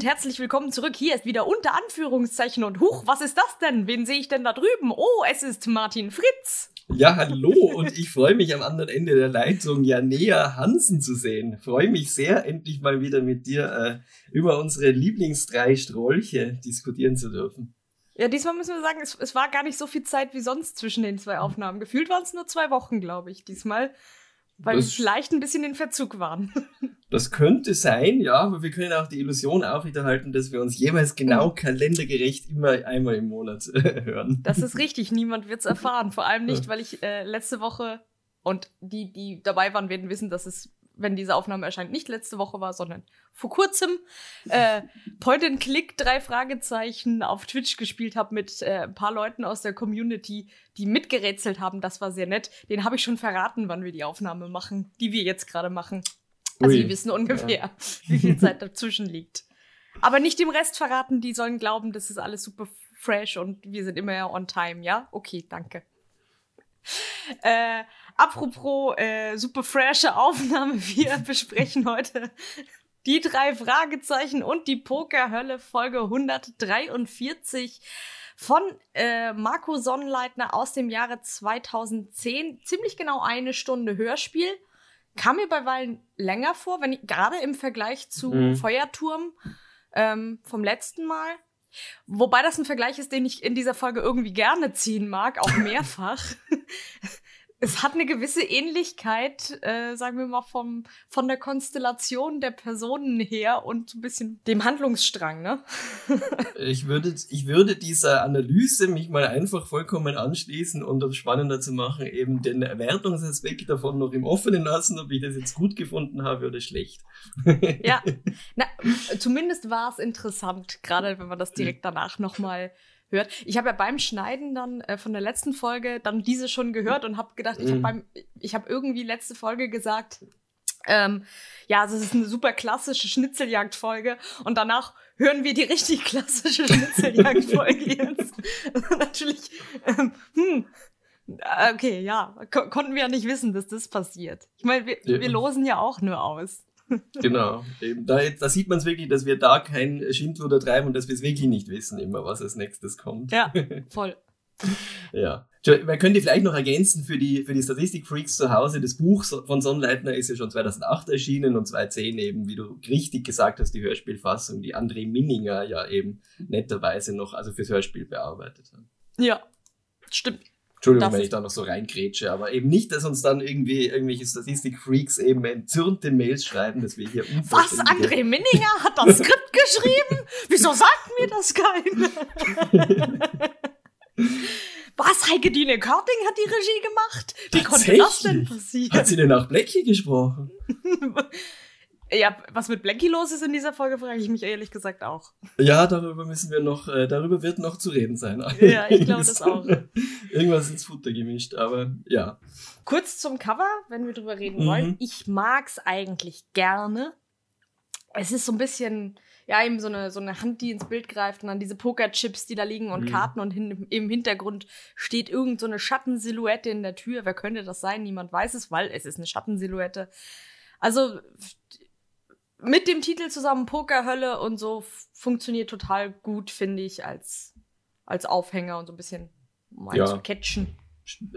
und herzlich willkommen zurück. Hier ist wieder unter Anführungszeichen und Huch, was ist das denn? Wen sehe ich denn da drüben? Oh, es ist Martin Fritz. Ja, hallo und ich freue mich am anderen Ende der Leitung Janea Hansen zu sehen. Freue mich sehr, endlich mal wieder mit dir äh, über unsere Lieblingsdrei Strolche diskutieren zu dürfen. Ja, diesmal müssen wir sagen, es, es war gar nicht so viel Zeit wie sonst zwischen den zwei Aufnahmen. Gefühlt waren es nur zwei Wochen, glaube ich, diesmal. Weil das, wir vielleicht ein bisschen in Verzug waren. Das könnte sein, ja, aber wir können auch die Illusion aufrechterhalten, dass wir uns jeweils genau mhm. kalendergerecht immer einmal im Monat äh, hören. Das ist richtig, niemand wird es erfahren. Vor allem nicht, weil ich äh, letzte Woche und die, die dabei waren, werden wissen, dass es wenn diese Aufnahme erscheint, nicht letzte Woche war, sondern vor kurzem äh, Point and Click drei Fragezeichen auf Twitch gespielt habe mit äh, ein paar Leuten aus der Community, die mitgerätselt haben. Das war sehr nett. Den habe ich schon verraten, wann wir die Aufnahme machen, die wir jetzt gerade machen. Also Ui. die wissen ungefähr, ja. wie viel Zeit dazwischen liegt. Aber nicht dem Rest verraten, die sollen glauben, das ist alles super fresh und wir sind immer on time, ja? Okay, danke. Äh, apropos äh, super frische Aufnahme, wir besprechen heute die drei Fragezeichen und die Pokerhölle Folge 143 von äh, Marco Sonnenleitner aus dem Jahre 2010. Ziemlich genau eine Stunde Hörspiel. Kam mir bei Weilen länger vor, wenn ich, gerade im Vergleich zu mhm. Feuerturm ähm, vom letzten Mal. Wobei das ein Vergleich ist, den ich in dieser Folge irgendwie gerne ziehen mag, auch mehrfach. es hat eine gewisse Ähnlichkeit, äh, sagen wir mal, vom, von der Konstellation der Personen her und ein bisschen dem Handlungsstrang, ne? ich, würde, ich würde dieser Analyse mich mal einfach vollkommen anschließen und um spannender zu machen, eben den Erwertungsaspekt davon noch im Offenen lassen, ob ich das jetzt gut gefunden habe oder schlecht. ja, Na, zumindest war es interessant, gerade wenn man das direkt danach nochmal hört. Ich habe ja beim Schneiden dann äh, von der letzten Folge dann diese schon gehört und habe gedacht, ich habe mhm. beim, ich habe irgendwie letzte Folge gesagt, ähm, ja, das ist eine super klassische Schnitzeljagdfolge und danach hören wir die richtig klassische Schnitzeljagdfolge jetzt. Natürlich, ähm, hm, okay, ja, Ko konnten wir ja nicht wissen, dass das passiert. Ich meine, wir, ja. wir losen ja auch nur aus. Genau, eben. Da, da sieht man es wirklich, dass wir da kein Schindluder treiben und dass wir es wirklich nicht wissen, immer was als nächstes kommt. Ja, voll. ja. Man könnte vielleicht noch ergänzen für die, für die Statistikfreaks zu Hause, das Buch von Sonnleitner ist ja schon 2008 erschienen und 2010 eben, wie du richtig gesagt hast, die Hörspielfassung, die André Minninger ja eben netterweise noch also fürs Hörspiel bearbeitet hat. Ja, stimmt. Entschuldigung, wenn ich da noch so reingrätsche, aber eben nicht, dass uns dann irgendwie irgendwelche Statistik-Freaks eben entzürnte Mails schreiben, dass wir hier Was? André Minninger hat das Skript geschrieben? Wieso sagt mir das keiner? Was? Heike Dine Körting hat die Regie gemacht? Wie konnte das denn passieren? Hat sie denn auch Blackie gesprochen? Ja, was mit Blanky los ist in dieser Folge, frage ich mich ehrlich gesagt auch. Ja, darüber müssen wir noch, äh, darüber wird noch zu reden sein. Ja, ich glaube das auch. Irgendwas ins Futter gemischt, aber ja. Kurz zum Cover, wenn wir drüber reden mhm. wollen. Ich mag's eigentlich gerne. Es ist so ein bisschen, ja, eben so eine, so eine Hand, die ins Bild greift und dann diese Pokerchips, die da liegen und mhm. Karten und hin, im Hintergrund steht irgend so eine Schattensilhouette in der Tür. Wer könnte das sein? Niemand weiß es, weil es ist eine Schattensilhouette. Also mit dem Titel zusammen Pokerhölle und so funktioniert total gut, finde ich, als, als Aufhänger und so ein bisschen mal ja. zu catchen.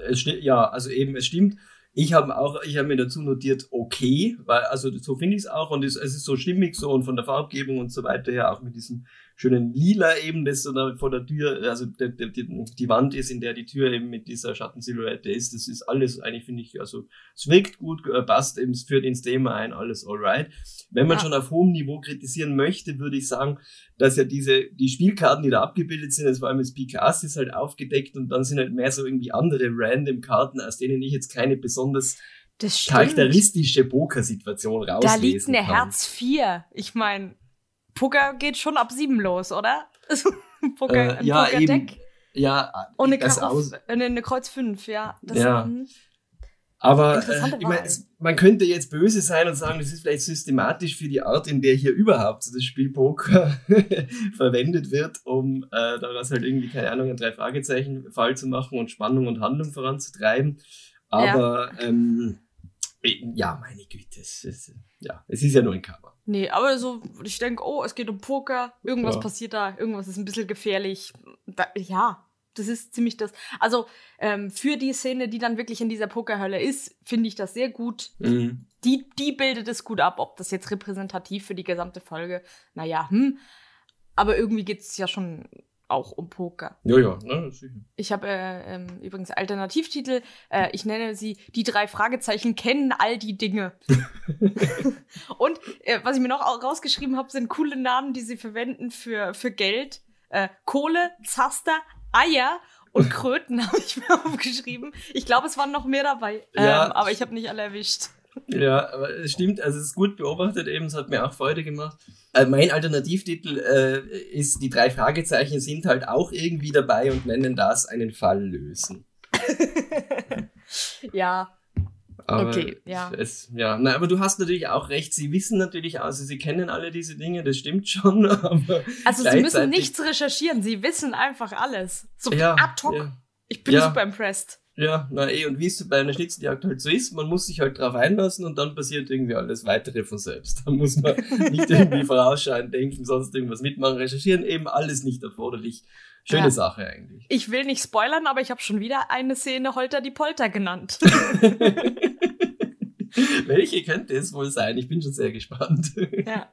Es, ja, also eben, es stimmt. Ich habe auch, ich habe mir dazu notiert, okay, weil, also so finde ich es auch und es, es ist so stimmig so und von der Farbgebung und so weiter her, auch mit diesem schönen Lila eben, das so da vor der Tür, also die, die, die Wand ist, in der die Tür eben mit dieser Schattensilhouette ist. Das ist alles eigentlich, finde ich, also es wirkt gut, äh, passt eben, führt ins Thema ein, alles alright. Wenn man ja. schon auf hohem Niveau kritisieren möchte, würde ich sagen, dass ja diese, die Spielkarten, die da abgebildet sind, also vor allem das PKs ist halt aufgedeckt und dann sind halt mehr so irgendwie andere random Karten, aus denen ich jetzt keine besonders charakteristische Poker-Situation rauslesen Da liegt eine Herz 4. Ich meine, Poker geht schon ab sieben los, oder? Poker, äh, ja, Poker-Deck. Ja, und eine, aus äh, eine, eine Kreuz 5, ja. Das ja. Hm. Aber äh, ich mein, es, man könnte jetzt böse sein und sagen, das ist vielleicht systematisch für die Art, in der hier überhaupt das Spiel Poker verwendet wird, um äh, daraus halt irgendwie, keine Ahnung, ein Drei-Fragezeichen-Fall zu machen und Spannung und Handlung voranzutreiben. Aber ja. ähm, Ja, meine Güte, es ist, ja, es ist ja nur ein Cover. Nee, aber so, ich denke, oh, es geht um Poker, irgendwas Ja. passiert da, irgendwas ist ein bisschen gefährlich. Da, ja, das ist ziemlich das. Also, ähm, für die Szene, die dann wirklich in dieser Pokerhölle ist, finde ich das sehr gut. Mhm. Die, die bildet es gut ab, ob das jetzt repräsentativ für die gesamte Folge, naja, hm. Aber irgendwie geht es ja schon auch um Poker. Ja, ja, ne, sicher. Ich habe äh, ähm, übrigens Alternativtitel. Äh, ich nenne sie Die drei Fragezeichen kennen all die Dinge. Und äh, was ich mir noch au- rausgeschrieben habe, sind coole Namen, die sie verwenden für, für Geld. Äh, Kohle, Zaster, Eier und Kröten habe ich mir aufgeschrieben. Ich glaube, es waren noch mehr dabei. Ja. Ähm, aber ich habe nicht alle erwischt. Ja, aber es stimmt, also es ist gut beobachtet eben, es hat mir auch Freude gemacht. Äh, mein Alternativtitel äh, ist, die drei Fragezeichen sind halt auch irgendwie dabei und nennen das einen Fall lösen. Ja, Aber Okay, ja. Es, ja, na, aber du hast natürlich auch recht, sie wissen natürlich, also sie kennen alle diese Dinge, das stimmt schon, aber also sie müssen nichts recherchieren. Sie wissen einfach alles. So ja, ad hoc. ja, Ich bin Ja. super impressed. Ja, na eh, und wie es bei einer Schnitzeljagd halt so ist, man muss sich halt drauf einlassen und dann passiert irgendwie alles weitere von selbst. Da muss man nicht irgendwie vorausschauen, denken, sonst irgendwas mitmachen, recherchieren, eben alles nicht erforderlich. Schöne Ja. Sache eigentlich. Ich will nicht spoilern, aber ich habe schon wieder eine Szene Holter die Polter genannt. Welche könnte es wohl sein? Ich bin schon sehr gespannt. ja.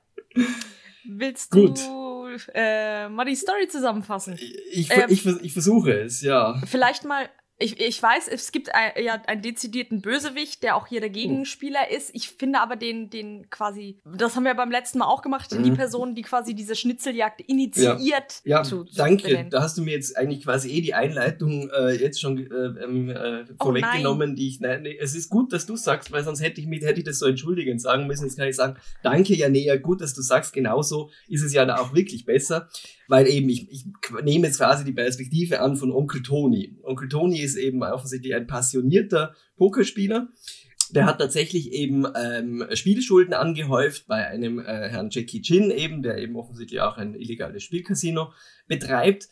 Willst Gut. du äh, mal die Story zusammenfassen? Ich, ich, vers- ich versuche es, ja. Vielleicht mal, ich, ich weiß, es gibt ein, ja einen dezidierten Bösewicht, der auch hier der Gegenspieler ist. Ich finde aber den, den quasi, das haben wir beim letzten Mal auch gemacht, die Mhm. Person, die quasi diese Schnitzeljagd initiiert. Ja, zu- zu danke. benennen. Da hast du mir jetzt eigentlich quasi eh die Einleitung äh, jetzt schon äh, ähm, äh, Oh vorweggenommen, die ich. Nein, nee, es ist gut, dass du sagst, weil sonst hätte ich mit hätte ich das so entschuldigend sagen müssen. Jetzt kann ich sagen, danke ja näher, gut, dass du sagst. Genauso ist es ja da auch wirklich besser, weil eben ich, ich nehme jetzt quasi die Perspektive an von Onkel Tony. Onkel Tony ist eben offensichtlich ein passionierter Pokerspieler. Der hat tatsächlich eben ähm, Spielschulden angehäuft bei einem äh, Herrn Jackie Chin eben, der eben offensichtlich auch ein illegales Spielcasino betreibt.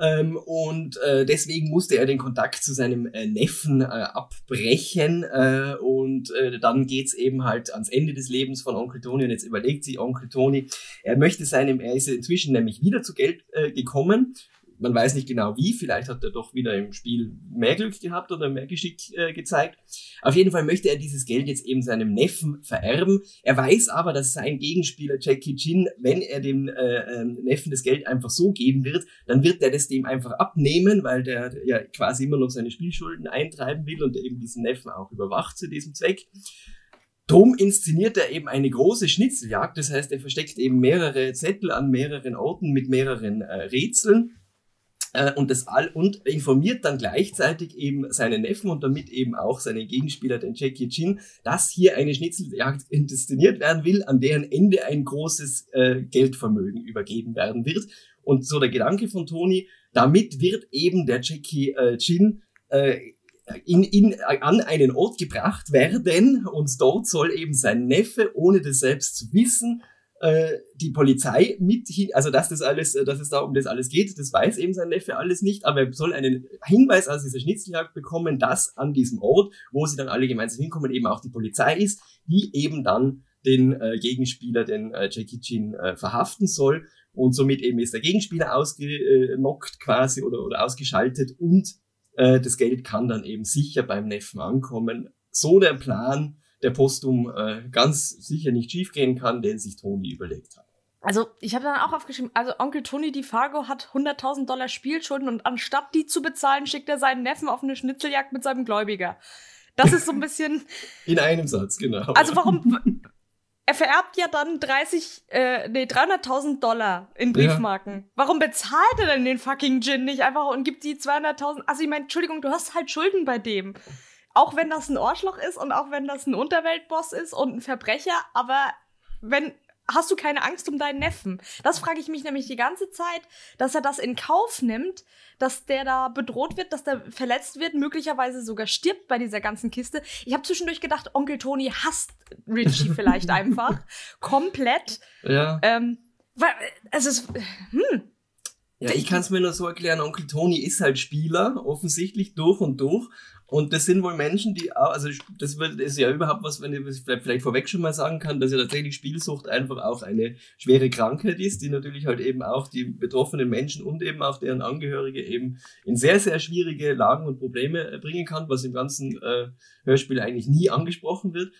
Ähm, und äh, deswegen musste er den Kontakt zu seinem äh, Neffen äh, abbrechen. Äh, und äh, dann geht's eben halt ans Ende des Lebens von Onkel Tony. Und jetzt überlegt sich Onkel Tony, er möchte seinem, er ist inzwischen nämlich wieder zu Geld äh, gekommen. Man weiß nicht genau wie, vielleicht hat er doch wieder im Spiel mehr Glück gehabt oder mehr Geschick äh, gezeigt. Auf jeden Fall möchte er dieses Geld jetzt eben seinem Neffen vererben. Er weiß aber, dass sein Gegenspieler Jackie Chin, wenn er dem äh, ähm, Neffen das Geld einfach so geben wird, dann wird er das dem einfach abnehmen, weil der ja quasi immer noch seine Spielschulden eintreiben will und eben diesen Neffen auch überwacht zu diesem Zweck. Drum inszeniert er eben eine große Schnitzeljagd, das heißt, er versteckt eben mehrere Zettel an mehreren Orten mit mehreren äh, Rätseln äh, und das all und informiert dann gleichzeitig eben seinen Neffen und damit eben auch seinen Gegenspieler, den Jackie Chin, dass hier eine Schnitzeljagd inszeniert werden will, an deren Ende ein großes äh, Geldvermögen übergeben werden wird. Und so der Gedanke von Tony, damit wird eben der Jackie äh, Chin äh, in, in, an einen Ort gebracht werden und dort soll eben sein Neffe, ohne das selbst zu wissen, äh, die Polizei mit also dass das alles, äh, dass es da um das alles geht, das weiß eben sein Neffe alles nicht, aber er soll einen Hinweis aus dieser Schnitzeljagd bekommen, dass an diesem Ort, wo sie dann alle gemeinsam hinkommen, eben auch die Polizei ist, die eben dann den äh, Gegenspieler, den äh, Jackie Chin, äh, verhaften soll und somit eben ist der Gegenspieler ausgenockt quasi oder, oder ausgeschaltet und äh, das Geld kann dann eben sicher beim Neffen ankommen. So der Plan, der postum äh, ganz sicher nicht schiefgehen kann, den sich Toni überlegt hat. Also, ich habe dann auch aufgeschrieben, also Onkel Tony DiFago hat 100.000 Dollar Spielschulden und anstatt die zu bezahlen, schickt er seinen Neffen auf eine Schnitzeljagd mit seinem Gläubiger. Das ist so ein bisschen, In einem Satz, genau. also warum, er vererbt ja dann 30, äh, nee, 300.000 Dollar in Briefmarken. Warum bezahlt er denn den fucking Gin nicht einfach und gibt die 200.000? Also ich meine, Entschuldigung, du hast halt Schulden bei dem. Auch wenn das ein Arschloch ist und auch wenn das ein Unterweltboss ist und ein Verbrecher, aber wenn hast du keine Angst um deinen Neffen? Das frage ich mich nämlich die ganze Zeit, dass er das in Kauf nimmt, dass der da bedroht wird, dass der verletzt wird, möglicherweise sogar stirbt bei dieser ganzen Kiste. Ich habe zwischendurch gedacht, Onkel Tony hasst Richie vielleicht einfach komplett. ja. Ähm, weil es ist, hm, ja, ich kann es mir nur so erklären, Onkel Toni ist halt Spieler, offensichtlich durch und durch. Und das sind wohl Menschen, die auch, also das ist ja überhaupt was, wenn ich vielleicht, vielleicht vorweg schon mal sagen kann, dass ja tatsächlich Spielsucht einfach auch eine schwere Krankheit ist, die natürlich halt eben auch die betroffenen Menschen und eben auch deren Angehörige eben in sehr, sehr schwierige Lagen und Probleme äh, bringen kann, was im ganzen äh, Hörspiel eigentlich nie angesprochen wird.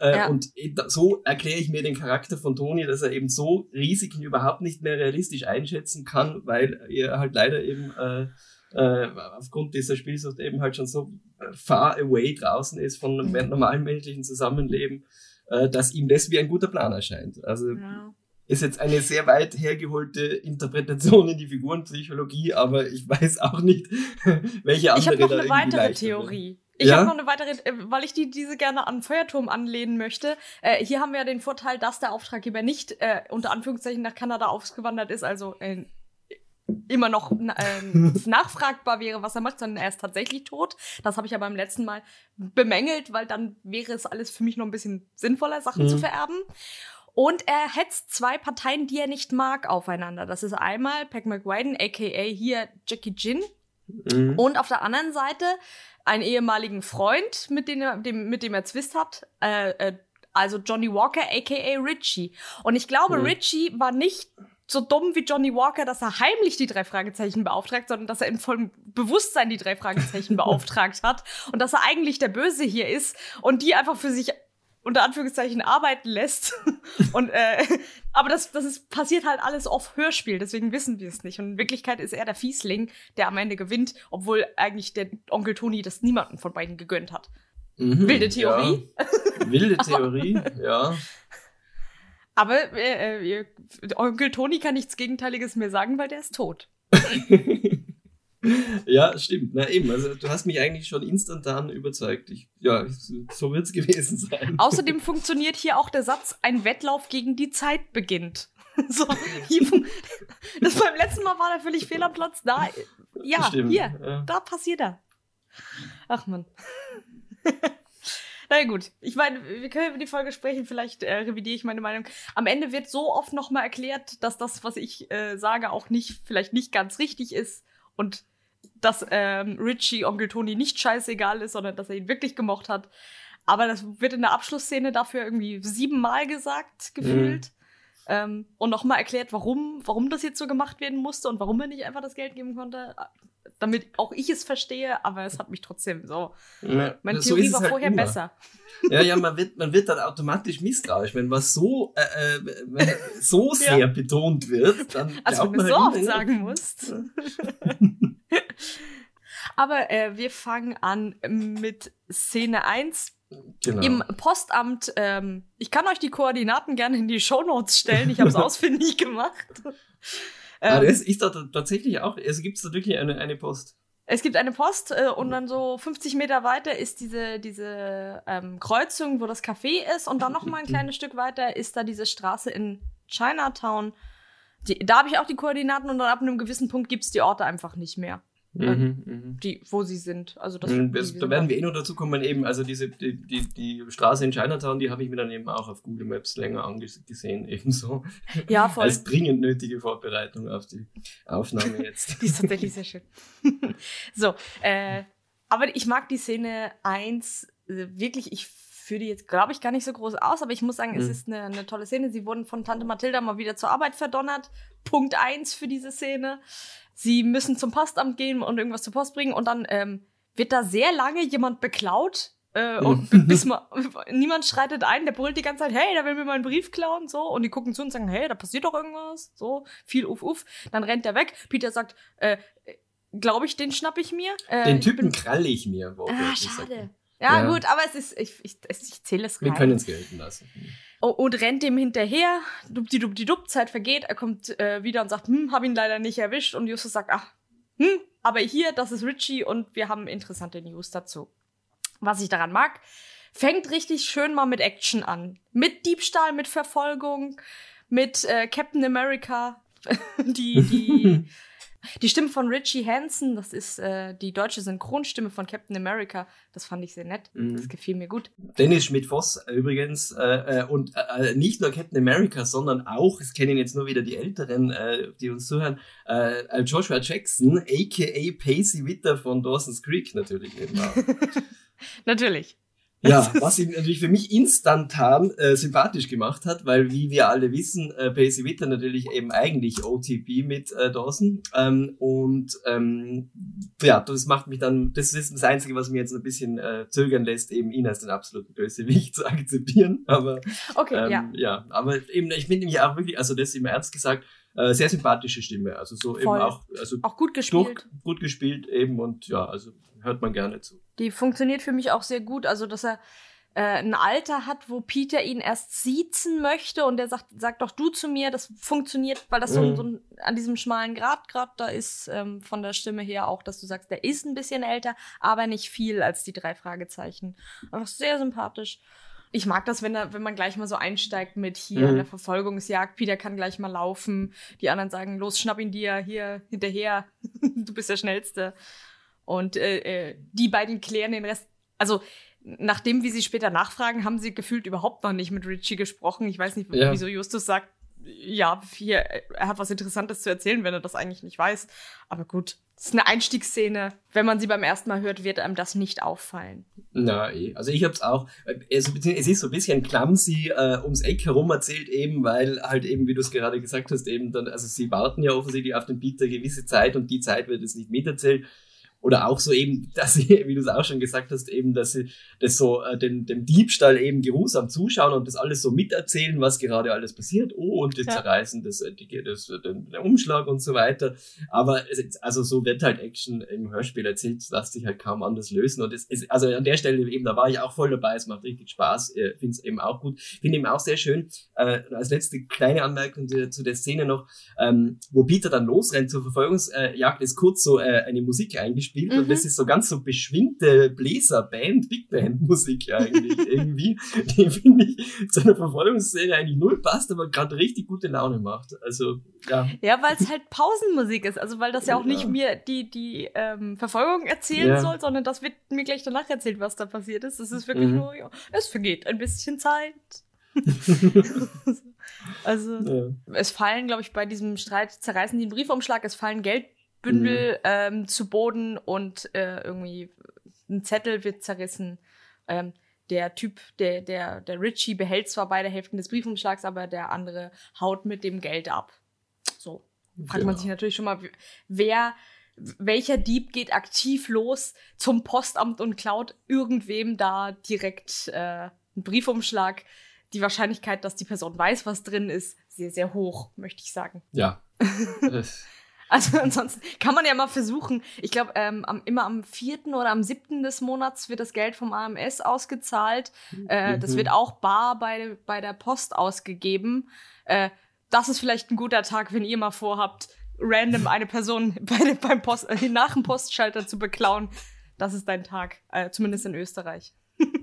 Äh, ja. Und so erkläre ich mir den Charakter von Toni, dass er eben so Risiken überhaupt nicht mehr realistisch einschätzen kann, weil er halt leider eben äh, äh, aufgrund dieser Spielsucht eben halt schon so far away draußen ist von einem mhm. normalen menschlichen Zusammenleben, äh, dass ihm das wie ein guter Plan erscheint. Also ja. ist jetzt eine sehr weit hergeholte Interpretation in die Figurenpsychologie, aber ich weiß auch nicht, welche andere. Ich habe noch eine weitere Theorie. Ich ja? habe noch eine weitere, äh, weil ich die, diese gerne an Feuerturm anlehnen möchte. Äh, hier haben wir ja den Vorteil, dass der Auftraggeber nicht äh, unter Anführungszeichen nach Kanada ausgewandert ist, also äh, immer noch äh, nachfragbar wäre, was er macht, sondern er ist tatsächlich tot. Das habe ich ja beim letzten Mal bemängelt, weil dann wäre es alles für mich noch ein bisschen sinnvoller, Sachen mhm. zu vererben. Und er hetzt zwei Parteien, die er nicht mag, aufeinander. Das ist einmal Pac McWaden, aka hier Jackie Jin. Mhm. Und auf der anderen Seite einen ehemaligen Freund, mit dem er, dem, mit dem er Zwist hat, äh, äh, also Johnny Walker, aka Richie. Und ich glaube, mhm. Richie war nicht so dumm wie Johnny Walker, dass er heimlich die drei Fragezeichen beauftragt, sondern dass er in vollem Bewusstsein die drei Fragezeichen beauftragt hat und dass er eigentlich der Böse hier ist und die einfach für sich unter Anführungszeichen arbeiten lässt. und äh, aber das, das ist, passiert halt alles auf Hörspiel, deswegen wissen wir es nicht. Und in Wirklichkeit ist er der Fiesling, der am Ende gewinnt, obwohl eigentlich der Onkel Toni das niemanden von beiden gegönnt hat. Mhm, Wilde Theorie. Ja. Wilde Theorie, ja. Aber äh, äh, Onkel Toni kann nichts Gegenteiliges mehr sagen, weil der ist tot. ja, stimmt. Na eben, also du hast mich eigentlich schon instantan überzeugt. Ich, ja, so wird es gewesen sein. Außerdem funktioniert hier auch der Satz, ein Wettlauf gegen die Zeit beginnt. so, hier, das beim letzten Mal war er völlig fehl am Platz. Da, ja, stimmt, hier, ja. da passiert er. Ach man. Na gut, ich meine, wir können über die Folge sprechen, vielleicht äh, revidiere ich meine Meinung. Am Ende wird so oft nochmal erklärt, dass das, was ich äh, sage, auch nicht, vielleicht nicht ganz richtig ist und dass ähm, Richie Onkel Tony nicht scheißegal ist, sondern dass er ihn wirklich gemocht hat. Aber das wird in der Abschlussszene dafür irgendwie siebenmal gesagt, gefühlt. Mhm. Ähm, und nochmal erklärt, warum, warum das jetzt so gemacht werden musste und warum er nicht einfach das Geld geben konnte damit auch ich es verstehe, aber es hat mich trotzdem so. Ja, Meine Theorie so war halt vorher immer. besser. Ja, ja, man wird, man wird dann automatisch misstrauisch, wenn was so, äh, äh so sehr ja. betont wird. Dann also, wenn du so halt oft sagen musst. aber äh, wir fangen an mit Szene 1. Genau. Im Postamt, ähm, ich kann euch die Koordinaten gerne in die Shownotes stellen, ich habe es ausfindig gemacht. Ah, das ist da tatsächlich auch, also gibt es da wirklich eine, eine Post? Es gibt eine Post äh, und dann so 50 Meter weiter ist diese, diese ähm, Kreuzung, wo das Café ist. Und dann noch mal ein kleines Stück weiter ist da diese Straße in Chinatown. Die, da habe ich auch die Koordinaten und dann ab einem gewissen Punkt gibt es die Orte einfach nicht mehr. Mhm, mhm, die, wo sie sind. Also das, mhm, das da werden wir eh noch dazu kommen, eben, also diese, die, die, die Straße in Chinatown, die habe ich mir dann eben auch auf Google Maps länger angesehen, ebenso. Ja, voll. Als dringend nötige Vorbereitung auf die Aufnahme jetzt. die ist tatsächlich sehr schön. so, äh, aber ich mag die Szene 1 äh, wirklich, ich führe die jetzt, glaube ich, gar nicht so groß aus, aber ich muss sagen, mhm. es ist eine, eine tolle Szene. Sie wurden von Tante Mathilda mal wieder zur Arbeit verdonnert. Punkt 1 für diese Szene sie müssen zum Postamt gehen und irgendwas zur Post bringen und dann ähm, wird da sehr lange jemand beklaut. Äh, und bis man, niemand schreitet ein, der brüllt die ganze Zeit, hey, da will mir mal einen Brief klauen, so. Und die gucken zu und sagen, hey, da passiert doch irgendwas, so. Viel uff, uff. Dann rennt er weg. Peter sagt, äh, glaube ich, den schnapp ich mir. Äh, den Typen kralle ich mir. Ah, schade. Ja, ja, gut, aber es ist, ich, ich, ich zähle es rein. Wir können es gelten lassen. Und rennt dem hinterher, dupdi dupdi dup, Zeit vergeht, er kommt äh, wieder und sagt, hm, hab ihn leider nicht erwischt. Und Justus sagt, ach, hm, aber hier, das ist Richie und wir haben interessante News dazu. Was ich daran mag, fängt richtig schön mal mit Action an. Mit Diebstahl, mit Verfolgung, mit äh, Captain America, die, die Die Stimme von Richie Hansen, das ist äh, die deutsche Synchronstimme von Captain America. Das fand ich sehr nett. Mhm. Das gefiel mir gut. Dennis Schmidt-Voss übrigens. Äh, äh und äh, äh, nicht nur Captain America, sondern auch, es kennen jetzt nur wieder die Älteren, äh, die uns zuhören, äh, Joshua Jackson, a.k.a. Pacey Witter von Dawson's Creek natürlich eben auch. natürlich. Ja, was ihn natürlich für mich instantan äh, sympathisch gemacht hat, weil wie wir alle wissen, äh, Pacey Witter natürlich eben eigentlich OTP mit äh, Dawson. Ähm, und ähm, ja, das macht mich dann, das ist das Einzige, was mich jetzt ein bisschen äh, zögern lässt, eben ihn als den absoluten Bösewicht zu akzeptieren. Aber okay, ähm, ja. ja, aber eben, ich bin nämlich auch wirklich, also das im Ernst gesagt, äh, sehr sympathische Stimme. Also so Voll. eben auch, also auch gut gespielt. Durch, gut gespielt eben und ja, also hört man gerne zu. Die funktioniert für mich auch sehr gut. Also, dass er äh, ein Alter hat, wo Peter ihn erst siezen möchte und der sagt, sag doch du zu mir, das funktioniert, weil das mhm. so, so an diesem schmalen Grad gerade da ist, ähm, von der Stimme her auch, dass du sagst, der ist ein bisschen älter, aber nicht viel als die drei Fragezeichen. Einfach sehr sympathisch. Ich mag das, wenn, er, wenn man gleich mal so einsteigt mit hier mhm. in der Verfolgungsjagd. Peter kann gleich mal laufen. Die anderen sagen, los, schnapp ihn dir hier hinterher. du bist der Schnellste. Und äh, äh, die beiden klären den Rest. Also, nachdem, wie sie später nachfragen, haben sie gefühlt überhaupt noch nicht mit Richie gesprochen. Ich weiß nicht, ja. wieso Justus sagt, ja, hier, er hat was Interessantes zu erzählen, wenn er das eigentlich nicht weiß. Aber gut, das ist eine Einstiegsszene. Wenn man sie beim ersten Mal hört, wird einem das nicht auffallen. Na, eh. Also ich hab's auch. Also, es ist so ein bisschen clumsy äh, ums Eck herum erzählt eben, weil halt eben, wie du es gerade gesagt hast, eben dann, also sie warten ja offensichtlich auf den Peter gewisse Zeit und die Zeit wird es nicht miterzählt. Oder auch so eben, dass sie, wie du es auch schon gesagt hast, eben, dass sie das so äh, dem, dem Diebstahl eben geruhsam zuschauen und das alles so miterzählen, was gerade alles passiert. Oh, und die ja. zerreißen das, äh, die, das, äh, den, den Umschlag und so weiter. Aber es, also so wird halt Action im Hörspiel erzählt, lässt sich halt kaum anders lösen. Und es ist, also an der Stelle eben, da war ich auch voll dabei, es macht richtig Spaß, äh, finde es eben auch gut. Finde eben auch sehr schön, äh, als letzte kleine Anmerkung zu, zu der Szene noch, ähm, wo Peter dann losrennt zur Verfolgungsjagd, ist kurz so äh, eine Musik eingespielt gespielt mhm. und das ist so ganz so beschwingte Bläser-Band, Big Band-Musik eigentlich irgendwie, die finde ich zu einer Verfolgungsszene eigentlich null passt, aber gerade richtig gute Laune macht. Also, ja. Ja, weil es halt Pausenmusik ist, also weil das ja auch ja. nicht mir die, die ähm, Verfolgung erzählen ja. soll, sondern das wird mir gleich danach erzählt, was da passiert ist. Es ist wirklich mhm. nur, ja, es vergeht ein bisschen Zeit. also, ja. es fallen, glaube ich, bei diesem Streit zerreißen die einen Briefumschlag, es fallen Geld Bündel mhm. ähm, zu Boden und äh, irgendwie ein Zettel wird zerrissen. Ähm, der Typ, der, der, der Richie behält zwar beide Hälften des Briefumschlags, aber der andere haut mit dem Geld ab. So. Fragt genau. man sich natürlich schon mal, wer, welcher Dieb geht aktiv los zum Postamt und klaut irgendwem da direkt äh, einen Briefumschlag? Die Wahrscheinlichkeit, dass die Person weiß, was drin ist, sehr, sehr hoch, möchte ich sagen. Ja. Also ansonsten kann man ja mal versuchen. Ich glaube, ähm, immer am vierten oder am siebten des Monats wird das Geld vom AMS ausgezahlt. Äh, mhm. Das wird auch bar bei, bei der Post ausgegeben. Äh, das ist vielleicht ein guter Tag, wenn ihr mal vorhabt, random eine Person bei, beim Post, äh, nach dem Postschalter zu beklauen. Das ist dein Tag, äh, zumindest in Österreich.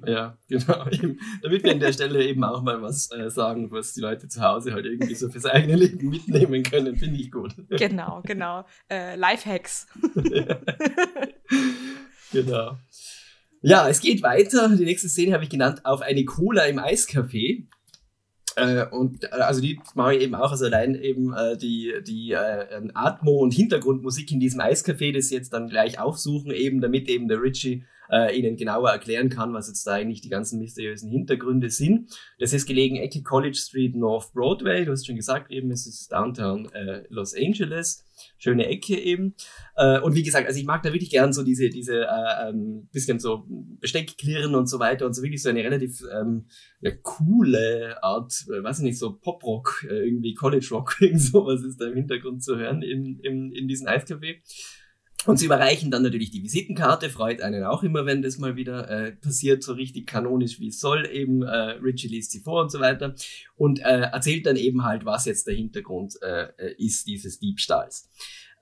Ja, genau. Eben, damit wir an der Stelle eben auch mal was äh, sagen, was die Leute zu Hause halt irgendwie so fürs eigene Leben mitnehmen können, finde ich gut. Genau, genau. Äh, Lifehacks. Ja. genau. Ja, es geht weiter. Die nächste Szene habe ich genannt auf eine Cola im Eiscafé. Äh, und äh, also die mache ich eben auch, also allein eben äh, die, die äh, Atmo- und Hintergrundmusik in diesem Eiscafé, das jetzt dann gleich aufsuchen, eben damit eben der Richie äh, Ihnen genauer erklären kann, was jetzt da eigentlich die ganzen mysteriösen Hintergründe sind. Das ist gelegen Ecke College Street North Broadway. Du hast schon gesagt, eben es ist Downtown äh, Los Angeles. Schöne Ecke eben. Äh, und wie gesagt, also ich mag da wirklich gern so diese, diese äh, ähm, bisschen so Besteckklirren und so weiter und so wirklich so eine relativ ähm, ja, coole Art, äh, weiß ich nicht, so Pop-Rock, äh, irgendwie College Rock, irgend sowas ist da im Hintergrund zu hören in, in, in diesem Eiscafé. Und sie überreichen dann natürlich die Visitenkarte, freut einen auch immer, wenn das mal wieder äh, passiert, so richtig kanonisch wie es soll. Eben äh, Richie liest sie vor und so weiter und äh, erzählt dann eben halt, was jetzt der Hintergrund äh, ist dieses Diebstahls.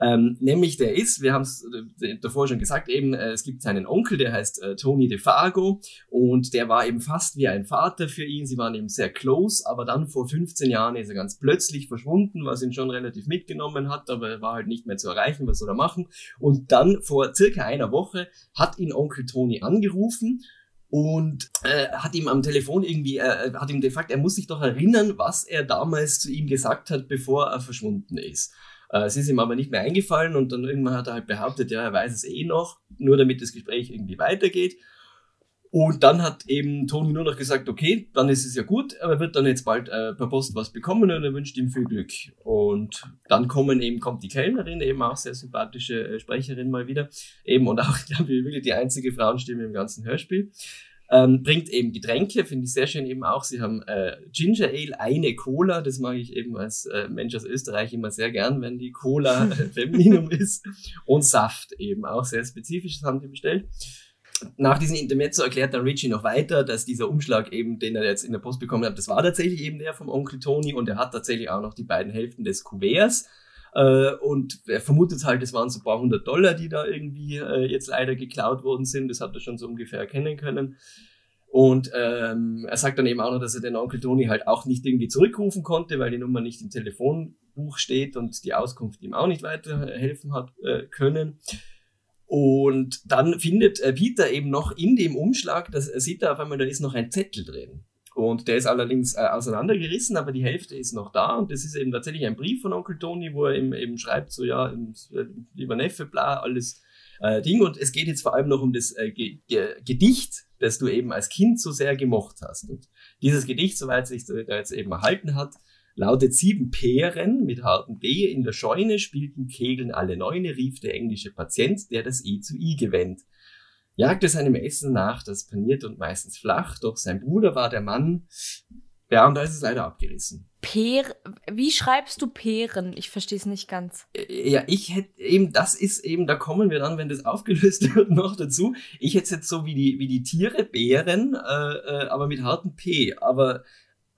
Ähm, nämlich der ist, wir haben es äh, davor schon gesagt, eben, äh, es gibt seinen Onkel, der heißt äh, Tony DeFago und der war eben fast wie ein Vater für ihn. Sie waren eben sehr close, aber dann vor 15 Jahren ist er ganz plötzlich verschwunden, was ihn schon relativ mitgenommen hat, aber er war halt nicht mehr zu erreichen, was soll er machen. Und dann vor circa einer Woche hat ihn Onkel Tony angerufen und äh, hat ihm am Telefon irgendwie, äh, hat ihm gefragt, er muss sich doch erinnern, was er damals zu ihm gesagt hat, bevor er verschwunden ist. Äh, es ist ihm aber nicht mehr eingefallen und dann irgendwann hat er halt behauptet, ja, er weiß es eh noch, nur damit das Gespräch irgendwie weitergeht. Und dann hat eben Toni nur noch gesagt, okay, dann ist es ja gut, aber er wird dann jetzt bald äh, per Post was bekommen und er wünscht ihm viel Glück. Und dann kommen eben, kommt die Kellnerin, eben auch sehr sympathische äh, Sprecherin mal wieder, eben und auch, glaube ich, wirklich die einzige Frauenstimme im ganzen Hörspiel. Ähm, bringt eben Getränke, finde ich sehr schön eben auch. Sie haben äh, Ginger Ale, eine Cola, das mag ich eben als äh, Mensch aus Österreich immer sehr gern, wenn die Cola äh, Femininum ist. Und Saft eben, auch sehr spezifisch, das haben die bestellt. Nach diesem Intermezzo erklärt dann Richie noch weiter, dass dieser Umschlag eben, den er jetzt in der Post bekommen hat, das war tatsächlich eben der vom Onkel Tony und er hat tatsächlich auch noch die beiden Hälften des Kuverts. Äh, und er vermutet halt, es waren so ein paar hundert Dollar, die da irgendwie äh, jetzt leider geklaut worden sind. Das hat er schon so ungefähr erkennen können. Und ähm, er sagt dann eben auch noch, dass er den Onkel Tony halt auch nicht irgendwie zurückrufen konnte, weil die Nummer nicht im Telefonbuch steht und die Auskunft ihm auch nicht weiterhelfen hat äh, können. Und dann findet äh, Peter eben noch in dem Umschlag, dass er sieht da auf einmal, da ist noch ein Zettel drin. Und der ist allerdings äh, auseinandergerissen, aber die Hälfte ist noch da. Und das ist eben tatsächlich ein Brief von Onkel Tony, wo er eben, eben schreibt, so ja, äh, lieber Neffe, bla, alles äh, Ding. Und es geht jetzt vor allem noch um das äh, Ge Ge Gedicht, das du eben als Kind so sehr gemocht hast. Und dieses Gedicht, soweit sich da jetzt eben erhalten hat, lautet sieben Peeren mit harten B in der Scheune spielten Kegeln alle Neune, rief der englische Patient, der das I zu I gewinnt jagte seinem Essen nach, das paniert und meistens flach, doch sein Bruder war der Mann. Ja, und da ist es leider abgerissen. Per, wie schreibst du Peeren? Ich verstehe es nicht ganz. Äh, ja, ich hätte eben, das ist eben, da kommen wir dann, wenn das aufgelöst wird, noch dazu. Ich hätte es jetzt so wie die, wie die Tiere, Bären, äh, äh, aber mit harten P. Aber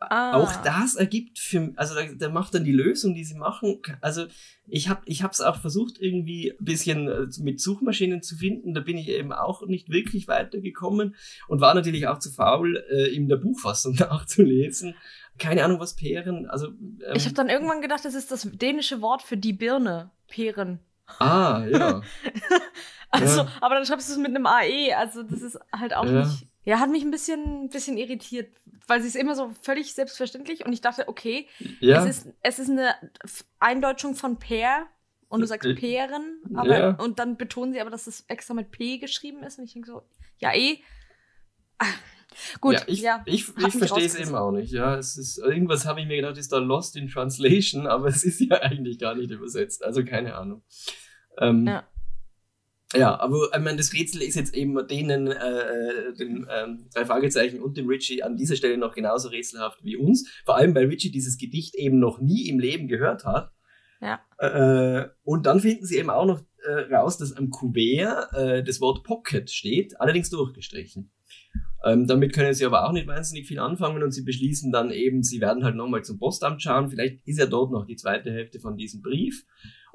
Ah. Auch das ergibt für, also da, da, macht dann die Lösung, die sie machen. Also ich habe, ich habe es auch versucht irgendwie ein bisschen äh, mit Suchmaschinen zu finden. Da bin ich eben auch nicht wirklich weitergekommen und war natürlich auch zu faul, äh, in der Buchfassung nachzulesen. Keine Ahnung, was Peeren. Also ähm, ich habe dann irgendwann gedacht, das ist das dänische Wort für die Birne. Peeren. Ah, ja. also, ja. aber dann schreibst du es mit einem AE. Also das ist halt auch ja. nicht. Ja, hat mich ein bisschen, bisschen irritiert, weil sie ist immer so völlig selbstverständlich und ich dachte, okay, ja. es, ist, es ist eine Eindeutschung von Peer und du sagst Peeren, aber ja. und dann betonen sie aber, dass es extra mit P geschrieben ist und ich denke so, ja eh. Ah, gut, ja, ich, ja, ich, ich verstehe es eben auch nicht. Ja, es ist irgendwas habe ich mir gedacht, ist da Lost in Translation, aber es ist ja eigentlich gar nicht übersetzt. Also keine Ahnung. Ähm, ja. Ja, aber ich meine, das Rätsel ist jetzt eben denen, äh, den ähm, drei Fragezeichen und dem Richie an dieser Stelle noch genauso rätselhaft wie uns. Vor allem, weil Richie dieses Gedicht eben noch nie im Leben gehört hat. Ja. Äh, und dann finden sie eben auch noch äh, raus, dass am Kuvert äh, das Wort Pocket steht, allerdings durchgestrichen. Ähm, damit können sie aber auch nicht wahnsinnig viel anfangen und sie beschließen dann eben, sie werden halt nochmal zum Postamt schauen. Vielleicht ist ja dort noch die zweite Hälfte von diesem Brief.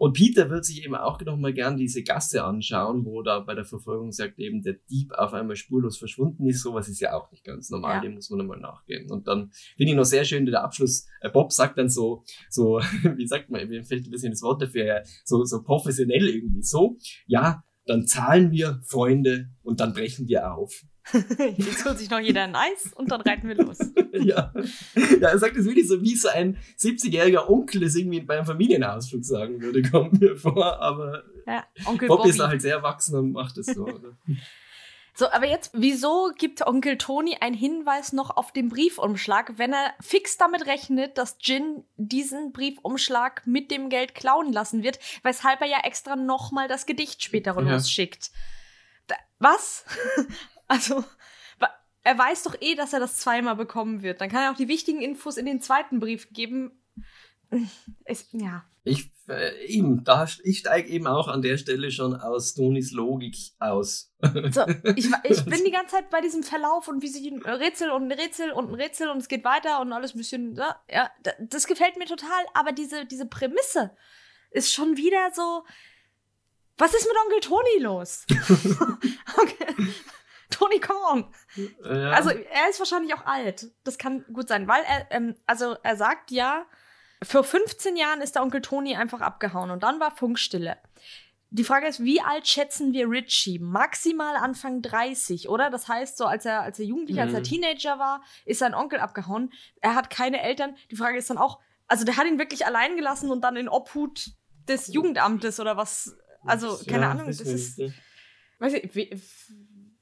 Und Peter wird sich eben auch nochmal gern diese Gasse anschauen, wo da bei der Verfolgung sagt eben, der Dieb auf einmal spurlos verschwunden ist. Sowas ist ja auch nicht ganz normal, ja. dem muss man nochmal nachgehen. Und dann finde ich noch sehr schön, der Abschluss, äh, Bob sagt dann so, so, wie sagt man, mir fällt ein bisschen das Wort dafür, so, so professionell irgendwie so, ja, dann zahlen wir, Freunde, und dann brechen wir auf. Jetzt holt sich noch jeder ein Eis und dann reiten wir los. ja. ja, er sagt es wirklich so, wie so ein 70-jähriger Onkel das irgendwie beim Familienausflug sagen würde, kommt mir vor. Aber ja, Onkel Bob Bobby. ist halt sehr erwachsen und macht es so. Oder? So, aber jetzt, wieso gibt Onkel Tony einen Hinweis noch auf den Briefumschlag, wenn er fix damit rechnet, dass Jin diesen Briefumschlag mit dem Geld klauen lassen wird, weshalb er ja extra nochmal das Gedicht später ja. losschickt? Was? Also, er weiß doch eh, dass er das zweimal bekommen wird. Dann kann er auch die wichtigen Infos in den zweiten Brief geben. Ich, ja. Ich, äh, eben, da, ich steige eben auch an der Stelle schon aus Tonis Logik aus. So, ich, ich bin die ganze Zeit bei diesem Verlauf und wie sie ein Rätsel und ein Rätsel und ein Rätsel und es geht weiter und alles ein bisschen, ja, das gefällt mir total, aber diese, diese Prämisse, ist schon wieder so. Was ist mit Onkel Toni los? okay. Tony Kong. Ja. Also er ist wahrscheinlich auch alt. Das kann gut sein, weil er, ähm, also er sagt ja, vor 15 Jahren ist der Onkel Toni einfach abgehauen und dann war Funkstille. Die Frage ist, wie alt schätzen wir Richie? Maximal Anfang 30, oder? Das heißt, so als er, als er Jugendlicher, mhm. als er mhm. Teenager war, ist sein Onkel abgehauen. Er hat keine Eltern. Die Frage ist dann auch, also der hat ihn wirklich allein gelassen und dann in Obhut des Jugendamtes oder was? Also, keine ja, Ahnung, das ist. Weiß ich,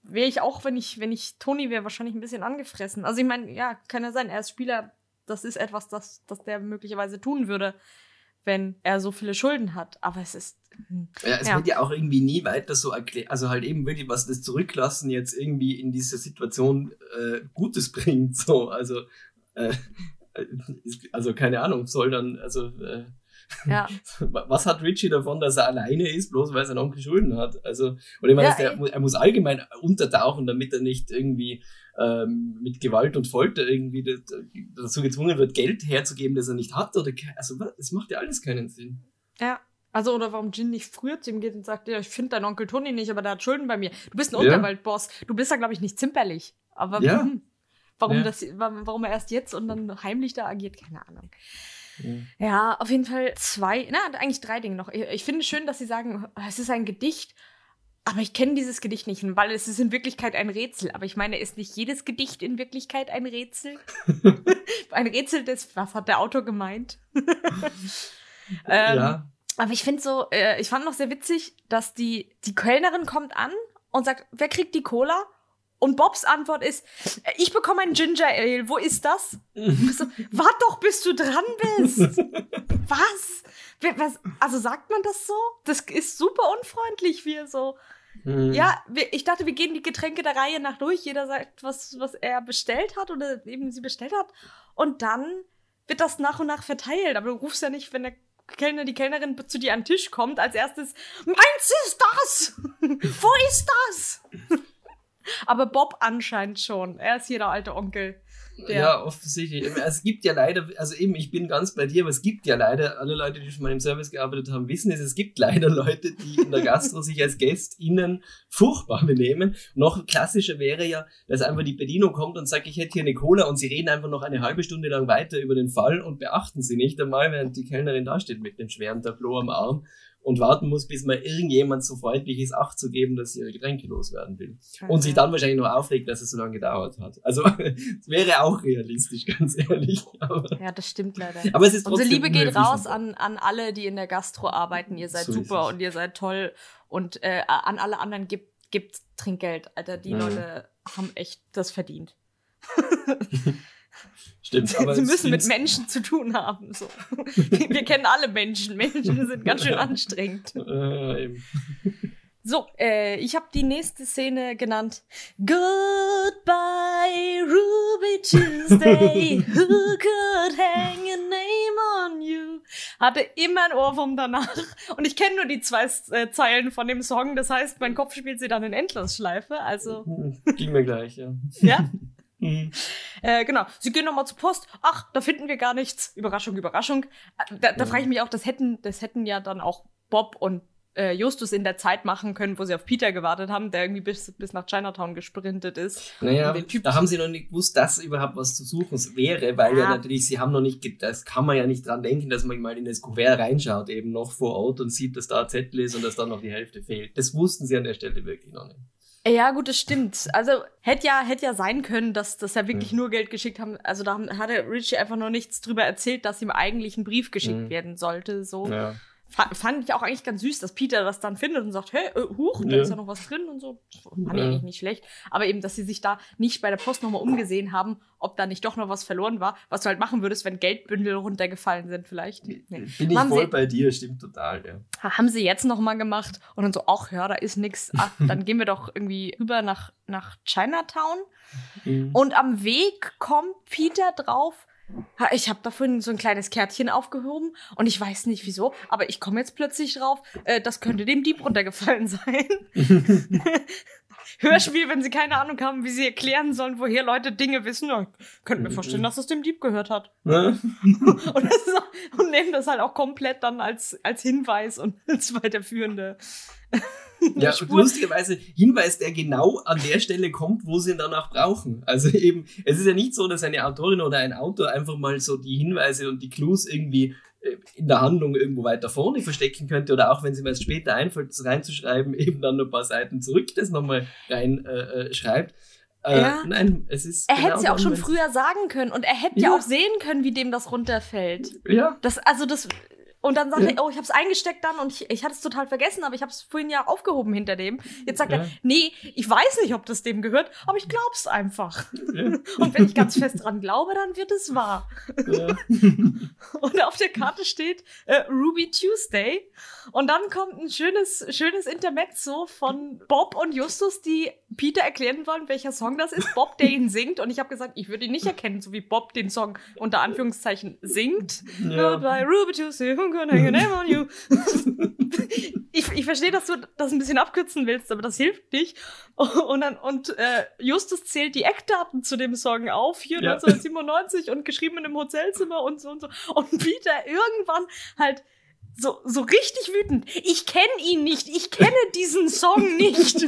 wäre ich auch, wenn ich, wenn ich Toni wäre, wahrscheinlich ein bisschen angefressen. Also ich meine, ja, kann ja sein, er ist Spieler, das ist etwas, das, das der möglicherweise tun würde, wenn er so viele Schulden hat. Aber es ist. Hm, ja, es ja. wird ja auch irgendwie nie weiter so erklärt. Also halt eben wirklich, was das Zurücklassen jetzt irgendwie in dieser Situation äh, Gutes bringt. So, also, äh, also keine Ahnung, soll dann, also äh, ja. Was hat Richie davon, dass er alleine ist, bloß weil sein Onkel Schulden hat? Also, oder ich meine, ja, der, er muss allgemein untertauchen, damit er nicht irgendwie ähm, mit Gewalt und Folter irgendwie dazu gezwungen wird, Geld herzugeben, das er nicht hat. Oder also das macht ja alles keinen Sinn. Ja. Also, oder warum Jin nicht früher zu ihm geht und sagt, ja, ich finde deinen Onkel Tony nicht, aber der hat Schulden bei mir. Du bist ein ja. Unterwaldboss. Du bist ja, glaube ich, nicht zimperlich. Aber ja. warum, warum, das, warum er erst jetzt und dann heimlich da agiert, keine Ahnung. Ja, auf jeden Fall zwei, na, eigentlich drei Dinge noch. Ich, ich finde es schön, dass Sie sagen, es ist ein Gedicht, aber ich kenne dieses Gedicht nicht, weil es ist in Wirklichkeit ein Rätsel. Aber ich meine, ist nicht jedes Gedicht in Wirklichkeit ein Rätsel? ein Rätsel des, was hat der Autor gemeint? ähm, ja. Aber ich finde so, äh, ich fand noch sehr witzig, dass die, die Kellnerin kommt an und sagt, wer kriegt die Cola? Und Bobs Antwort ist, äh, ich bekomme ein Ginger Ale, wo ist das? so, wart doch, bis du dran bist. Was? Was? Also sagt man das so? Das ist super unfreundlich, wie so. Mhm. Ja, ich dachte, wir gehen die Getränke der Reihe nach durch. Jeder sagt, was, was er bestellt hat oder eben sie bestellt hat. Und dann wird das nach und nach verteilt. Aber du rufst ja nicht, wenn der Kellner, die Kellnerin zu dir an den Tisch kommt, als erstes, meins ist das! Wo ist das? Aber Bob anscheinend schon. Er ist hier der alte Onkel. Ja, offensichtlich. Es gibt ja leider, also eben, ich bin ganz bei dir, aber es gibt ja leider, alle Leute, die schon mal im Service gearbeitet haben, wissen es, es gibt leider Leute, die in der Gastro sich als GästInnen furchtbar benehmen. Noch klassischer wäre ja, dass einfach die Bedienung kommt und sagt, ich hätte hier eine Cola und sie reden einfach noch eine halbe Stunde lang weiter über den Fall und beachten sie nicht einmal, während die Kellnerin da steht mit dem schweren Tableau am Arm und warten muss, bis mal irgendjemand so freundlich ist, Acht zu geben, dass sie ihre Getränke loswerden will. Mhm. Und sich dann wahrscheinlich noch aufregt, dass es so lange gedauert hat. Also es wäre auch realistisch, ganz ehrlich. Aber, ja, das stimmt leider. Aber es ist Unsere Liebe geht raus an, an alle, die in der Gastro arbeiten. Ihr seid so super und ihr seid toll. Und äh, an alle anderen gibt, gibt Trinkgeld. Alter, die mhm. Leute haben echt das verdient. Stimmt, aber Sie müssen mit Menschen zu tun haben. So. Wir kennen alle Menschen. Menschen sind ganz schön anstrengend. Äh, so, äh, ich habe die nächste Szene genannt. Goodbye, Ruby Tuesday. Who could hang a name on you? Hatte immer ein Ohrwurm danach. Und ich kenne nur die zwei äh, Zeilen von dem Song. Das heißt, mein Kopf spielt sie dann in Endlosschleife. Also. Ging mir gleich, ja. Ja? Mhm. Äh, genau. Sie gehen nochmal zur Post. Ach, da finden wir gar nichts. Überraschung, Überraschung. Äh, da, da frage ich mich auch, das hätten, das hätten ja dann auch Bob und äh, Justus in der Zeit machen können, wo sie auf Peter gewartet haben, der irgendwie bis, bis nach Chinatown gesprintet ist. Naja, da haben sie noch nicht gewusst, dass überhaupt was zu suchen wäre, weil ja. ja natürlich, sie haben noch nicht, das kann man ja nicht dran denken, dass man mal in das Kuvert reinschaut, eben noch vor Ort und sieht, dass da ein Zettel ist und dass dann noch die Hälfte fehlt. Das wussten sie an der Stelle wirklich noch nicht. Ja, gut, das stimmt. Also hätte ja, hätte ja sein können, dass, dass er wirklich mhm. nur Geld geschickt haben. Also da hatte Richie einfach nur nichts drüber erzählt, dass ihm eigentlich ein Brief geschickt mhm. werden sollte. So. Ja fand ich auch eigentlich ganz süß, dass Peter das dann findet und sagt, hey, äh, huch, da ja. ist ja noch was drin und so. Fand ich eigentlich nicht schlecht. Aber eben, dass sie sich da nicht bei der Post nochmal umgesehen haben, ob da nicht doch noch was verloren war, was du halt machen würdest, wenn Geldbündel runtergefallen sind vielleicht. Nee. Bin ich haben voll sie, bei dir, stimmt total, ja. Haben sie jetzt nochmal gemacht und dann so, ach ja, da ist nix. Ach, dann gehen wir doch irgendwie rüber nach, nach Chinatown. Mhm. Und am Weg kommt Peter drauf, ich habe da vorhin so ein kleines Kärtchen aufgehoben und ich weiß nicht wieso, aber ich komme jetzt plötzlich drauf, äh, das könnte dem Dieb runtergefallen sein. Hörspiel, wenn sie keine Ahnung haben, wie sie erklären sollen, woher Leute Dinge wissen. Ja, könnte mir vorstellen, dass es dem Dieb gehört hat. Ne? und, auch, und, nehmen das halt auch komplett dann als, als Hinweis und als weiterführende. Ja, und lustigerweise Hinweis, der genau an der Stelle kommt, wo sie ihn danach brauchen. Also eben, es ist ja nicht so, dass eine Autorin oder ein Autor einfach mal so die Hinweise und die Clues irgendwie äh, in der Handlung irgendwo weiter vorne verstecken könnte oder auch wenn sie mir erst später einfällt, das reinzuschreiben, eben dann ein paar Seiten zurück das nochmal rein äh, äh, schreibt. Äh, ja. Nein, es ist. Er genau hätte es ja auch schon früher sagen können und er hätte ja. ja. auch sehen können, wie dem das runterfällt. Ja. Das, also das und dann sagt ja. er, oh, ich habe es eingesteckt dann und ich, ich hatte es total vergessen, aber ich habe es vorhin ja aufgehoben hinter dem. Jetzt sagt ja. er, nee, ich weiß nicht, ob das dem gehört, aber ich glaub's einfach. Ja. Und wenn ich ganz fest dran glaube, dann wird es wahr. und auf der Karte steht äh, Ruby Tuesday. Und dann kommt ein schönes, schönes Intermezzo von Bob und Justus, die Peter erklären wollen, welcher Song das ist. Bob, der ihn singt. Und ich habe gesagt, ich würde ihn nicht erkennen, so wie Bob den Song unter Anführungszeichen singt. Bei Ruby Tuesday, ich, ich verstehe, dass du das ein bisschen abkürzen willst, aber das hilft nicht. Und, dann, und äh, Justus zählt die Eckdaten zu dem Song auf, hier ja. 1997 und geschrieben in einem Hotelzimmer und so und so. Und Peter irgendwann halt so, so richtig wütend. Ich kenne ihn nicht. Ich kenne diesen Song nicht.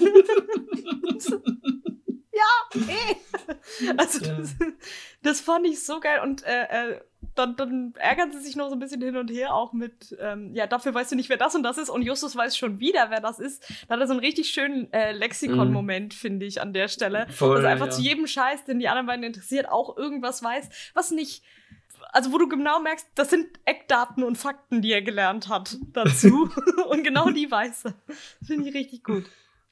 ja, eh. Also, das, das, fand ich so geil. Und äh, äh, dann, dann ärgern sie sich noch so ein bisschen hin und her, auch mit, ähm, ja, dafür weißt du nicht, wer das und das ist. Und Justus weiß schon wieder, wer das ist. Da hat er so einen richtig schönen äh, Lexikon-Moment, mm. finde ich, an der Stelle. Voll, Dass er einfach ja. zu jedem Scheiß, den die anderen beiden interessiert, auch irgendwas weiß, was nicht also wo du genau merkst, das sind Eckdaten und Fakten, die er gelernt hat dazu. und genau die weiß er. Finde ich richtig gut.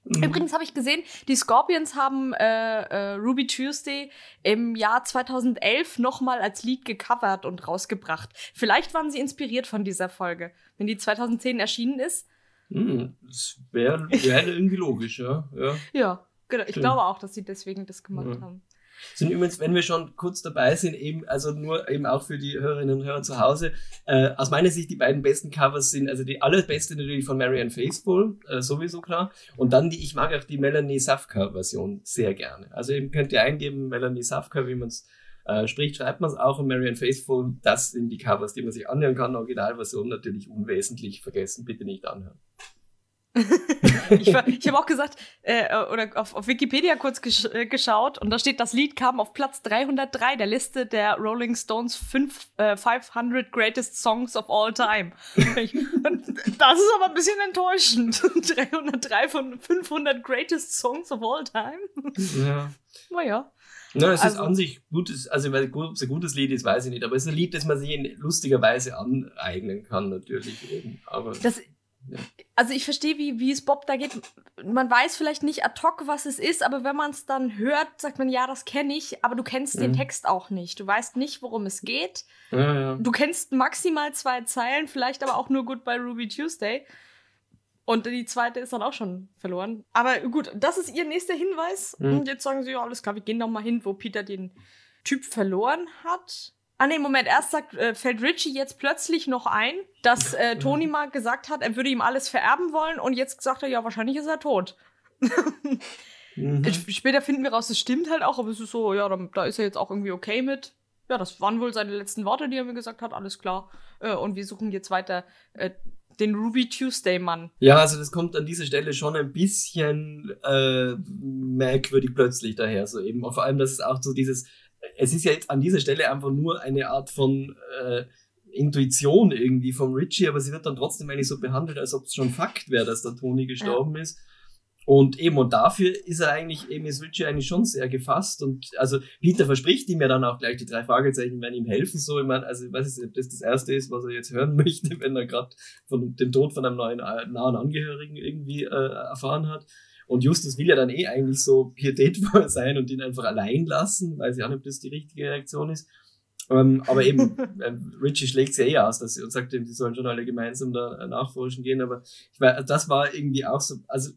Mhm. Übrigens habe ich gesehen, die Scorpions haben äh, äh, Ruby Tuesday im Jahr 2011 nochmal als Lied gecovert und rausgebracht. Vielleicht waren sie inspiriert von dieser Folge, wenn die 2010 erschienen ist. Hm, das wäre wär irgendwie logisch, ja. Ja, ja genau. Ich glaube auch, dass sie deswegen das gemacht ja. haben. Sind übrigens, wenn wir schon kurz dabei sind, eben, also nur eben auch für die Hörerinnen und Hörer zu Hause, äh, aus meiner Sicht die beiden besten Covers sind, also die allerbeste natürlich von Marianne Faithfull, äh, sowieso klar. Und dann die, ich mag auch die Melanie Safka Version sehr gerne. Also eben könnt ihr eingeben, Melanie Safka, wie man es äh, spricht, schreibt man es auch und Marianne Faithfull, das sind die Covers, die man sich anhören kann. Originalversion natürlich unwesentlich vergessen, bitte nicht anhören. ich, ich habe auch gesagt, äh, oder auf, auf Wikipedia kurz gesch äh, geschaut und da steht, das Lied kam auf Platz 303 der Liste der Rolling Stones 5, äh, 500 Greatest Songs of All Time. Das ist aber ein bisschen enttäuschend. 303 von 500 Greatest Songs of All Time. Ja. Naja. Na, es also, ist an sich gutes, also ob es ein gutes Lied ist, weiß ich nicht, aber es ist ein Lied, das man sich in lustiger Weise aneignen kann, natürlich eben. Aber das, also ich verstehe, wie, wie es Bob da geht. Man weiß vielleicht nicht ad hoc, was es ist, aber wenn man es dann hört, sagt man, ja, das kenne ich, aber du kennst mhm. den Text auch nicht. Du weißt nicht, worum es geht. Ja, ja. Du kennst maximal zwei Zeilen, vielleicht aber auch nur Goodbye Ruby Tuesday. Und die zweite ist dann auch schon verloren. Aber gut, das ist ihr nächster Hinweis. Mhm. Und jetzt sagen sie, ja, alles klar, wir gehen noch mal hin, wo Peter den Typ verloren hat. Ah nee, Moment, erst sagt, äh, fällt Richie jetzt plötzlich noch ein, dass äh, Tony mal gesagt hat, er würde ihm alles vererben wollen und jetzt sagt er, ja, wahrscheinlich ist er tot. mhm. Später finden wir raus, es stimmt halt auch, aber es ist so, ja, da, da, ist er jetzt auch irgendwie okay mit. Ja, das waren wohl seine letzten Worte, die er mir gesagt hat, alles klar. Äh, und wir suchen jetzt weiter äh, den Ruby Tuesday-Mann. Ja, also das kommt an dieser Stelle schon ein bisschen äh, merkwürdig plötzlich daher, so eben. vor allem, dass es auch so dieses es ist ja jetzt an dieser Stelle einfach nur eine Art von äh, Intuition irgendwie vom Richie, aber sie wird dann trotzdem eigentlich so behandelt, als ob es schon Fakt wäre, dass der Tony gestorben ja. ist. Und eben, und dafür ist er eigentlich, eben ist Richie eigentlich schon sehr gefasst. Und also Peter verspricht ihm ja dann auch gleich, die drei Fragezeichen werden ihm helfen. So, ich meine, also ich weiß nicht, ob das das Erste ist, was er jetzt hören möchte, wenn er gerade von dem Tod von einem neuen äh, nahen Angehörigen irgendwie äh, erfahren hat. Und Justus will ja dann eh eigentlich so pietätvoll sein und ihn einfach allein lassen. Weiß ich auch nicht, ob das die richtige Reaktion ist. Ähm, aber eben, äh, Richie schlägt sie eh aus dass sie, und sagt ihm, sie sollen schon alle gemeinsam da nachforschen gehen. Aber ich weiß, das war irgendwie auch so, also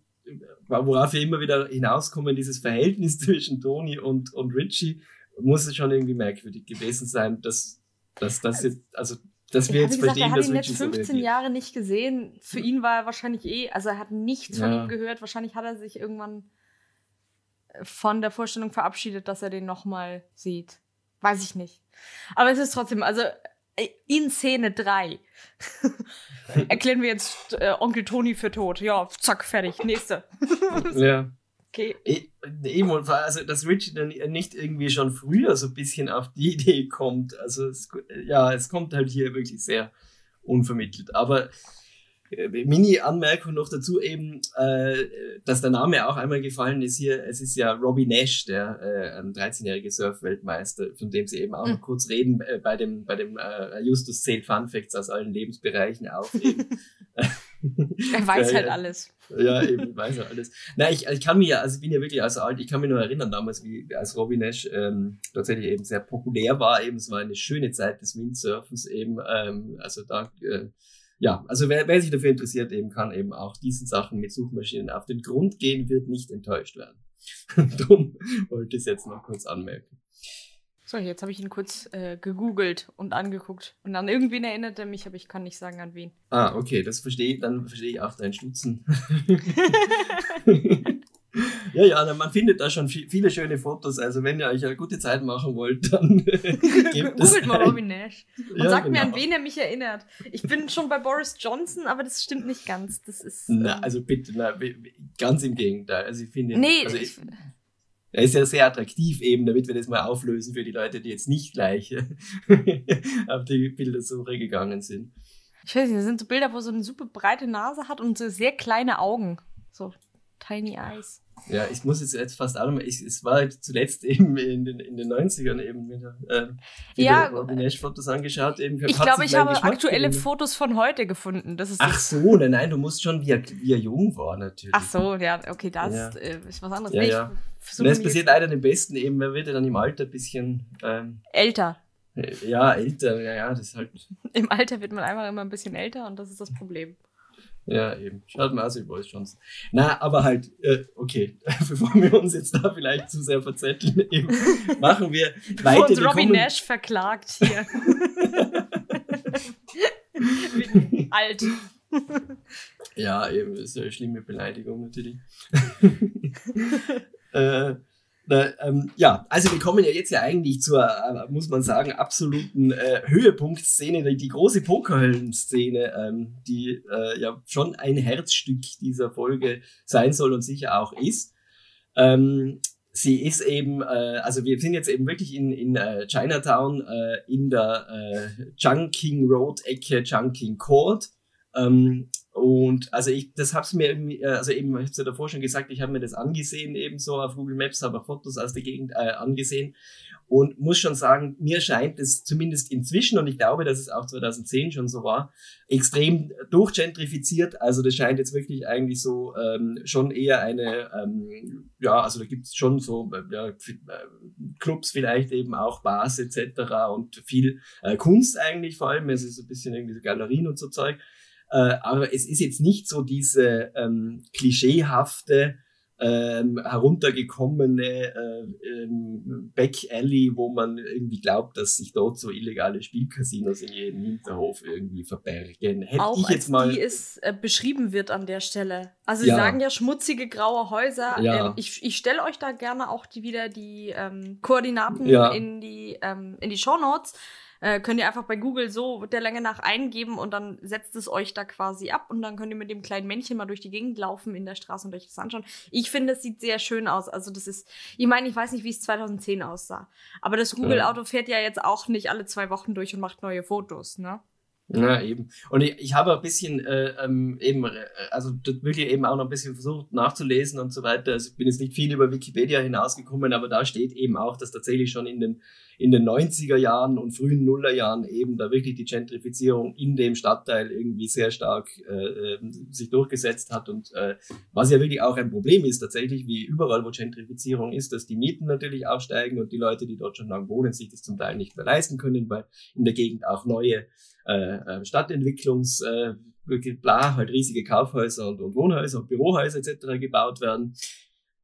worauf wir immer wieder hinauskommen, dieses Verhältnis zwischen Tony und, und Richie, muss es schon irgendwie merkwürdig gewesen sein, dass, dass das jetzt, also dass wir jetzt gesagt, verstehen, er hat ihn jetzt 15 Jahre nicht gesehen. Für ihn war er wahrscheinlich eh, also er hat nichts ja. von ihm gehört. Wahrscheinlich hat er sich irgendwann von der Vorstellung verabschiedet, dass er den nochmal sieht. Weiß ich nicht. Aber es ist trotzdem, also äh, in Szene 3 erklären wir jetzt äh, Onkel Toni für tot. Ja, zack, fertig. Nächste. ja. Okay. Eben, und vor- also dass Richie dann nicht irgendwie schon früher so ein bisschen auf die Idee kommt. Also es, ja, es kommt halt hier wirklich sehr unvermittelt. Aber äh, Mini-Anmerkung noch dazu eben, äh, dass der Name auch einmal gefallen ist hier. Es ist ja Robbie Nash, der äh, ein 13-jährige Surf-Weltmeister, von dem sie eben auch Mhm. noch kurz reden äh, bei dem, bei dem äh, Justus zählt Fun Facts aus allen Lebensbereichen auf. Eben. Er weiß Ja, halt ja. alles. Ja, eben, weiß er alles. Nein, ich, ich kann mich ja, also ich bin ja wirklich also alt, ich kann mich nur erinnern damals, wie als Robbie Nash ähm, tatsächlich eben sehr populär war, eben, es war eine schöne Zeit des Windsurfens eben, ähm, also da, äh, ja, also wer, wer sich dafür interessiert, eben kann eben auch diesen Sachen mit Suchmaschinen auf den Grund gehen, wird nicht enttäuscht werden. Drum wollte ich es jetzt noch kurz anmerken. So, jetzt habe ich ihn kurz äh, gegoogelt und angeguckt. Und an irgendwen erinnert er mich, aber ich kann nicht sagen, an wen. Ah, okay, das verstehe ich, dann verstehe ich auch dein Stutzen. ja, ja, na, man findet da schon vi- viele schöne Fotos. Also wenn ihr euch eine gute Zeit machen wollt, dann gebt es Googelt mal. Robin Nash. Und Ja, sagt mir, an genau. wen er mich erinnert. Ich bin schon bei Boris Johnson, aber das stimmt nicht ganz. Das ist. Na, ähm, also bitte, na, ganz im Gegenteil. Also ich finde, nee, also ich, er ist ja sehr attraktiv eben, damit wir das mal auflösen für die Leute, die jetzt nicht gleich auf die Bildersuche gegangen sind. ich weiß nicht, das sind so Bilder, wo so eine super breite Nase hat und so sehr kleine Augen. So tiny eyes. Ja, ich muss jetzt, jetzt fast auch nochmal, es war halt zuletzt eben in den, in den 90ern eben wieder, ähm, wieder Ja, Robin Nash Fotos angeschaut. Eben, Ich glaube, ich habe Geschmack aktuelle geändert. Fotos von heute gefunden. Das ist Ach so, nein, nein, du musst schon, wie er, wie er jung war natürlich. Ach so, ja, okay, das Ja. äh, ist was anderes. Ja, Nee, ja. Und das passiert leider dem Besten eben, man wird ja dann im Alter ein bisschen, ähm, älter. ja, älter, ja, ja, das ist halt, Im Alter wird man einfach immer ein bisschen älter und das ist das Problem. Ja, eben. Schaut mal aus wie Boris Johnson. Na, aber halt, äh, okay, bevor wir uns jetzt da vielleicht zu sehr verzetteln, eben, machen wir weiter. Wir Robbie Nash verklagt hier. Wegen alt. Ja, eben, das ist eine schlimme Beleidigung natürlich. äh, na, ähm, ja, also wir kommen ja jetzt ja eigentlich zur, äh, muss man sagen, absoluten äh, Höhepunktszene, die, die große Pokerhöllen-Szene, ähm, die äh, ja schon ein Herzstück dieser Folge sein soll und sicher auch ist. Ähm, sie ist eben, äh, also wir sind jetzt eben wirklich in, in äh, Chinatown, äh, in der äh, Chungking Road Ecke Chungking Court. Ähm, und also ich, das hab's mir irgendwie, äh, also eben, ich hab's ja davor schon gesagt, ich habe mir das angesehen, eben so auf Google Maps, habe Fotos aus der Gegend äh, angesehen und muss schon sagen, mir scheint es zumindest inzwischen, und ich glaube, dass es auch 2010 schon so war, extrem durchgentrifiziert. Also das scheint jetzt wirklich eigentlich so ähm, schon eher eine, ähm, ja, also da gibt's schon so äh, ja, äh, Clubs vielleicht eben auch Bars etc. und viel äh, Kunst eigentlich vor allem. Es ist ein bisschen irgendwie so Galerien und so Zeug. Äh, aber es ist jetzt nicht so diese ähm, klischeehafte, ähm, heruntergekommene äh, ähm, Back Alley, wo man irgendwie glaubt, dass sich dort so illegale Spielcasinos in jedem Hinterhof irgendwie verbergen. Hätte Auch ich jetzt mal. die es äh, beschrieben wird an der Stelle. Also sie Ja. sagen ja schmutzige graue Häuser. Ja. Ähm, ich ich stelle euch da gerne auch die, wieder die ähm, Koordinaten Ja. in die, ähm, in die Shownotes. Äh, könnt ihr einfach bei Google so der Länge nach eingeben und dann setzt es euch da quasi ab und dann könnt ihr mit dem kleinen Männchen mal durch die Gegend laufen in der Straße und euch das anschauen. Ich finde, es sieht sehr schön aus. Also das ist, ich meine, ich weiß nicht, wie es 2010 aussah. Aber das Google-Auto fährt ja jetzt auch nicht alle zwei Wochen durch und macht neue Fotos, ne? Ja, eben. Und ich, ich habe ein bisschen äh, ähm, eben, äh, also wirklich eben auch noch ein bisschen versucht nachzulesen und so weiter. Also ich bin jetzt nicht viel über Wikipedia hinausgekommen, aber da steht eben auch, dass tatsächlich schon in den, in den 90er Jahren und frühen Nullerjahren eben da wirklich die Gentrifizierung in dem Stadtteil irgendwie sehr stark äh, ähm, sich durchgesetzt hat und äh, was ja wirklich auch ein Problem ist tatsächlich, wie überall, wo Gentrifizierung ist, dass die Mieten natürlich auch steigen und die Leute, die dort schon lange wohnen, sich das zum Teil nicht mehr leisten können, weil in der Gegend auch neue äh, äh, Stadtentwicklungs, äh, bla, halt riesige Kaufhäuser und, und Wohnhäuser und Bürohäuser etc. gebaut werden.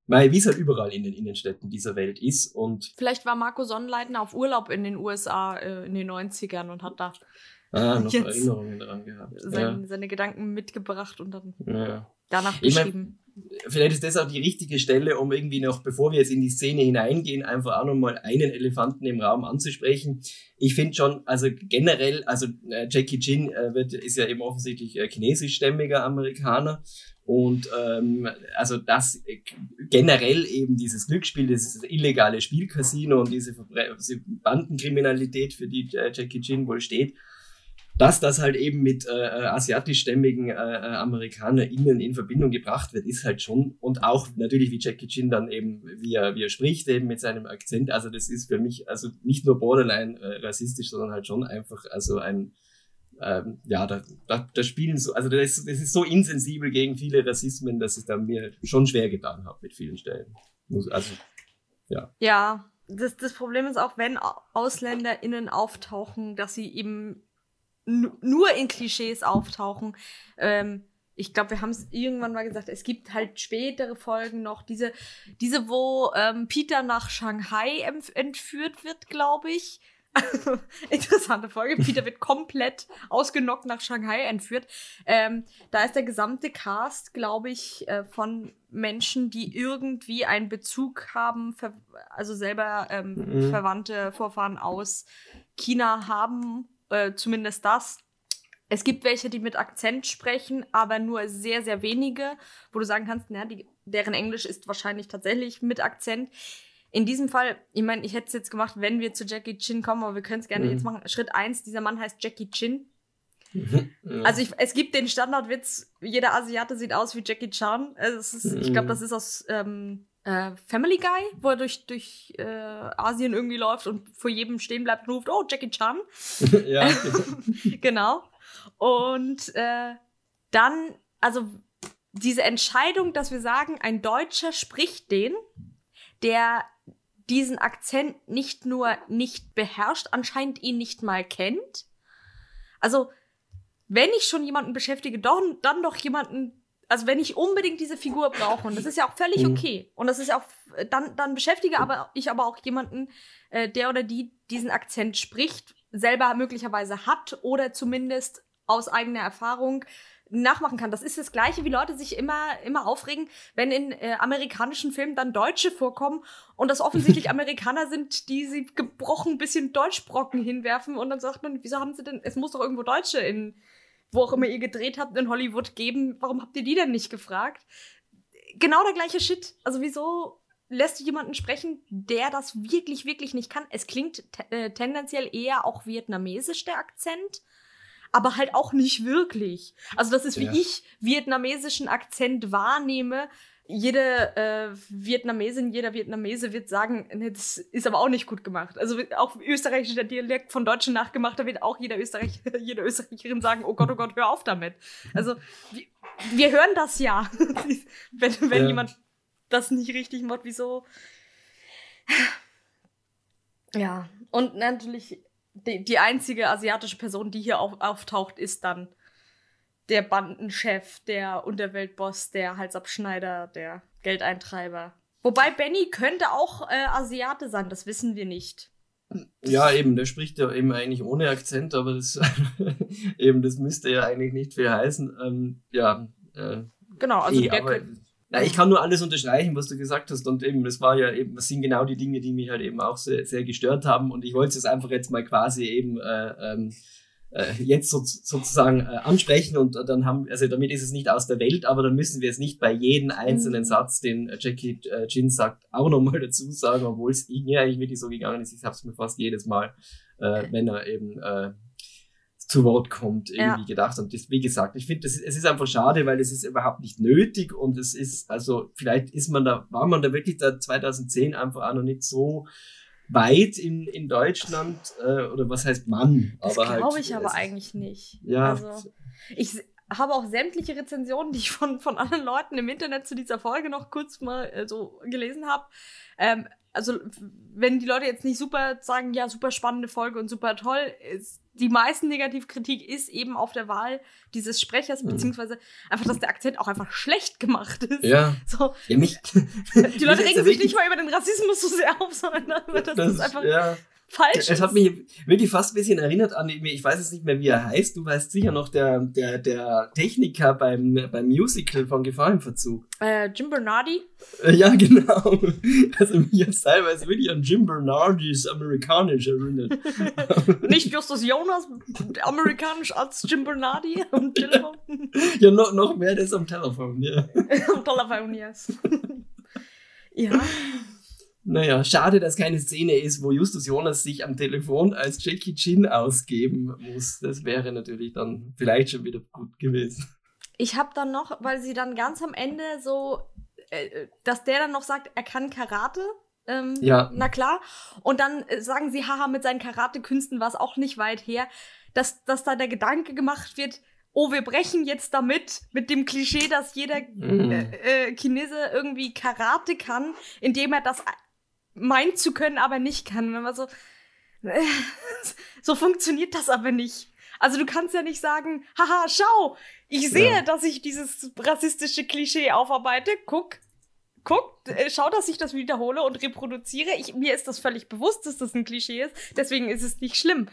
Weil wie es halt überall in den Innenstädten dieser Welt ist und Vielleicht war Marco Sonnenleitner auf Urlaub in den USA äh, in den 90ern und hat da ah, noch Erinnerungen daran gehabt. sein, seine Gedanken mitgebracht und dann Ja. Ja. danach Ich mein-. Vielleicht ist das auch die richtige Stelle, um irgendwie noch, bevor wir jetzt in die Szene hineingehen, einfach auch nochmal einen Elefanten im Raum anzusprechen. Ich finde schon, also generell, also äh, Jackie Chan äh, wird, ist ja eben offensichtlich äh, chinesischstämmiger Amerikaner und ähm, also das äh, generell eben dieses Glücksspiel, dieses illegale Spielcasino und diese, diese Bandenkriminalität, für die äh, Jackie Chan wohl steht, dass das halt eben mit äh, äh asiatischstämmigen äh, äh, AmerikanerInnen in Verbindung gebracht wird, ist halt schon, und auch natürlich wie Jackie Chin dann eben, wie er, wie er spricht, eben mit seinem Akzent, also das ist für mich also nicht nur borderline äh, rassistisch, sondern halt schon einfach also ein, ähm, ja, da, da, da spielen so, also das, ist, das ist so insensibel gegen viele Rassismen, dass ich da mir schon schwer getan habe mit vielen Stellen. Also, ja. Ja, das, das Problem ist auch, wenn AusländerInnen auftauchen, dass sie eben nur in Klischees auftauchen. Ähm, ich glaube, wir haben es irgendwann mal gesagt, es gibt halt spätere Folgen noch, diese, diese wo ähm, Peter nach Shanghai entführt wird, glaube ich. Interessante Folge. Peter wird komplett ausgenockt nach Shanghai entführt. Ähm, da ist der gesamte Cast, glaube ich, äh, von Menschen, die irgendwie einen Bezug haben, also selber ähm, mhm. Verwandte, Vorfahren aus China haben äh, zumindest das. Es gibt welche, die mit Akzent sprechen, aber nur sehr, sehr wenige, wo du sagen kannst, na, die, deren Englisch ist wahrscheinlich tatsächlich mit Akzent. In diesem Fall, ich meine, ich hätte es jetzt gemacht, wenn wir zu Jackie Chin kommen, aber wir können es gerne mhm. jetzt machen. Schritt eins: dieser Mann heißt Jackie Chin. Mhm. Also ich, es gibt den Standardwitz, jeder Asiate sieht aus wie Jackie Chan. Also ist, ich glaube, das ist aus ähm, äh, Family Guy, wo er durch, durch äh, Asien irgendwie läuft und vor jedem stehen bleibt und ruft, oh, Jackie Chan. ja. genau. Und äh, dann, also diese Entscheidung, dass wir sagen, ein Deutscher spricht den, der diesen Akzent nicht nur nicht beherrscht, anscheinend ihn nicht mal kennt. Also, wenn ich schon jemanden beschäftige, dann, dann doch jemanden, also wenn ich unbedingt diese Figur brauche, und das ist ja auch völlig mhm. okay, und das ist ja auch, dann, dann beschäftige aber ich aber auch jemanden, äh, der oder die diesen Akzent spricht, selber möglicherweise hat oder zumindest aus eigener Erfahrung nachmachen kann. Das ist das Gleiche, wie Leute sich immer, immer aufregen, wenn in äh, amerikanischen Filmen dann Deutsche vorkommen und das offensichtlich Amerikaner sind, die sie gebrochen ein bisschen Deutschbrocken hinwerfen und dann sagt man, wieso haben sie denn, es muss doch irgendwo Deutsche in, wo auch immer ihr gedreht habt in Hollywood geben, warum habt ihr die denn nicht gefragt? Genau der gleiche Shit. Also wieso lässt du jemanden sprechen, der das wirklich, wirklich nicht kann? Es klingt äh, tendenziell eher auch vietnamesisch, der Akzent. Aber halt auch nicht wirklich. Also das ist, wie ja. ich vietnamesischen Akzent wahrnehme, jede äh, Vietnamesin, jeder Vietnamese wird sagen, nee, das ist aber auch nicht gut gemacht. Also auch österreichischer Dialekt von Deutschen nachgemacht, da wird auch jeder Österreicher, jede Österreicherin sagen, oh Gott, oh Gott, hör auf damit. Also wir, wir hören das ja. wenn wenn ja. jemand das nicht richtig macht, wieso? Ja, und natürlich die, die einzige asiatische Person, die hier auf, auftaucht, ist dann der Bandenchef, der Unterweltboss, der Halsabschneider, der Geldeintreiber. Wobei Benny könnte auch äh, Asiate sein, das wissen wir nicht. Ja, eben, der spricht ja eben eigentlich ohne Akzent, aber das eben, das müsste ja eigentlich nicht viel heißen. Ähm, ja. Äh, genau, also eh, der aber, ja, ich kann nur alles unterstreichen, was du gesagt hast. Und eben, das war ja eben, das sind genau die Dinge, die mich halt eben auch sehr, sehr gestört haben. Und ich wollte es einfach jetzt mal quasi eben äh, ähm, äh, jetzt so, sozusagen äh, ansprechen und dann haben, also damit ist es nicht aus der Welt, aber dann müssen wir es nicht bei jedem einzelnen mhm. Satz, den Jackie äh, Chin sagt, auch nochmal dazu sagen, obwohl es mir eigentlich wirklich so gegangen ist. Ich habe es mir fast jedes Mal, äh, wenn er eben äh, zu Wort kommt, irgendwie ja. gedacht. Und das, wie gesagt, ich finde, es ist einfach schade, weil es ist überhaupt nicht nötig und es ist, also vielleicht ist man da, war man da wirklich da 2010 einfach auch noch nicht so weit in, in Deutschland, äh, oder was heißt Mann? Das glaube halt, ich aber eigentlich nicht. Ja. Also, ich habe auch sämtliche Rezensionen, die ich von, von anderen Leuten im Internet zu dieser Folge noch kurz mal äh, so gelesen habe. Ähm, also, wenn die Leute jetzt nicht super sagen, ja, super spannende Folge und super toll, ist, die meisten Negativkritik ist eben auf der Wahl dieses Sprechers, mhm. beziehungsweise einfach, dass der Akzent auch einfach schlecht gemacht ist. Ja. So. Ja, mich, die Leute regen sich nicht mal über den Rassismus so sehr auf, sondern das, das ist einfach. Ja. Falsch Es hat mich wirklich fast ein bisschen erinnert an, ich weiß jetzt nicht mehr, wie er heißt. Du weißt sicher noch, der, der, der Techniker beim, beim Musical von Gefahr im Verzug. Äh, Jim Bernardi? Äh, ja, genau. Also mich jetzt teilweise wirklich an Jim Bernardis amerikanisch erinnert. nicht Justus Jonas amerikanisch als Jim Bernardi am Telefon? Ja, noch, noch mehr das am Telefon, ja. am Telefon, yes. ja. Naja, schade, dass keine Szene ist, wo Justus Jonas sich am Telefon als Jackie Chin ausgeben muss. Das wäre natürlich dann vielleicht schon wieder gut gewesen. Ich habe dann noch, weil sie dann ganz am Ende so, äh, dass der dann noch sagt, er kann Karate. Ähm, ja. Na klar. Und dann äh, sagen sie, haha, mit seinen Karate-Künsten war es auch nicht weit her, dass, dass da der Gedanke gemacht wird, oh, wir brechen jetzt damit, mit dem Klischee, dass jeder mm. äh, äh, Chinese irgendwie Karate kann, indem er das meint zu können, aber nicht kann. Dann war so, äh, so funktioniert das aber nicht. Also du kannst ja nicht sagen, haha, schau, ich sehe, ja. dass ich dieses rassistische Klischee aufarbeite. Guck, guck, äh, schau, dass ich das wiederhole und reproduziere. Ich, mir ist das völlig bewusst, dass das ein Klischee ist. Deswegen ist es nicht schlimm.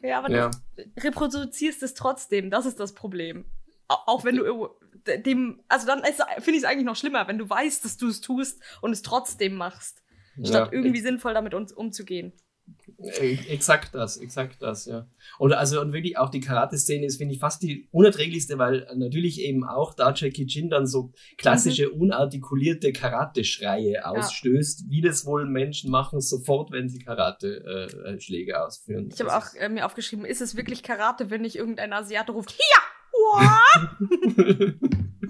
Ja, aber ja. du reproduzierst es trotzdem. Das ist das Problem. Auch wenn du dem, also dann finde ich es eigentlich noch schlimmer, wenn du weißt, dass du es tust und es trotzdem machst statt ja, irgendwie sinnvoll damit um, umzugehen. Äh, exakt das, exakt das, ja. Und also und wirklich auch die Karate-Szene ist, finde ich, fast die unerträglichste, weil natürlich eben auch da Jackie Chin dann so klassische, mhm. unartikulierte Karate-Schreie ausstößt, ja. wie das wohl Menschen machen, sofort, wenn sie Karate-Schläge äh, ausführen. Ich habe auch äh, mir aufgeschrieben, ist es wirklich Karate, wenn nicht irgendein Asiate ruft, Hier!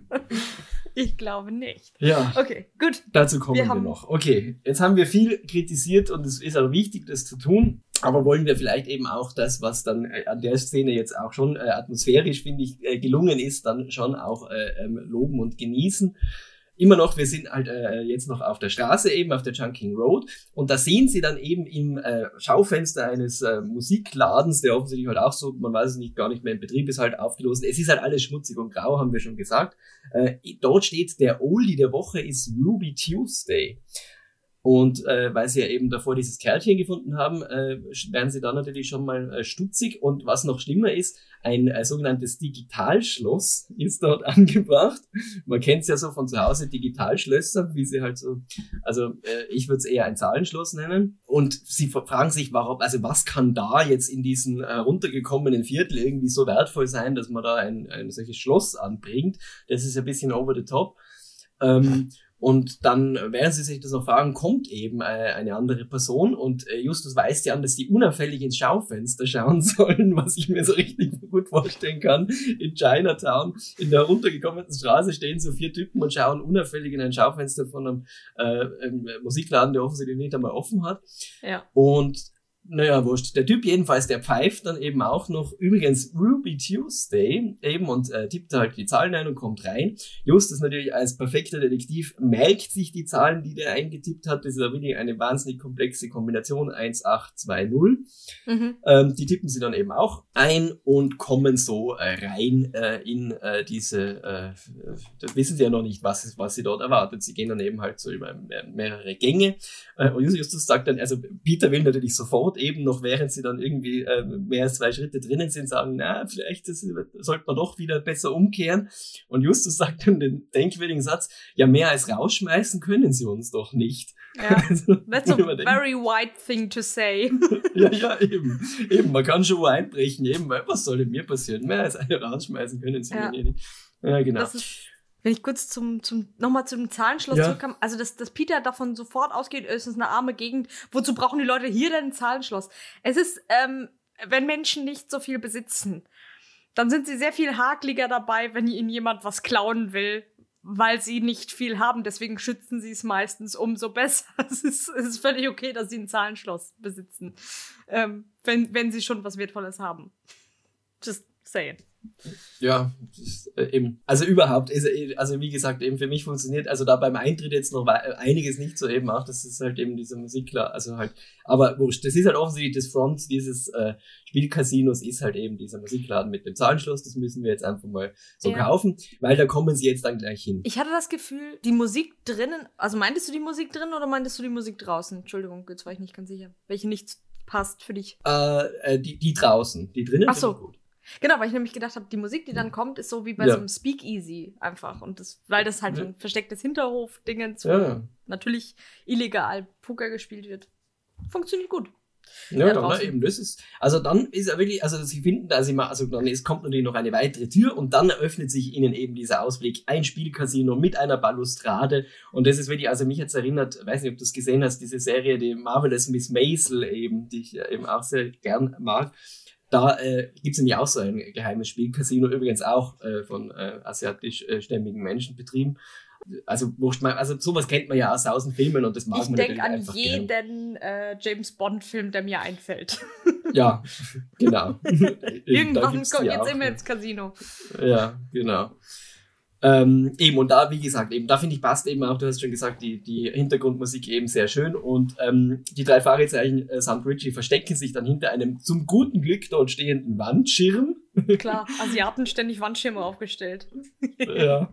Ich glaube nicht. Ja. Okay, gut. Dazu kommen wir, wir noch. Okay, jetzt haben wir viel kritisiert und es ist auch wichtig, das zu tun. Aber wollen wir vielleicht eben auch das, was dann äh, an der Szene jetzt auch schon äh, atmosphärisch, finde ich, äh, gelungen ist, dann schon auch äh, ähm, loben und genießen immer noch, wir sind halt äh, jetzt noch auf der Straße eben, auf der Chunking Road und da sehen sie dann eben im äh, Schaufenster eines äh, Musikladens, der offensichtlich halt auch so, man weiß es nicht, gar nicht mehr im Betrieb ist, halt aufgelost. Es ist halt alles schmutzig und grau, haben wir schon gesagt. Äh, dort steht, der Oldie der Woche ist Ruby Tuesday. Und äh, weil sie ja eben davor dieses Kerlchen gefunden haben, äh, werden sie dann natürlich schon mal äh, stutzig. Und was noch schlimmer ist, ein äh, sogenanntes Digitalschloss ist dort angebracht. Man kennt es ja so von zu Hause, Digitalschlösser, wie sie halt so, also äh, ich würde es eher ein Zahlenschloss nennen. Und sie fragen sich, warum, also was kann da jetzt in diesem äh, runtergekommenen Viertel irgendwie so wertvoll sein, dass man da ein, ein solches Schloss anbringt. Das ist ein bisschen over the top. Ähm, und dann, während sie sich das noch fragen, kommt eben äh, eine andere Person und äh, Justus weist ja an, dass die unauffällig ins Schaufenster schauen sollen, was ich mir so richtig gut vorstellen kann. In Chinatown, in der runtergekommenen Straße stehen so vier Typen und schauen unauffällig in ein Schaufenster von einem, äh, einem Musikladen, der offensichtlich nicht einmal offen hat. Ja. Und naja, wurscht. Der Typ jedenfalls, der pfeift dann eben auch noch, übrigens Ruby Tuesday eben und äh, tippt halt die Zahlen ein und kommt rein. Justus natürlich als perfekter Detektiv merkt sich die Zahlen, die der eingetippt hat. Das ist ja wirklich eine wahnsinnig komplexe Kombination 1820. Mhm. Ähm, die tippen sie dann eben auch ein und kommen so äh, rein äh, in äh, diese, äh, das wissen sie ja noch nicht, was, was sie dort erwartet. Sie gehen dann eben halt so über mehrere Gänge. Äh, und Justus sagt dann, also Peter will natürlich sofort eben noch, während sie dann irgendwie äh, mehr als zwei Schritte drinnen sind, sagen, na, vielleicht das, sollte man doch wieder besser umkehren. Und Justus sagt dann den denkwürdigen Satz, ja, mehr als rausschmeißen können sie uns doch nicht. Ja, also, that's a very white thing to say. ja, ja, eben. Eben, man kann schon einbrechen, eben, weil was soll denn mir passieren? Mehr als eine rausschmeißen können sie ja. nicht. Ja, genau. Das ist wenn ich kurz zum, zum nochmal zum Zahlenschloss ja. zurückkomme, also dass, dass Peter davon sofort ausgeht, es ist eine arme Gegend, wozu brauchen die Leute hier denn ein Zahlenschloss? Es ist, ähm, wenn Menschen nicht so viel besitzen, dann sind sie sehr viel hakliger dabei, wenn ihnen jemand was klauen will, weil sie nicht viel haben. Deswegen schützen sie es meistens umso besser. Es ist, es ist völlig okay, dass sie ein Zahlenschloss besitzen, ähm, wenn, wenn sie schon was Wertvolles haben. Just saying. Ja, äh, eben. Also überhaupt, ist, also wie gesagt, eben für mich funktioniert, also da beim Eintritt jetzt noch einiges nicht so eben auch, das ist halt eben diese Musik klar, also halt, aber wurscht, das ist halt offensichtlich das Front dieses äh, Spielcasinos ist halt eben dieser Musikladen mit dem Zahlenschloss, das müssen wir jetzt einfach mal so ja. kaufen, weil da kommen sie jetzt dann gleich hin. Ich hatte das Gefühl, die Musik drinnen, also meintest du die Musik drinnen oder meintest du die Musik draußen? Entschuldigung, jetzt war ich nicht ganz sicher. Welche nicht passt für dich? Äh, äh, die, die draußen. Die drinnen Ach so. gut. Genau, weil ich nämlich gedacht habe, die Musik, die dann kommt, ist so wie bei ja. so einem Speakeasy einfach. Und das, weil das halt ja. so ein verstecktes Hinterhof-Dingens, ja. natürlich illegal Poker gespielt wird. Funktioniert gut. Ja, dann, ne, eben, das ist, also dann ist er wirklich, also sie finden, also, immer, also dann es kommt natürlich noch eine weitere Tür und dann eröffnet sich ihnen eben dieser Ausblick, ein Spielcasino mit einer Balustrade und das ist wirklich, also mich jetzt erinnert, weiß nicht, ob du es gesehen hast, diese Serie, die Marvelous Miss Maisel eben, die ich eben auch sehr gern mag. Da äh, gibt es nämlich auch so ein geheimes Spielcasino, übrigens auch äh, von äh, asiatisch-stämmigen äh, Menschen betrieben also, also sowas kennt man ja aus tausend Filmen und das mag ich man denk einfach Ich denke an jeden äh, James Bond-Film, der mir einfällt. Ja, genau. Irgendwann geht's immer ins Casino. Ja, genau. Ähm, eben, und da, wie gesagt, eben, da finde ich, passt eben auch, du hast schon gesagt, die, die Hintergrundmusik eben sehr schön und ähm, die drei Fragezeichen äh, St. Ritchie verstecken sich dann hinter einem zum guten Glück dort stehenden Wandschirm. Klar, Asiaten ständig Wandschirme aufgestellt. ja.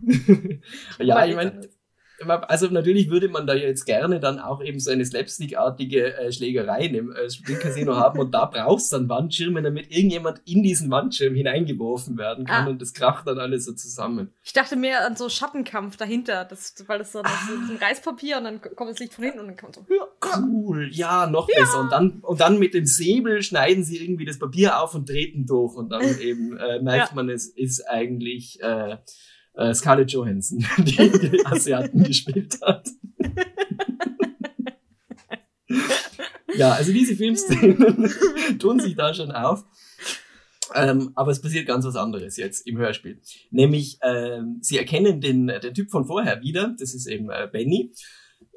ja, ich meine, also natürlich würde man da jetzt gerne dann auch eben so eine slapstickartige äh, Schlägerei im äh, Spielcasino haben und da brauchst du dann Wandschirme, damit irgendjemand in diesen Wandschirm hineingeworfen werden kann ah. und das kracht dann alles so zusammen. Ich dachte mehr an so Schattenkampf dahinter, das, weil das so ah. so ein Reispapier und dann kommt das Licht von hinten und dann kommt so. Cool, ja, noch ja. besser. Und dann, und dann mit dem Säbel schneiden sie irgendwie das Papier auf und treten durch und dann eben äh, merkt ja. man, es ist eigentlich äh, äh, Scarlett Johansson, die die Asiaten gespielt hat. ja, also diese Filmszenen tun sich da schon auf. Ähm, aber es passiert ganz was anderes jetzt im Hörspiel. Nämlich, ähm, sie erkennen den, den Typ von vorher wieder, das ist eben äh, Benny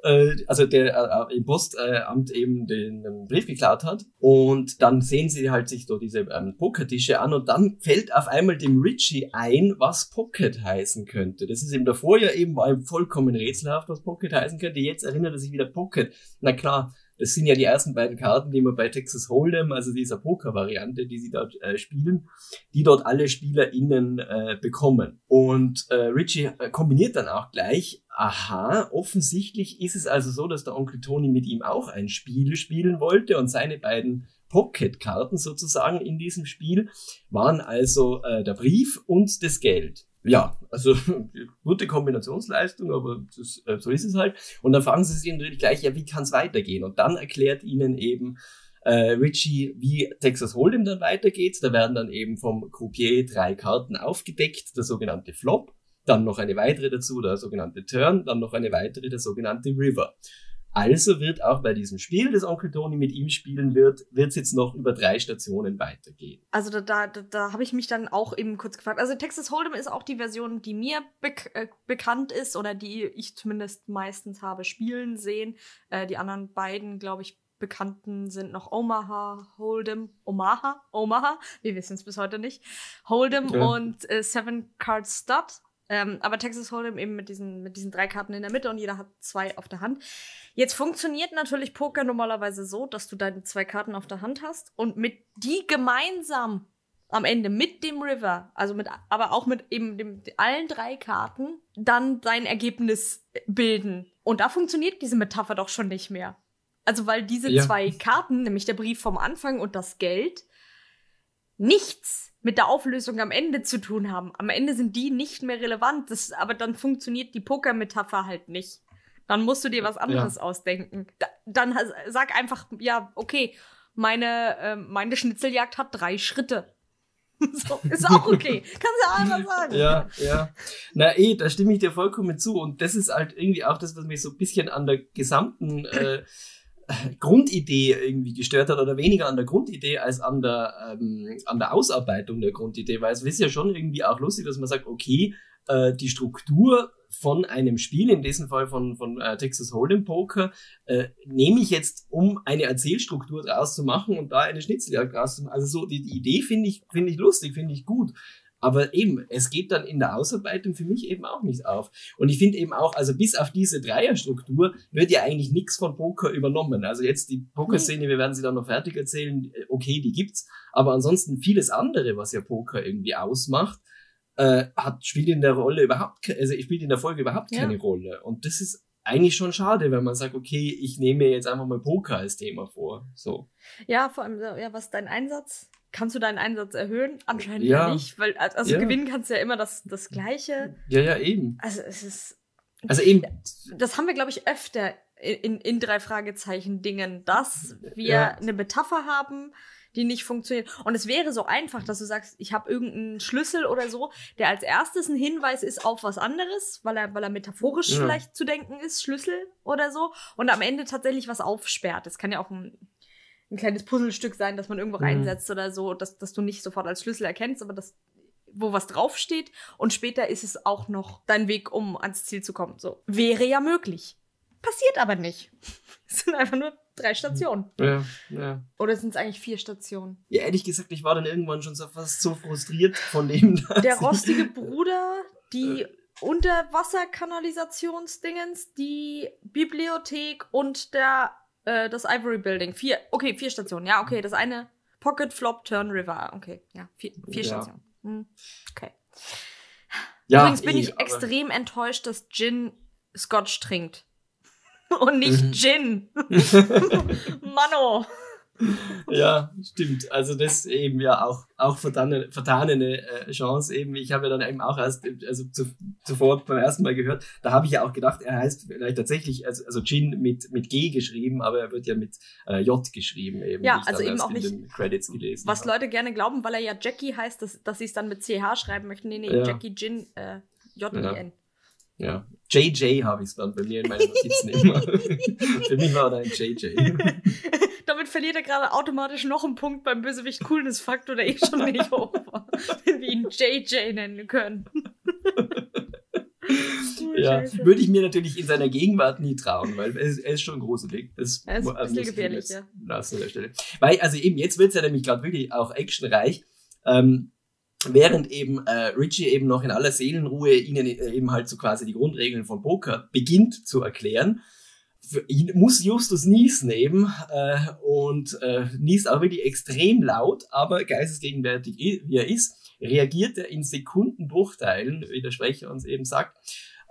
äh, also der äh, im Postamt eben den, den, Brief geklaut hat. Und dann sehen sie halt sich da diese ähm, Pokertische an und dann fällt auf einmal dem Richie ein, was Pocket heißen könnte. Das ist eben davor ja eben war vollkommen rätselhaft, was Pocket heißen könnte. Jetzt erinnert er sich wieder Pocket. Na klar, das sind ja die ersten beiden Karten, die man bei Texas Hold'em, also dieser Poker-Variante, die sie dort äh, spielen, die dort alle SpielerInnen äh, bekommen. Und äh, Richie äh, kombiniert dann auch gleich, aha, offensichtlich ist es also so, dass der Onkel Tony mit ihm auch ein Spiel spielen wollte und seine beiden Pocket-Karten sozusagen in diesem Spiel waren also äh, der Brief und das Geld ja, also gute Kombinationsleistung, aber das, äh, so ist es halt. Und dann fragen sie sich natürlich gleich, ja, wie kann es weitergehen? Und dann erklärt ihnen eben äh, Richie, wie Texas Hold'em dann weitergeht. Da werden dann eben vom Croupier drei Karten aufgedeckt, der sogenannte Flop, dann noch eine weitere dazu, der sogenannte Turn, dann noch eine weitere, der sogenannte River. Also wird auch bei diesem Spiel, das Onkel Tony mit ihm spielen wird, wird es jetzt noch über drei Stationen weitergehen. Also da, da, da, da habe ich mich dann auch eben kurz gefragt. Also Texas Hold'em ist auch die Version, die mir bek äh, bekannt ist oder die ich zumindest meistens habe spielen sehen. Äh, die anderen beiden, glaube ich, bekannten sind noch Omaha Hold'em, Omaha, Omaha, wir wissen es bis heute nicht, Hold'em okay. und äh, Seven Card Stud. Ähm, aber Texas Hold'em eben mit diesen, mit diesen drei Karten in der Mitte und jeder hat zwei auf der Hand. Jetzt funktioniert natürlich Poker normalerweise so, dass du deine zwei Karten auf der Hand hast und mit die gemeinsam am Ende mit dem River, also mit, aber auch mit eben dem, allen drei Karten, dann dein Ergebnis bilden. Und da funktioniert diese Metapher doch schon nicht mehr. Also, weil diese ja. zwei Karten, nämlich der Brief vom Anfang und das Geld, nichts mit der Auflösung am Ende zu tun haben. Am Ende sind die nicht mehr relevant, das, aber dann funktioniert die Poker-Metapher halt nicht. Dann musst du dir was anderes ja. ausdenken. Da, dann sag einfach, ja, okay, meine, äh, meine Schnitzeljagd hat drei Schritte. so, ist auch okay. Kannst du einmal sagen. Ja, ja. Na eh, da stimme ich dir vollkommen zu. Und das ist halt irgendwie auch das, was mich so ein bisschen an der gesamten äh, Grundidee irgendwie gestört hat oder weniger an der Grundidee als an der, ähm, an der Ausarbeitung der Grundidee, weil es ist ja schon irgendwie auch lustig, dass man sagt, okay, äh, die Struktur von einem Spiel, in diesem Fall von, von äh, Texas Hold'em Poker, äh, nehme ich jetzt, um eine Erzählstruktur draus zu machen und da eine Schnitzeljagd draus zu machen. Also so die, die Idee finde ich, finde ich lustig, finde ich gut. Aber eben, es geht dann in der Ausarbeitung für mich eben auch nicht auf. Und ich finde eben auch, also bis auf diese Dreierstruktur wird ja eigentlich nichts von Poker übernommen. Also jetzt die Pokerszene, wir werden sie dann noch fertig erzählen, äh, okay, die gibt's. Aber ansonsten vieles andere, was ja Poker irgendwie ausmacht, äh, hat, spielt in der Rolle überhaupt, also spielt in der Folge überhaupt keine ja. Rolle. Und das ist eigentlich schon schade, wenn man sagt, okay, ich nehme jetzt einfach mal Poker als Thema vor. So. Ja, vor allem, ja, was ist dein Einsatz? Kannst du deinen Einsatz erhöhen? Anscheinend ja, nicht, weil also ja. gewinnen kannst du ja immer das, das Gleiche. Ja, ja, eben. Also es ist. Also eben. Das haben wir, glaube ich, öfter in, in drei Fragezeichen Dingen, dass wir ja. eine Metapher haben, die nicht funktioniert. Und es wäre so einfach, dass du sagst, ich habe irgendeinen Schlüssel oder so, der als erstes ein Hinweis ist auf was anderes, weil er, weil er metaphorisch ja. vielleicht zu denken ist, Schlüssel oder so, und am Ende tatsächlich was aufsperrt. Das kann ja auch ein, ein kleines Puzzlestück sein, das man irgendwo mhm. reinsetzt oder so, dass, dass du nicht sofort als Schlüssel erkennst, aber das wo was draufsteht und später ist es auch noch dein Weg, um ans Ziel zu kommen. So wäre ja möglich. Passiert aber nicht. Es sind einfach nur drei Stationen. Ja, ja. Oder sind es eigentlich vier Stationen? Ja, ehrlich gesagt, ich war dann irgendwann schon so fast so frustriert von dem. Der rostige Bruder, die äh. Unterwasserkanalisationsdingens, die Bibliothek und der äh, das Ivory Building. Vier, okay, vier Stationen. Ja, okay, das eine Pocket Flop Turn River. Okay, ja, vier, vier ja. Stationen. Hm. Okay. Ja, Übrigens bin eh, ich extrem enttäuscht, dass Jin Scotch trinkt. Und nicht mhm. Gin. Mano ja, stimmt. Also das eben ja auch, auch vertane, vertane äh, Chance eben. Ich habe ja dann eben auch erst, also zu, zuvor beim ersten Mal gehört, da habe ich ja auch gedacht, er heißt vielleicht tatsächlich, also, also Gin mit, mit G geschrieben, aber er wird ja mit äh, J geschrieben eben. Ja, also eben auch nicht, Credits gelesen was habe. Leute gerne glauben, weil er ja Jackie heißt, dass, dass sie es dann mit CH schreiben möchten. Nee, nee, ja. Jackie Gin, äh, J-I-N. Ja. ja. JJ habe ich es dann bei mir in meinen Notizen immer. Für mich war da ein JJ. Damit verliert er gerade automatisch noch einen Punkt beim Bösewicht Coolness-Faktor, der eh schon nicht hoch war. Wenn wir ihn JJ nennen können. ja, würde ich mir natürlich in seiner Gegenwart nie trauen, weil er ist, er ist schon gruselig. Das er ist ein bisschen gefährlich, ja. Lassen an der Stelle. Weil, also eben, jetzt wird es ja nämlich gerade wirklich auch actionreich. Ähm, während eben äh, Richie eben noch in aller Seelenruhe ihnen äh, eben halt so quasi die Grundregeln von Poker beginnt zu erklären, muss Justus niesen eben äh, und äh, niest auch wirklich extrem laut, aber geistesgegenwärtig wie er ist, reagiert er in Sekundenbruchteilen, wie der Sprecher uns eben sagt,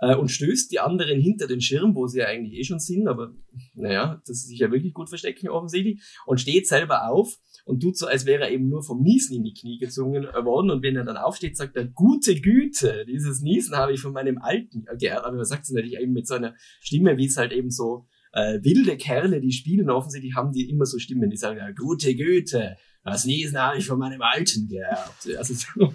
äh, und stößt die anderen hinter den Schirm, wo sie ja eigentlich eh schon sind, aber naja, dass sie sich ja wirklich gut verstecken offensichtlich, und steht selber auf und tut so, als wäre er eben nur vom Niesen in die Knie gezwungen worden. Und wenn er dann aufsteht, sagt er, gute Güte, dieses Niesen habe ich von meinem Alten geerbt. Aber er sagt es natürlich eben mit so einer Stimme, wie es halt eben so äh, wilde Kerle, die spielen offensichtlich, haben die immer so Stimmen, die sagen, ja, gute Güte, das Niesen habe ich von meinem Alten geerbt. Also, so,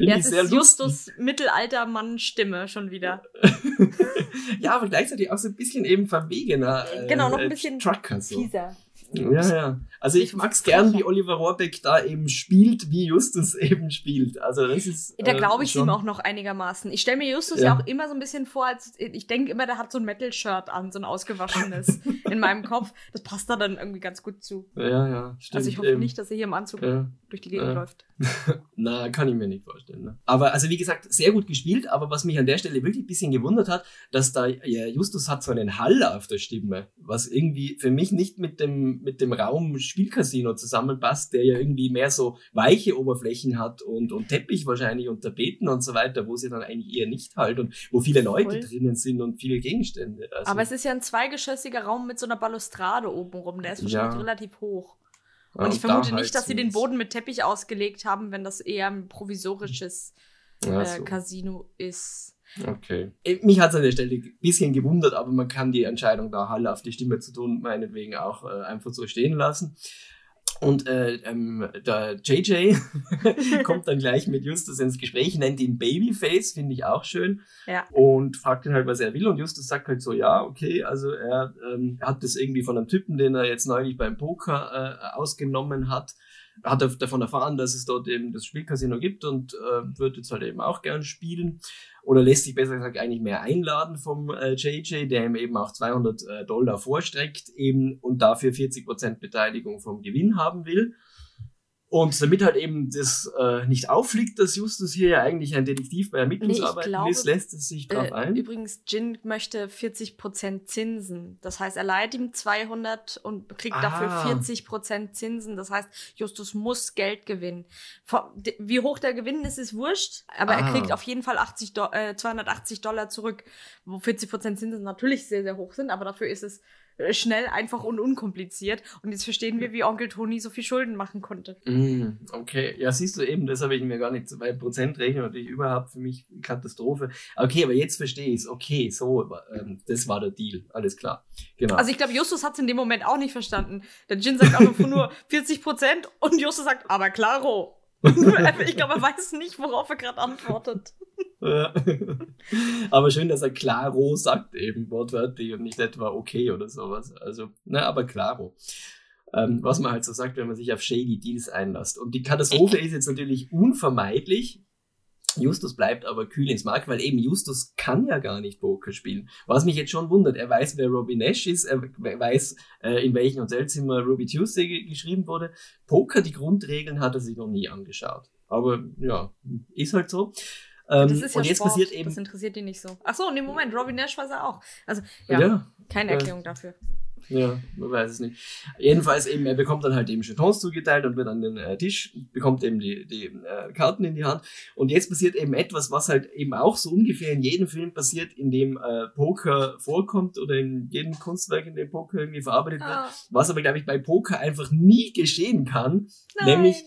ja, es ist Justus Mittelaltermann-Stimme schon wieder. ja, aber gleichzeitig auch so ein bisschen eben verwegener. Äh, genau, noch ein bisschen Trucker, so. fieser. Ja, ja. Also ich mag's gern, wie Oliver Rohrbeck da eben spielt, wie Justus eben spielt. Also das ist. Da glaube ich äh, ihm auch noch einigermaßen. Ich stelle mir Justus ja. ja. auch immer so ein bisschen vor, als ich denke immer, der hat so ein Metal-Shirt an, so ein ausgewaschenes in meinem Kopf. Das passt da dann irgendwie ganz gut zu. Ja, ja, stimmt. Also ich hoffe eben. nicht, dass er hier im Anzug ja. durch die Gegend ja. läuft. Na, kann ich mir nicht vorstellen. Ne? Aber also wie gesagt, sehr gut gespielt, aber was mich an der Stelle wirklich ein bisschen gewundert hat, dass da ja, Justus hat so einen Hall auf der Stimme, was irgendwie für mich nicht mit dem mit dem Raum Spielcasino zusammenpasst, der ja irgendwie mehr so weiche Oberflächen hat und, und Teppich wahrscheinlich und Tapeten und so weiter, wo sie dann eigentlich eher nicht halt und wo viele Leute Voll. drinnen sind und viele Gegenstände. Also, Aber es ist ja ein zweigeschossiger Raum mit so einer Balustrade oben rum, der ist wahrscheinlich ja. relativ hoch. Und ja, ich vermute da nicht, dass sie den Boden mit Teppich ausgelegt haben, wenn das eher ein provisorisches äh, so. Casino ist. Okay. Äh, mich hat es an der Stelle ein bisschen gewundert, aber man kann die Entscheidung, da Halle auf die Stimme zu tun, meinetwegen auch äh, einfach so stehen lassen. Und äh, ähm, der JJ kommt dann gleich mit Justus ins Gespräch, nennt ihn Babyface, finde ich auch schön. Ja. Und fragt ihn halt, was er will. Und Justus sagt halt so, ja, okay, also er ähm, hat das irgendwie von einem Typen, den er jetzt neulich beim Poker äh, ausgenommen hat, hat davon erfahren, dass es dort eben das Spielcasino gibt und äh, wird jetzt halt eben auch gern spielen. Oder lässt sich besser gesagt eigentlich mehr einladen vom äh, JJ, der ihm eben auch 200 äh, Dollar vorstreckt eben und dafür 40% Beteiligung vom Gewinn haben will. Und damit halt eben das äh, nicht auffliegt, dass Justus hier ja eigentlich ein Detektiv bei Ermittlungsarbeiten nee, ist, lässt es sich drauf äh, ein. Übrigens, Jin möchte 40% Zinsen. Das heißt, er leiht ihm 200 und kriegt ah. dafür 40% Zinsen. Das heißt, Justus muss Geld gewinnen. Wie hoch der Gewinn ist, ist wurscht, aber ah. er kriegt auf jeden Fall 80 Do äh, 280 Dollar zurück, wo 40% Zinsen natürlich sehr, sehr hoch sind, aber dafür ist es schnell, einfach und unkompliziert. Und jetzt verstehen wir, wie Onkel Toni so viel Schulden machen konnte. Mm, okay, ja, siehst du eben, das habe ich mir gar nicht, weil Prozent rechnen natürlich überhaupt für mich Katastrophe. Okay, aber jetzt verstehe ich es. Okay, so, ähm, das war der Deal. Alles klar. Genau. Also ich glaube, Justus hat es in dem Moment auch nicht verstanden. Der Jin sagt auch nur 40 Prozent und Justus sagt, aber klaro. ich glaube, er weiß nicht, worauf er gerade antwortet. aber schön, dass er Claro sagt, eben wortwörtlich und nicht etwa okay oder sowas. Also, na, aber Claro. Ähm, was man halt so sagt, wenn man sich auf shady Deals einlässt. Und die Katastrophe ist jetzt natürlich unvermeidlich, Justus bleibt aber kühl ins Mark, weil eben Justus kann ja gar nicht Poker spielen. Was mich jetzt schon wundert, er weiß, wer Robbie Nash ist, er weiß, äh, in welchem Hotelzimmer Ruby Tuesday geschrieben wurde. Poker, die Grundregeln hat er sich noch nie angeschaut. Aber ja, ist halt so. Ähm, das ist ja und jetzt Sport. passiert eben. Das interessiert ihn nicht so. Ach so, in dem Moment, Robbie Nash weiß er auch. Also, ja, ja keine Erklärung äh, dafür. Ja, man weiß es nicht. Jedenfalls eben, er bekommt dann halt eben Jetons zugeteilt und wird an den äh, Tisch, bekommt eben die, die äh, Karten in die Hand. Und jetzt passiert eben etwas, was halt eben auch so ungefähr in jedem Film passiert, in dem äh, Poker vorkommt oder in jedem Kunstwerk, in dem Poker irgendwie verarbeitet wird. Oh. Was aber, glaube ich, bei Poker einfach nie geschehen kann. Nein. Nämlich,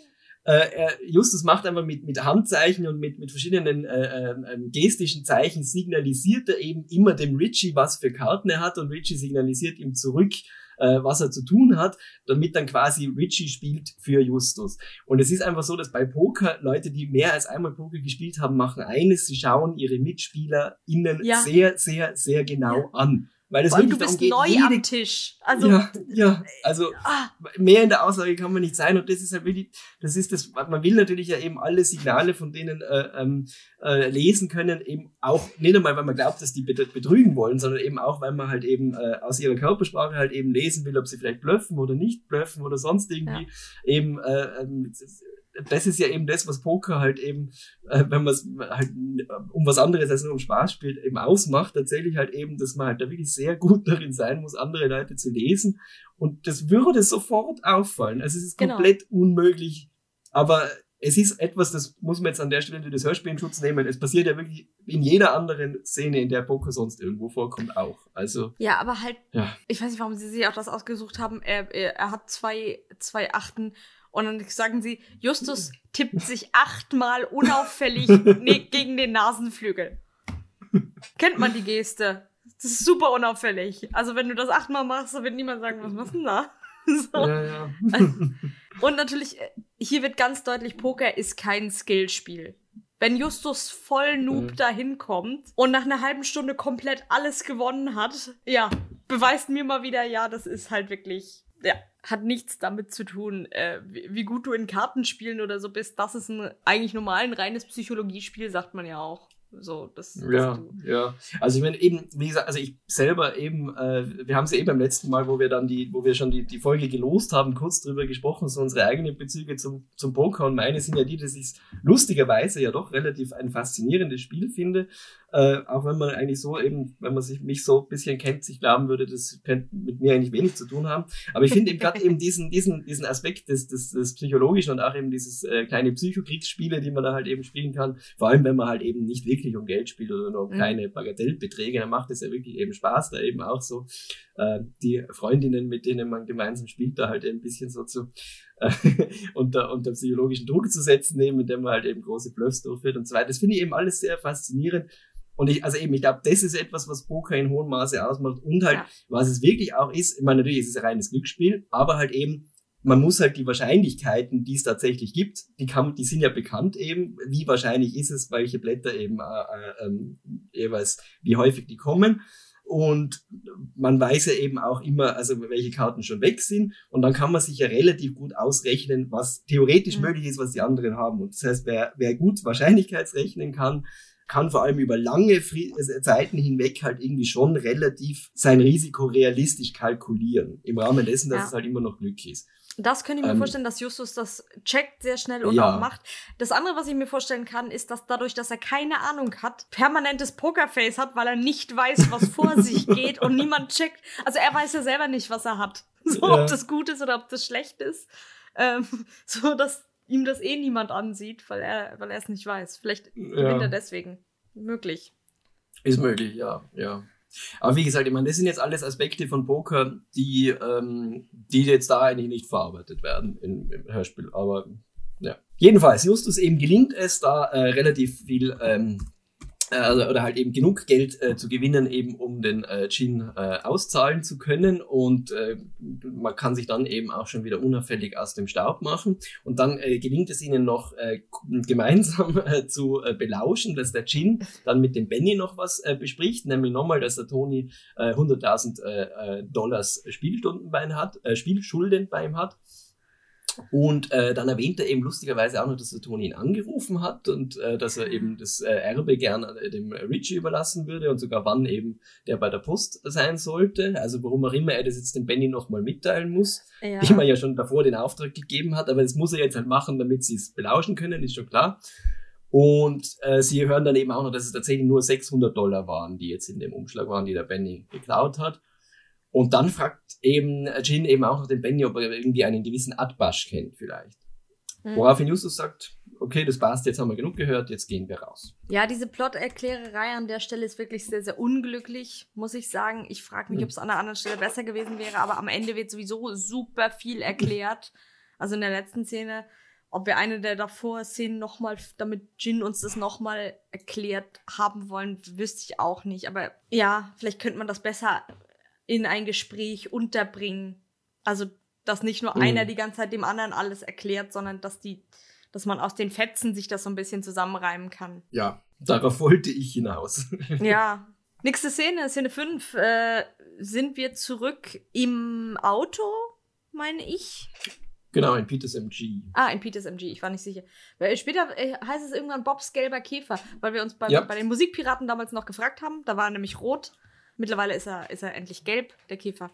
äh, Justus macht einfach mit, mit Handzeichen und mit, mit verschiedenen äh, äh, gestischen Zeichen signalisiert er eben immer dem Richie, was für Karten er hat und Richie signalisiert ihm zurück, äh, was er zu tun hat, damit dann quasi Richie spielt für Justus. Und es ist einfach so, dass bei Poker Leute, die mehr als einmal Poker gespielt haben, machen eines, sie schauen ihre Mitspieler innen ja. sehr, sehr, sehr genau ja. an. Weil es wirklich du bist geht, neu jede, am Tisch. Also, ja, ja, also ah. mehr in der Aussage kann man nicht sein. Und das ist halt wirklich, das ist das, man will natürlich ja eben alle Signale von denen äh, ähm, äh, lesen können, eben auch nicht einmal, weil man glaubt, dass die betrügen wollen, sondern eben auch, weil man halt eben äh, aus ihrer Körpersprache halt eben lesen will, ob sie vielleicht blöffen oder nicht blöffen oder sonst irgendwie ja. eben äh, ähm, das ist ja eben das, was Poker halt eben, äh, wenn man es halt um was anderes als nur um Spaß spielt, eben ausmacht, tatsächlich halt eben, dass man halt da wirklich sehr gut darin sein muss, andere Leute zu lesen. Und das würde sofort auffallen. Also es ist genau. komplett unmöglich. Aber es ist etwas, das muss man jetzt an der Stelle für das Hörspiel in Schutz nehmen. Es passiert ja wirklich in jeder anderen Szene, in der Poker sonst irgendwo vorkommt, auch. Also. Ja, aber halt, ja. ich weiß nicht, warum sie sich auch das ausgesucht haben. Er, er, er hat zwei, zwei Achten und dann sagen sie, Justus tippt sich achtmal unauffällig ne gegen den Nasenflügel. Kennt man die Geste? Das ist super unauffällig. Also wenn du das achtmal machst, dann wird niemand sagen, was machst du denn da? So. Ja, ja. Und natürlich, äh, hier wird ganz deutlich, Poker ist kein Skillspiel. Wenn Justus voll Noob mhm. dahin kommt und nach einer halben Stunde komplett alles gewonnen hat, ja, beweist mir mal wieder, ja, das ist halt wirklich, ja, hat nichts damit zu tun, äh, wie, wie, gut du in Kartenspielen oder so bist. Das ist ein eigentlich normal ein reines Psychologiespiel, sagt man ja auch. So, das, ja, ja. Also ich meine eben, wie gesagt, also ich selber eben, äh, wir haben es ja eben beim letzten Mal, wo wir dann die, wo wir schon die, die Folge gelost haben, kurz drüber gesprochen, so unsere eigenen Bezüge zum, zum Poker und meine sind ja die, dass ich lustigerweise ja doch relativ ein faszinierendes Spiel finde. Äh, auch wenn man eigentlich so eben, wenn man sich mich so ein bisschen kennt, sich glauben würde, das könnte mit mir eigentlich wenig zu tun haben. Aber ich finde eben gerade eben diesen, diesen, diesen Aspekt des, des, des Psychologischen und auch eben dieses äh, kleine Psychokriegsspiele, die man da halt eben spielen kann, vor allem wenn man halt eben nicht wirklich um Geld spielt oder nur um mhm. kleine Bagatellbeträge, dann macht es ja wirklich eben Spaß, da eben auch so äh, die Freundinnen, mit denen man gemeinsam spielt, da halt ein bisschen so zu äh, unter, unter psychologischen Druck zu setzen, eben, indem man halt eben große Bluffs durchführt und so weiter. Das finde ich eben alles sehr faszinierend. Und ich, also eben, ich glaube, das ist etwas, was Poker in hohem Maße ausmacht. Und halt, ja. was es wirklich auch ist, ich meine, natürlich ist es ein reines Glücksspiel, aber halt eben, man muss halt die Wahrscheinlichkeiten, die es tatsächlich gibt, die kann, die sind ja bekannt eben, wie wahrscheinlich ist es, welche Blätter eben äh, äh, äh, jeweils, wie häufig die kommen. Und man weiß ja eben auch immer, also welche Karten schon weg sind. Und dann kann man sich ja relativ gut ausrechnen, was theoretisch mhm. möglich ist, was die anderen haben. Und das heißt, wer, wer gut Wahrscheinlichkeitsrechnen kann, kann vor allem über lange äh, Zeiten hinweg halt irgendwie schon relativ sein Risiko realistisch kalkulieren. Im Rahmen dessen, dass ja. es halt immer noch Glück ist. Das könnte ich mir Ähm, vorstellen, dass Justus das checkt sehr schnell und Ja. auch macht. Das andere, was ich mir vorstellen kann, ist, dass dadurch, dass er keine Ahnung hat, permanentes Pokerface hat, weil er nicht weiß, was vor sich geht und niemand checkt. Also er weiß ja selber nicht, was er hat. So, Ja. ob das gut ist oder ob das schlecht ist. Ähm, so, dass ihm das eh niemand ansieht, weil er, weil er es nicht weiß. Vielleicht gewinnt er deswegen. Möglich. Ist möglich, ja, ja. Aber wie gesagt, ich meine, das sind jetzt alles Aspekte von Poker, die, ähm, die jetzt da eigentlich nicht verarbeitet werden im, im Hörspiel. Aber ja. Jedenfalls, Justus eben gelingt es, da äh, relativ viel ähm, äh, also, oder halt eben genug Geld äh, zu gewinnen, eben um den äh, Gin äh, auszahlen zu können. Und äh, man kann sich dann eben auch schon wieder unauffällig aus dem Staub machen. Und dann äh, gelingt es ihnen noch äh, gemeinsam äh, zu äh, belauschen, dass der Gin dann mit dem Benny noch was äh, bespricht, nämlich nochmal, dass der Toni äh, 100.000 äh, äh, Dollars Spielstunden bei ihm hat, äh, Spielschulden bei ihm hat. Und äh, dann erwähnt er eben lustigerweise auch noch, dass der Toni ihn angerufen hat und äh, dass er eben das äh, Erbe gern äh, dem Richie überlassen würde und sogar wann eben der bei der Post sein sollte. Also warum auch immer er das jetzt dem Benny nochmal mitteilen muss, Ja. wie man ja schon davor den Auftrag gegeben hat, aber das muss er jetzt halt machen, damit sie es belauschen können, ist schon klar. Und äh, sie hören dann eben auch noch, dass es tatsächlich nur 600 Dollar waren, die jetzt in dem Umschlag waren, die der Benny geklaut hat. Und dann fragt eben Jin eben auch noch den Benny, ob er irgendwie einen gewissen Atbash kennt vielleicht. Hm. Woraufhin Justus sagt, okay, das passt, jetzt haben wir genug gehört, jetzt gehen wir raus. Ja, diese Plot-Erklärerei an der Stelle ist wirklich sehr, sehr unglücklich, muss ich sagen. Ich frage mich, Hm. ob es an einer anderen Stelle besser gewesen wäre, aber am Ende wird sowieso super viel erklärt. Also in der letzten Szene, ob wir eine der davor Szenen nochmal, damit Jin uns das nochmal erklärt haben wollen, wüsste ich auch nicht. Aber ja, vielleicht könnte man das besser in ein Gespräch unterbringen. Also, dass nicht nur Mhm. einer die ganze Zeit dem anderen alles erklärt, sondern dass die, dass man aus den Fetzen sich das so ein bisschen zusammenreimen kann. Ja, darauf wollte ich hinaus. Ja. Nächste Szene, Szene 5. Äh, sind wir zurück im Auto, meine ich? genau, in Peters MG. Ah, in Peters MG, ich war nicht sicher. Später äh, heißt es irgendwann Bobs gelber Käfer, weil wir uns bei, Ja. bei den Musikpiraten damals noch gefragt haben. Da war er nämlich rot. Mittlerweile ist er, ist er endlich gelb, der Käfer.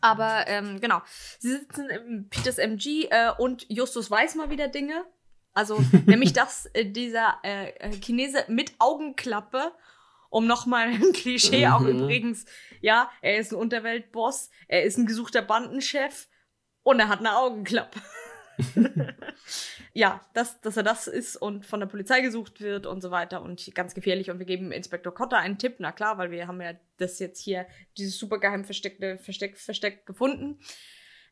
Aber ähm, genau, sie sitzen im Peters MG äh, und Justus weiß mal wieder Dinge. Also nämlich, dass äh, dieser äh, äh, Chinese mit Augenklappe, um nochmal ein Klischee auch Mhm. übrigens, ja, er ist ein Unterweltboss, er ist ein gesuchter Bandenchef und er hat eine Augenklappe. ja, dass, dass er das ist und von der Polizei gesucht wird und so weiter und ganz gefährlich. Und wir geben Inspektor Cotter einen Tipp, na klar, weil wir haben ja das jetzt hier, dieses super geheim versteckte Versteck, Versteck gefunden.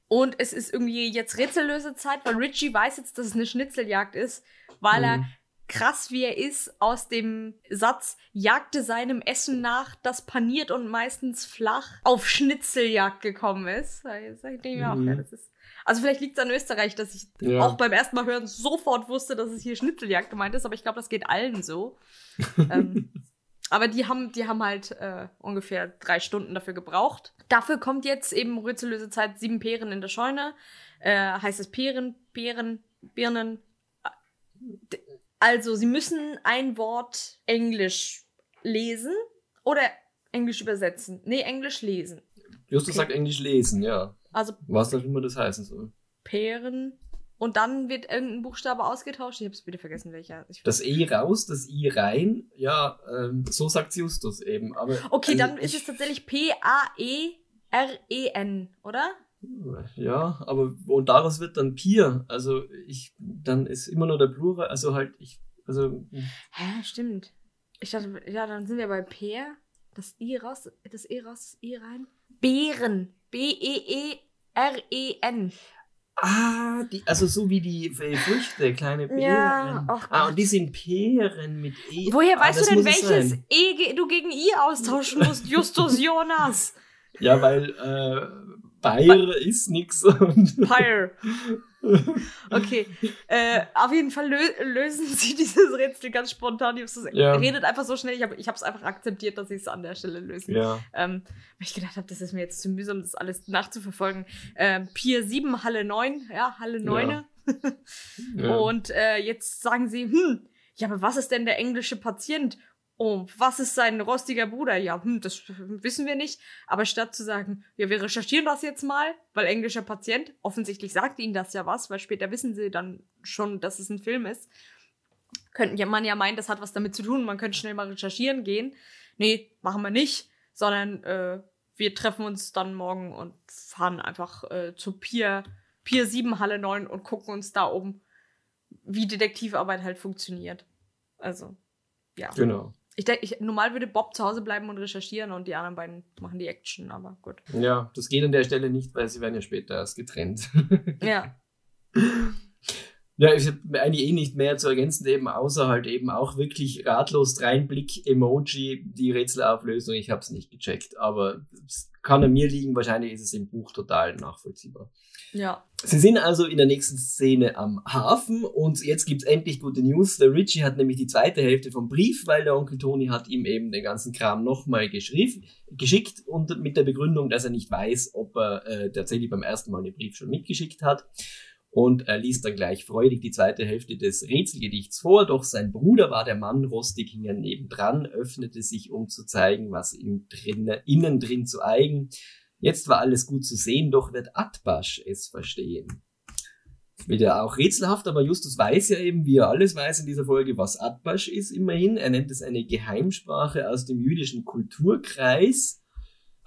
Und es ist irgendwie jetzt rätsellöse Zeit, weil Richie weiß jetzt, dass es eine Schnitzeljagd ist, weil er Mhm. krass wie er ist, aus dem Satz jagte seinem Essen nach, das paniert und meistens flach auf Schnitzeljagd gekommen ist. Da denke ich mir auch, Mhm. ja, das ist. Also vielleicht liegt es an Österreich, dass ich Ja. auch beim ersten Mal hören sofort wusste, dass es hier Schnitzeljagd gemeint ist, aber ich glaube, das geht allen so. ähm, aber die haben, die haben halt äh, ungefähr drei Stunden dafür gebraucht. Dafür kommt jetzt eben rätsellöse Zeit, sieben Peeren in der Scheune. Äh, heißt es Peeren, Beeren, Birnen. Also, sie müssen ein Wort Englisch lesen oder Englisch übersetzen. Nee, Englisch lesen. Justus Okay. sagt Englisch lesen, ja. Also Was auch immer das heißen soll. Peeren. Und dann wird irgendein Buchstabe ausgetauscht. Ich hab's wieder vergessen, welcher. Ich Das E raus, das I rein, ja, ähm, so sagt Justus eben. Aber, okay, also dann ist es tatsächlich P-A-E-R-E-N, oder? Ja, aber und daraus wird dann Pier. Also ich, dann ist immer nur der Plural, also halt ich, also Hä, stimmt. Ich dachte, ja, dann sind wir bei Peer. Das I raus, das E raus, das I rein. Beeren. B-E-E-R-E-N. ah, die, also so wie die Früchte, kleine Beeren. Ja, ach ah, und die sind Peeren mit E. Woher ah, weißt du denn, welches sein. E du gegen I austauschen musst, Justus Jonas? Ja, weil äh, Bayer ist nix und Pyre. Okay. Äh, auf jeden Fall lö lösen sie dieses Rätsel ganz spontan. Justus Ja. redet einfach so schnell. Ich habe es einfach akzeptiert, dass sie es an der Stelle lösen. ja. Ähm, weil ich gedacht habe, das ist mir jetzt zu mühsam, das alles nachzuverfolgen. Ähm, Pier 7, Halle 9, ja, Halle 9. ja. Und äh, jetzt sagen sie, hm, ja, aber was ist denn der englische Patient? Oh, was ist sein rostiger Bruder? Ja, hm, das wissen wir nicht. Aber statt zu sagen, ja, wir recherchieren das jetzt mal, weil englischer Patient, offensichtlich sagt ihnen das ja was, weil später wissen sie dann schon, dass es ein Film ist, könnte man ja meinen, das hat was damit zu tun, man könnte schnell mal recherchieren gehen. Nee, machen wir nicht, sondern äh, wir treffen uns dann morgen und fahren einfach äh, zur Pier, Pier 7, Halle 9 und gucken uns da um, wie Detektivarbeit halt funktioniert. Also, ja. Genau. Ich denke, normal würde Bob zu Hause bleiben und recherchieren und die anderen beiden machen die Action, aber gut. Ja, das geht an der Stelle nicht, weil sie werden ja später erst getrennt. Ja. Ja, ich habe eigentlich eh nicht mehr zu ergänzen, eben außer halt eben auch wirklich ratlos Dreinblick, Emoji, die Rätselauflösung. Ich habe es nicht gecheckt, aber es kann an mir liegen. Wahrscheinlich ist es im Buch total nachvollziehbar. Ja. Sie sind also in der nächsten Szene am Hafen und jetzt gibt's endlich gute News. Der Richie hat nämlich die zweite Hälfte vom Brief, weil der Onkel Tony hat ihm eben den ganzen Kram nochmal geschickt und mit der Begründung, dass er nicht weiß, ob er äh, tatsächlich beim ersten Mal den Brief schon mitgeschickt hat und er liest dann gleich freudig die zweite Hälfte des Rätselgedichts vor, doch sein Bruder war der Mann, rostig hing er nebendran, öffnete sich, um zu zeigen, was ihm drin, innen drin zu eigen. Jetzt war alles gut zu sehen, doch wird Atbasch es verstehen. Wieder auch rätselhaft, aber Justus weiß ja eben, wie er alles weiß in dieser Folge, was Atbasch ist, immerhin. Er nennt es eine Geheimsprache aus dem jüdischen Kulturkreis.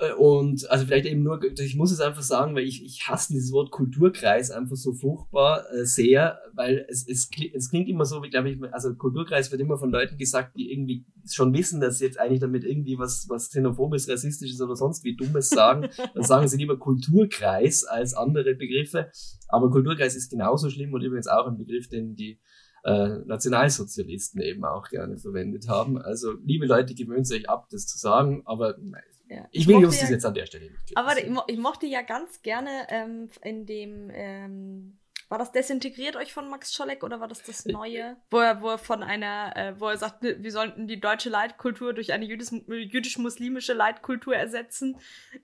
Äh, und also vielleicht eben nur, ich muss es einfach sagen, weil ich, ich hasse dieses Wort Kulturkreis einfach so furchtbar äh, sehr, weil es, es, es klingt immer so, wie glaube ich, also Kulturkreis wird immer von Leuten gesagt, die irgendwie schon wissen, dass sie jetzt eigentlich damit irgendwie was, was xenophobes, rassistisches oder sonst wie Dummes sagen. Dann sagen sie lieber Kulturkreis als andere Begriffe. Aber Kulturkreis ist genauso schlimm und übrigens auch ein Begriff, den die äh, Nationalsozialisten eben auch gerne verwendet haben. Also, liebe Leute, gewöhnt euch ab, das zu sagen, aber nein, ja. Ich will Justus ja, jetzt an der Stelle nicht. Aber ich, mo ich, mochte ja ganz gerne ähm, in dem, ähm, war das Desintegriert euch von Max Scholleck oder war das das Neue? Wo er, wo er von einer, äh, wo er sagt, wir sollten die deutsche Leitkultur durch eine jüdisch-muslimische Leitkultur ersetzen.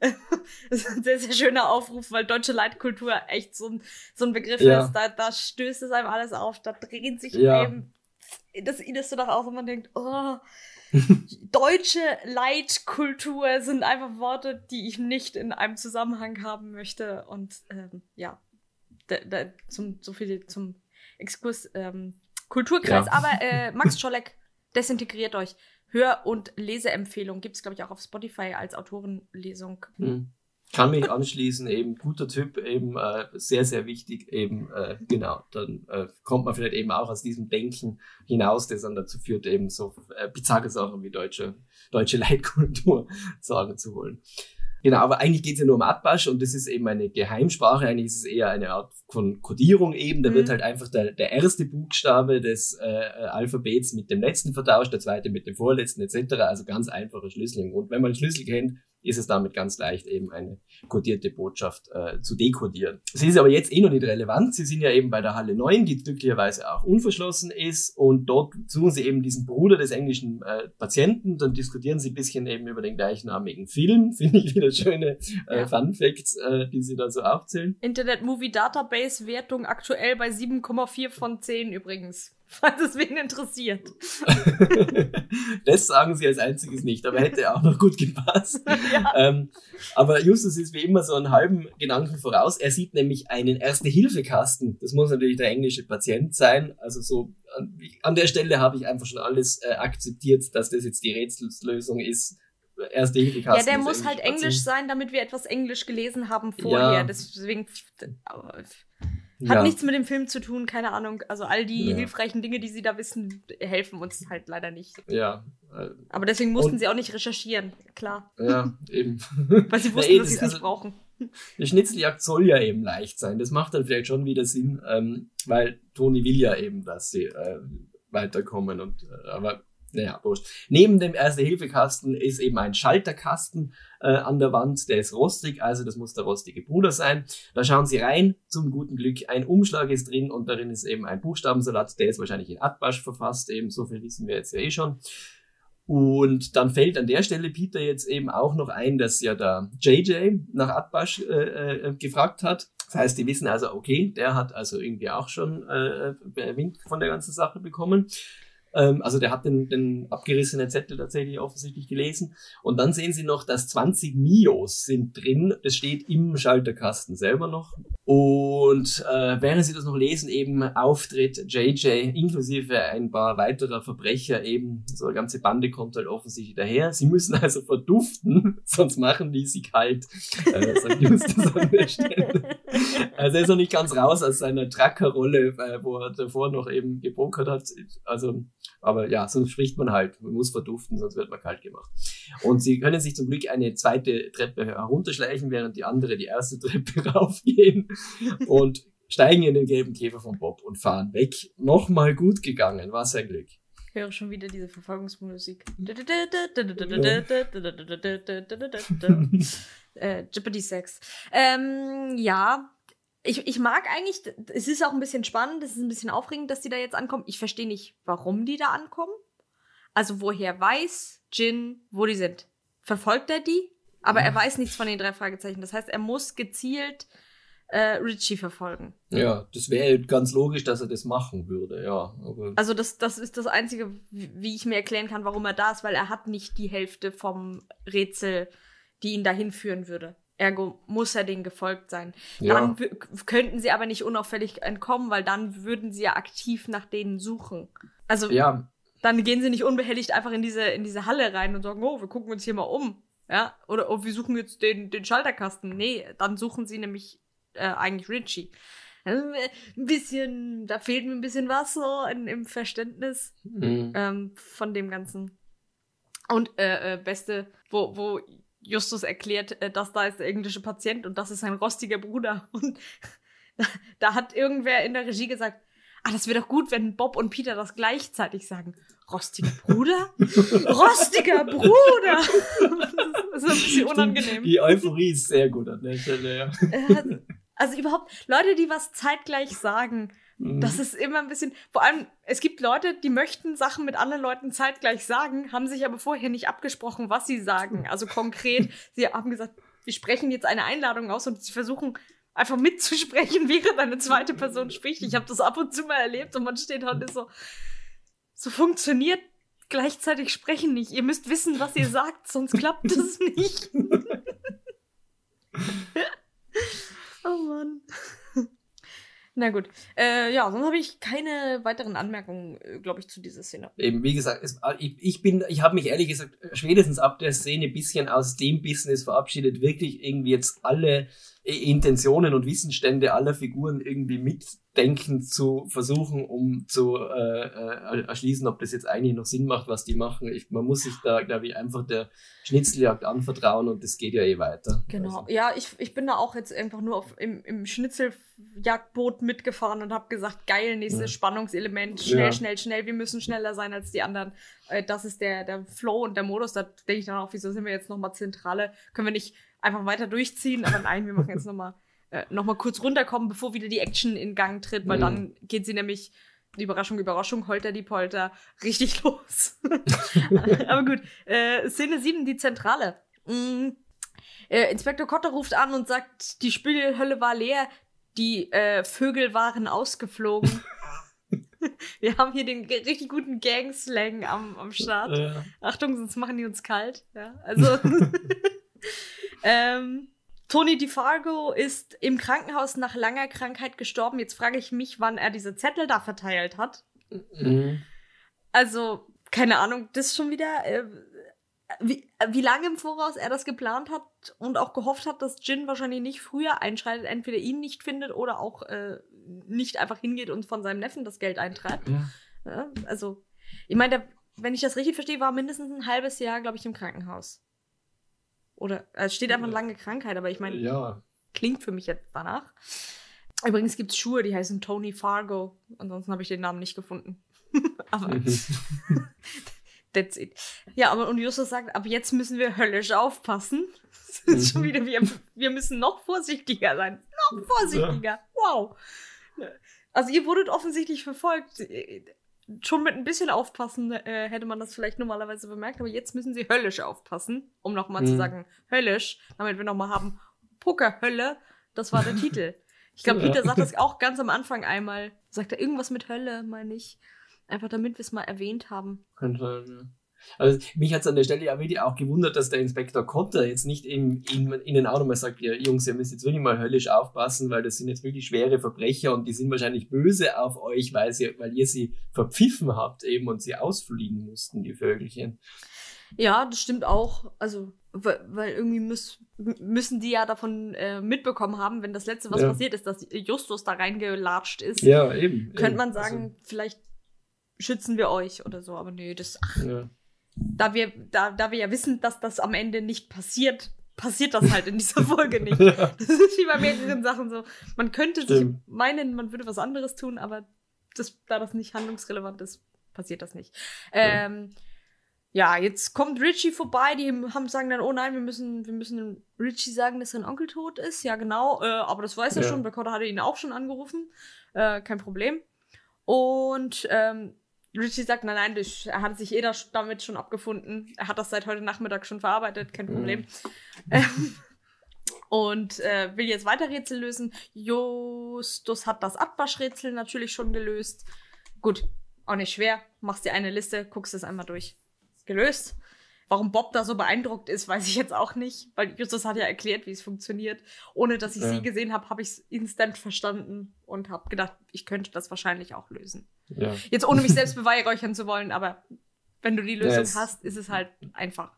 das ist ein sehr, sehr schöner Aufruf, weil deutsche Leitkultur echt so ein, so ein Begriff ja. ist. Da, da stößt es einem alles auf, da dreht sich ja. eben das Ines so doch aus und man denkt, oh, Deutsche Leitkultur sind einfach Worte, die ich nicht in einem Zusammenhang haben möchte. Und ähm, ja, da, da, zum, so viel zum Exkurs ähm, Kulturkreis. Ja. Aber äh, Max Scholleck desintegriert euch. Hör- und Leseempfehlung gibt es, glaube ich, auch auf Spotify als Autorenlesung. Mhm kann mich anschließen, eben guter Typ, eben äh, sehr, sehr wichtig, eben äh, genau, dann äh, kommt man vielleicht eben auch aus diesem Denken hinaus, das dann dazu führt, eben so äh, bizarre Sachen wie deutsche, deutsche Leitkultur sagen zu wollen. Genau, aber eigentlich geht es ja nur um Atbasch und das ist eben eine Geheimsprache, eigentlich ist es eher eine Art von Codierung eben, da mhm. wird halt einfach der, der erste Buchstabe des äh, Alphabets mit dem letzten vertauscht, der zweite mit dem vorletzten etc., also ganz einfache Schlüsselung. Und wenn man den Schlüssel kennt, ist es damit ganz leicht, eben eine kodierte Botschaft äh, zu dekodieren. Sie ist aber jetzt eh noch nicht relevant. Sie sind ja eben bei der Halle 9, die glücklicherweise auch unverschlossen ist. Und dort suchen sie eben diesen Bruder des englischen äh, Patienten. Dann diskutieren sie ein bisschen eben über den gleichnamigen Film. Finde ich wieder schöne äh, ja. Fun Facts, äh, die sie da so aufzählen. Internet Movie Database Wertung aktuell bei 7,4 von 10 übrigens falls es wen interessiert. das sagen sie als einziges nicht, aber hätte auch noch gut gepasst. Ja. Ähm, aber Justus ist wie immer so einen halben Gedanken voraus. Er sieht nämlich einen Erste-Hilfe-Kasten. Das muss natürlich der englische Patient sein. Also so an, an der Stelle habe ich einfach schon alles äh, akzeptiert, dass das jetzt die Rätselslösung ist. Erste Hilfe Kasten. Ja, der muss halt. Englisch sein, damit wir etwas Englisch gelesen haben vorher. Ja. Deswegen hat ja. nichts mit dem Film zu tun, keine Ahnung. Also all die ja. hilfreichen Dinge, die sie da wissen, helfen uns halt leider nicht. Ja. Äh, Aber deswegen mussten sie auch nicht recherchieren, klar. Ja, eben. Weil sie wussten, eh, dass sie es also, nicht brauchen. Die Schnitzeljagd soll ja eben leicht sein. Das macht dann vielleicht schon wieder Sinn, ähm, weil Toni will ja eben, dass sie äh, weiterkommen. Und, äh, aber naja, wurscht. Neben dem Erste-Hilfe-Kasten ist eben ein Schalterkasten äh, an der Wand, der ist rostig, also das muss der rostige Bruder sein. Da schauen Sie rein, zum guten Glück, ein Umschlag ist drin und darin ist eben ein Buchstabensalat, der ist wahrscheinlich in Atbasch verfasst, eben so viel wissen wir jetzt ja eh schon. Und dann fällt an der Stelle Peter jetzt eben auch noch ein, dass ja der JJ nach Atbasch äh, äh, gefragt hat. Das heißt, die wissen also, okay, der hat also irgendwie auch schon äh Wind von der ganzen Sache bekommen. Ähm, also der hat den, den abgerissenen Zettel tatsächlich offensichtlich gelesen. Und dann sehen Sie noch, dass 20 Mios sind drin. Das steht im Schalterkasten selber noch. Und äh, während Sie das noch lesen, eben auftritt JJ inklusive ein paar weiterer Verbrecher eben. So eine ganze Bande kommt halt offensichtlich daher. Sie müssen also verduften, sonst machen die sie kalt. Äh, sagt. Also er ist noch nicht ganz raus aus seiner Trackerrolle, äh, wo er davor noch eben gepokert hat. Also aber ja, sonst spricht man halt. Man muss verduften, sonst wird man kalt gemacht. Und sie können sich zum Glück eine zweite Treppe herunterschleichen, während die andere die erste Treppe raufgehen und steigen in den gelben Käfer von Bob und fahren weg. Nochmal gut gegangen, war sein Glück. Ich höre schon wieder diese Verfolgungsmusik. äh, Jeopardy Sex. Ähm, ja, ich, ich mag eigentlich, es ist auch ein bisschen spannend, es ist ein bisschen aufregend, dass die da jetzt ankommen. Ich verstehe nicht, warum die da ankommen. Also woher weiß Jin, wo die sind? Verfolgt er die? Aber ja. er weiß nichts von den drei Fragezeichen. Das heißt, er muss gezielt äh, Richie verfolgen. Ja, das wäre ganz logisch, dass er das machen würde, ja. Also das, das ist das Einzige, wie ich mir erklären kann, warum er da ist, weil er hat nicht die Hälfte vom Rätsel, die ihn dahin führen würde. Ergo muss er denen gefolgt sein. Ja. Dann könnten sie aber nicht unauffällig entkommen, weil dann würden sie ja aktiv nach denen suchen. Also ja. dann gehen sie nicht unbehelligt einfach in diese, in diese Halle rein und sagen, oh, wir gucken uns hier mal um. Ja, oder oh, wir suchen jetzt den, den Schalterkasten. Nee, dann suchen sie nämlich äh, eigentlich Richie. Also, ein bisschen, da fehlt mir ein bisschen was so in, im Verständnis mhm. ähm, von dem Ganzen. Und äh, äh, beste, wo, wo Justus erklärt, äh, dass da ist der englische Patient und das ist sein rostiger Bruder. Und da, da hat irgendwer in der Regie gesagt, ah, das wäre doch gut, wenn Bob und Peter das gleichzeitig sagen. Rostiger Bruder? Rostiger Bruder! das ist ein bisschen unangenehm. Die Euphorie ist sehr gut an der Stelle, ja. Äh, also überhaupt, Leute, die was zeitgleich sagen, Mhm. Das ist immer ein bisschen, vor allem, es gibt Leute, die möchten Sachen mit anderen Leuten zeitgleich sagen, haben sich aber vorher nicht abgesprochen, was sie sagen. Also konkret, sie haben gesagt, wir sprechen jetzt eine Einladung aus und sie versuchen einfach mitzusprechen, während eine zweite Person spricht. Ich habe das ab und zu mal erlebt und man steht halt so, so funktioniert gleichzeitig sprechen nicht. Ihr müsst wissen, was ihr sagt, sonst klappt es nicht. oh Mann. Na gut. Äh, ja, sonst habe ich keine weiteren Anmerkungen, äh, glaube ich, zu dieser Szene. Eben, wie gesagt, es, äh, ich, ich bin, ich habe mich ehrlich gesagt spätestens ab der Szene ein bisschen aus dem Business verabschiedet, wirklich irgendwie jetzt alle Intentionen und Wissensstände aller Figuren irgendwie mitdenken zu versuchen, um zu äh, äh, erschließen, ob das jetzt eigentlich noch Sinn macht, was die machen. Ich, man muss sich da, glaube ich, einfach der Schnitzeljagd anvertrauen und das geht ja eh weiter. Genau. Also. Ja, ich, ich bin da auch jetzt einfach nur auf, im, im Schnitzeljagdboot mitgefahren und habe gesagt, geil, nächstes ja. Spannungselement, schnell, ja. schnell, schnell, wir müssen schneller sein als die anderen. Äh, das ist der, der Flow und der Modus. Da denke ich dann auch, wieso sind wir jetzt nochmal Zentrale? Können wir nicht einfach weiter durchziehen. Aber nein, wir machen jetzt nochmal äh, noch mal kurz runterkommen, bevor wieder die Action in Gang tritt, weil mhm. dann geht sie nämlich, Überraschung, Überraschung, Holter die Polter, richtig los. Aber gut, äh, Szene 7, die Zentrale. Mhm. Äh, Inspektor Kotter ruft an und sagt, die Spülhölle war leer, die äh, Vögel waren ausgeflogen. Wir haben hier den richtig guten Gangslang am, am Start. Achtung, sonst machen die uns kalt. Ja, also. Ähm, Tony DeFargo ist im Krankenhaus nach langer Krankheit gestorben. Jetzt frage ich mich, wann er diese Zettel da verteilt hat. Mhm. Also, keine Ahnung, das schon wieder. Äh, wie, wie lange im Voraus er das geplant hat und auch gehofft hat, dass Jin wahrscheinlich nicht früher einschreitet, entweder ihn nicht findet oder auch äh, nicht einfach hingeht und von seinem Neffen das Geld eintreibt. Ja. Ja, also, ich meine, wenn ich das richtig verstehe, war mindestens ein halbes Jahr, glaube ich, im Krankenhaus. Oder es steht einfach eine lange Krankheit, aber ich meine, ja. klingt für mich jetzt danach. Übrigens gibt es Schuhe, die heißen Tony Fargo. Ansonsten habe ich den Namen nicht gefunden. aber mhm. that's it. Ja, aber und Justus sagt, ab jetzt müssen wir höllisch aufpassen. Das ist schon mhm. wieder, wir, wir müssen noch vorsichtiger sein. Noch vorsichtiger. Ja. Wow. Also ihr wurdet offensichtlich verfolgt schon mit ein bisschen aufpassen äh, hätte man das vielleicht normalerweise bemerkt, aber jetzt müssen sie höllisch aufpassen, um nochmal mhm. zu sagen, höllisch, damit wir nochmal haben, Pokerhölle, das war der Titel. Ich glaube, Peter sagt das auch ganz am Anfang einmal. Sagt er irgendwas mit Hölle, meine ich. Einfach damit wir es mal erwähnt haben. Könnte sein, ja. Also mich hat es an der Stelle ja wirklich auch gewundert, dass der Inspektor Kotter jetzt nicht eben ihnen auch nochmal sagt, ja, Jungs, ihr müsst jetzt wirklich mal höllisch aufpassen, weil das sind jetzt wirklich schwere Verbrecher und die sind wahrscheinlich böse auf euch, weil, sie, weil ihr sie verpfiffen habt eben und sie ausfliegen mussten, die Vögelchen. Ja, das stimmt auch. Also, weil, weil irgendwie müß, müssen die ja davon äh, mitbekommen haben, wenn das letzte, was ja. passiert ist, dass Justus da reingelatscht ist. Ja, eben. Könnte eben. man sagen, also. vielleicht schützen wir euch oder so, aber nee, das. Ach, ja da wir, da, da wir ja wissen, dass das am Ende nicht passiert, passiert das halt in dieser Folge nicht. Das ist wie bei mehreren Sachen so. Man könnte Stimmt. sich meinen, man würde was anderes tun, aber das, da das nicht handlungsrelevant ist, passiert das nicht. Ja. Ähm, ja, jetzt kommt Richie vorbei, die haben sagen dann, oh nein, wir müssen, wir müssen Richie sagen, dass sein Onkel tot ist. Ja, genau, äh, aber das weiß er ja. schon, Dakota hatte ihn auch schon angerufen. Äh, kein Problem. Und ähm, Richie sagt, nein, nein, das, er hat sich eh damit schon abgefunden. Er hat das seit heute Nachmittag schon verarbeitet, kein mhm. Problem. Mhm. und äh, will jetzt weiter Rätsel lösen. Justus hat das Abwaschrätsel natürlich schon gelöst. Gut, auch nicht schwer. Machst dir eine Liste, guckst es einmal durch. Gelöst. Warum Bob da so beeindruckt ist, weiß ich jetzt auch nicht, weil Justus hat ja erklärt, wie es funktioniert. Ohne dass ich ja. sie gesehen habe, habe ich es instant verstanden und habe gedacht, ich könnte das wahrscheinlich auch lösen. Ja. Jetzt ohne mich selbst beweihräuchern zu wollen, aber wenn du die Lösung yes. hast, ist es halt einfach.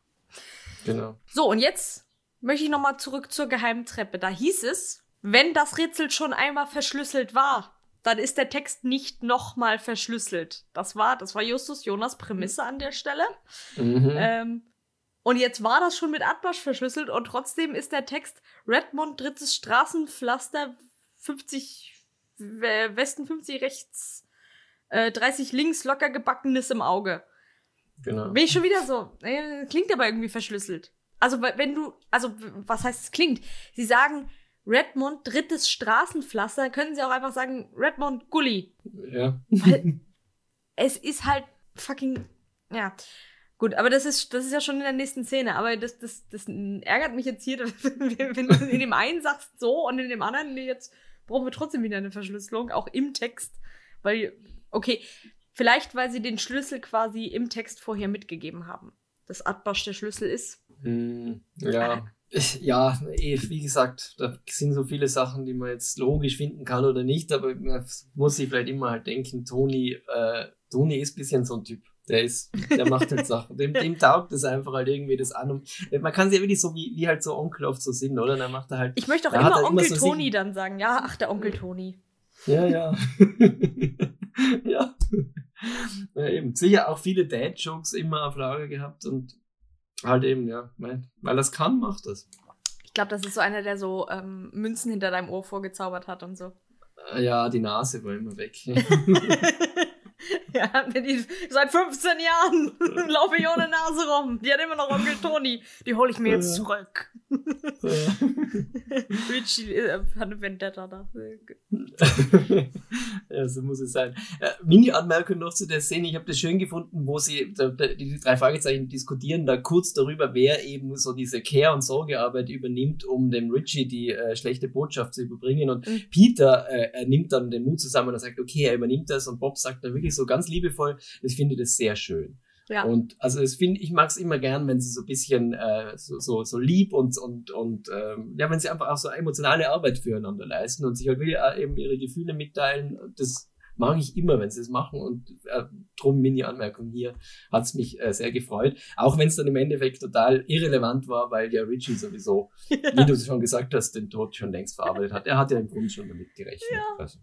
Genau. So, und jetzt möchte ich nochmal zurück zur geheimen Treppe. Da hieß es, wenn das Rätsel schon einmal verschlüsselt war, dann ist der Text nicht nochmal verschlüsselt. Das war, das war Justus Jonas Prämisse an der Stelle. Mhm. Ähm, und jetzt war das schon mit Atbasch verschlüsselt und trotzdem ist der Text Redmond drittes Straßenpflaster 50 Westen 50 rechts äh, 30 links locker gebackenes im Auge. Genau. Bin ich schon wieder so. Äh, klingt aber irgendwie verschlüsselt. Also wenn du, also was heißt es klingt? Sie sagen Redmond drittes Straßenpflaster, können sie auch einfach sagen Redmond Gully. Ja. Weil es ist halt fucking, ja. Gut, aber das ist, das ist ja schon in der nächsten Szene. Aber das, das, das ärgert mich jetzt hier, wenn du in dem einen sagst so und in dem anderen jetzt brauchen wir trotzdem wieder eine Verschlüsselung, auch im Text. Weil, okay, vielleicht weil sie den Schlüssel quasi im Text vorher mitgegeben haben. Dass Atbasch der Schlüssel ist. Hm, ja. Ja, eh, wie gesagt, da sind so viele Sachen, die man jetzt logisch finden kann oder nicht, aber man muss sich vielleicht immer halt denken, Toni, äh, Toni ist ein bisschen so ein Typ. Der ist, der macht halt Sachen. Dem, dem taugt es einfach halt irgendwie das an. Und man kann sie ja wirklich so, wie, wie halt so Onkel oft so sind, oder? Dann macht er halt. Ich möchte auch immer Onkel immer so Toni dann sagen. Ja, ach, der Onkel Toni. Ja, ja. ja. ja. Eben. Sicher auch viele Dad-Jokes immer auf Lager gehabt und halt eben, ja, weil, weil das kann, macht das. Ich glaube, das ist so einer, der so ähm, Münzen hinter deinem Ohr vorgezaubert hat und so. Ja, die Nase war immer weg. Ja, die, seit 15 Jahren laufe ich ohne Nase rum. Die hat immer noch Onkel Toni. Die hole ich mir jetzt zurück. Richie äh, hat eine Vendetta da. ja, so muss es sein. Äh, Mini-Anmerkung noch zu der Szene. Ich habe das schön gefunden, wo sie da, da, die drei Fragezeichen diskutieren, da kurz darüber, wer eben so diese Care- und Sorgearbeit übernimmt, um dem Richie die äh, schlechte Botschaft zu überbringen. Und mhm. Peter äh, nimmt dann den Mut zusammen und sagt, okay, er übernimmt das. Und Bob sagt dann wirklich so ganz liebevoll. Ich finde das sehr schön. Ja. Und also es finde ich mag es immer gern, wenn sie so ein bisschen äh, so, so, so lieb und und und ähm, ja, wenn sie einfach auch so emotionale Arbeit füreinander leisten und sich halt wirklich eben ihre Gefühle mitteilen. Das mag ich immer, wenn sie es machen und äh, drum Mini-Anmerkung hier hat es mich äh, sehr gefreut. Auch wenn es dann im Endeffekt total irrelevant war, weil ja Richie sowieso, ja. wie du schon gesagt hast, den Tod schon längst verarbeitet hat. Er hat ja im Grunde schon damit gerechnet. Ja. Also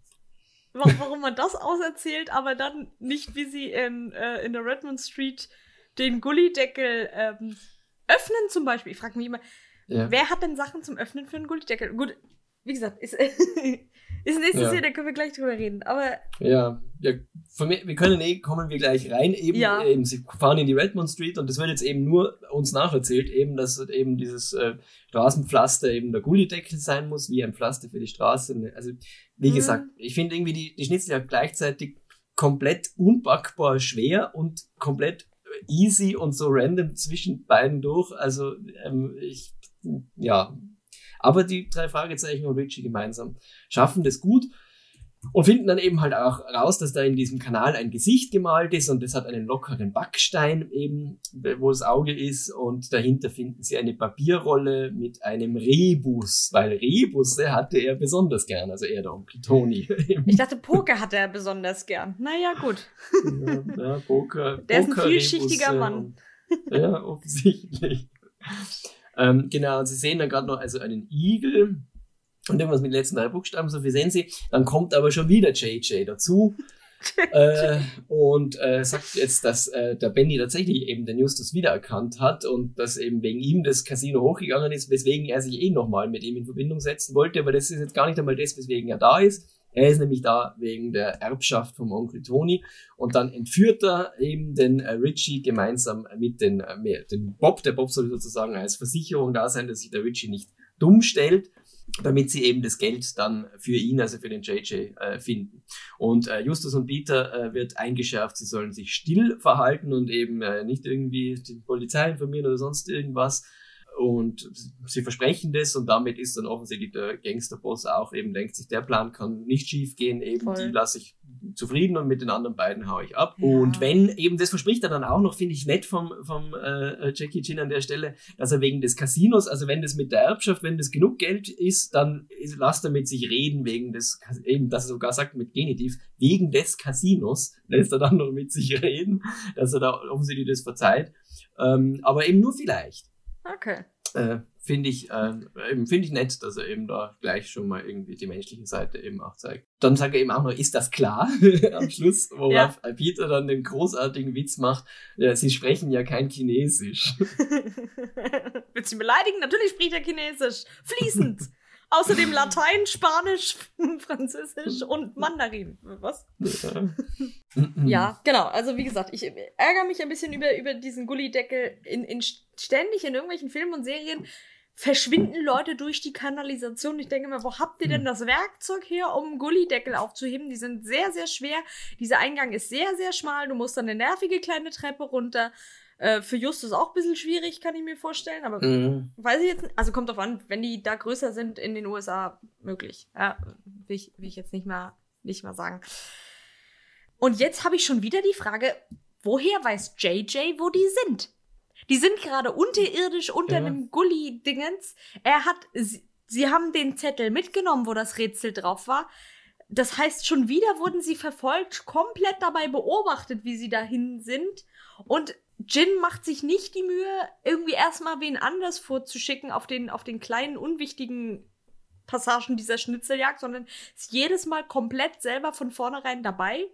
warum man das auserzählt, aber dann nicht, wie sie in, äh, in der Redmond Street den Gullideckel ähm, öffnen zum Beispiel. Ich frage mich immer, ja. wer hat denn Sachen zum Öffnen für einen Gullideckel? Gut, wie gesagt, ist, ist nächstes ja. Jahr, da können wir gleich drüber reden. Aber ja, ja von mir, wir können eh, kommen wir gleich rein. Eben, ja. eben, sie fahren in die Redmond Street und das wird jetzt eben nur uns nacherzählt, eben, dass eben dieses äh, Straßenpflaster eben der Gullideckel sein muss, wie ein Pflaster für die Straße. Also, wie mhm. gesagt, ich finde irgendwie die, die Schnitzel ja gleichzeitig komplett unpackbar schwer und komplett easy und so random zwischen beiden durch. Also, ähm, ich, ja, aber die drei Fragezeichen und Richie gemeinsam schaffen das gut. und finden dann eben halt auch raus, dass da in diesem Kanal ein Gesicht gemalt ist und das hat einen lockeren Backstein eben, wo das Auge ist und dahinter finden sie eine Papierrolle mit einem Rebus, weil Rebusse hatte er besonders gern, also er der Onkel Tony. Ich dachte, Poker hatte er besonders gern. Naja, gut. Ja, ja Poker. Der Poker, ist ein vielschichtiger Rebusse Mann. Und, ja, offensichtlich. Ähm, genau, und sie sehen dann gerade noch also einen Igel, und irgendwas mit den letzten drei Buchstaben, so viel sehen Sie. Dann kommt aber schon wieder JJ dazu. äh, und äh, sagt jetzt, dass äh, der Benny tatsächlich eben den Justus wiedererkannt hat und dass eben wegen ihm das Casino hochgegangen ist, weswegen er sich eh nochmal mit ihm in Verbindung setzen wollte, aber das ist jetzt gar nicht einmal das, weswegen er da ist. Er ist nämlich da wegen der Erbschaft vom Onkel Tony und dann entführt er eben den äh, Richie gemeinsam mit den, äh, den Bob. Der Bob soll sozusagen als Versicherung da sein, dass sich der Richie nicht dumm stellt damit sie eben das Geld dann für ihn, also für den JJ, äh, finden. Und äh, Justus und Peter äh, wird eingeschärft, sie sollen sich still verhalten und eben äh, nicht irgendwie die Polizei informieren oder sonst irgendwas. Und sie versprechen das und damit ist dann offensichtlich der Gangsterboss auch eben, denkt sich, der Plan kann nicht schief gehen, eben Voll. die lasse ich zufrieden und mit den anderen beiden haue ich ab. Ja. Und wenn eben, das verspricht er dann auch noch, finde ich nett vom, vom äh, Jackie Chin an der Stelle, dass er wegen des Casinos, also wenn das mit der Erbschaft, wenn das genug Geld ist, dann lasst er mit sich reden wegen des, eben, dass er sogar sagt mit Genitiv, wegen des Casinos, lässt er dann noch mit sich reden, dass er da offensichtlich das verzeiht. Ähm, aber eben nur vielleicht. Okay. Äh, finde ich, äh, finde ich nett, dass er eben da gleich schon mal irgendwie die menschliche Seite eben auch zeigt. Dann sagt er eben auch noch, ist das klar? Am Schluss, worauf ja. Peter dann den großartigen Witz macht, ja, sie sprechen ja kein Chinesisch. Willst du ihn beleidigen? Natürlich spricht er Chinesisch. Fließend. Außerdem Latein, Spanisch, Französisch und Mandarin. Was? Ja. genau. Also wie gesagt, ich ärgere mich ein bisschen über, über diesen Gullideckel. In, in, ständig in irgendwelchen Filmen und Serien verschwinden Leute durch die Kanalisation. Ich denke mir, wo habt ihr denn hm. das Werkzeug her, um Gullideckel aufzuheben? Die sind sehr, sehr schwer. Dieser Eingang ist sehr, sehr schmal. Du musst dann eine nervige kleine Treppe runter. Äh, für Justus auch ein bisschen schwierig, kann ich mir vorstellen. Aber mhm. weiß ich jetzt nicht. Also kommt drauf an, wenn die da größer sind in den USA, möglich. Ja, will ich, will ich jetzt nicht mal, nicht mal sagen. Und jetzt habe ich schon wieder die Frage, woher weiß JJ, wo die sind? Die sind gerade unterirdisch unter ja. einem Gully-Dingens. Er hat, sie, sie haben den Zettel mitgenommen, wo das Rätsel drauf war. Das heißt, schon wieder wurden sie verfolgt, komplett dabei beobachtet, wie sie dahin sind. Und Jin macht sich nicht die Mühe, irgendwie erstmal wen anders vorzuschicken auf den, auf den kleinen, unwichtigen Passagen dieser Schnitzeljagd, sondern ist jedes Mal komplett selber von vornherein dabei.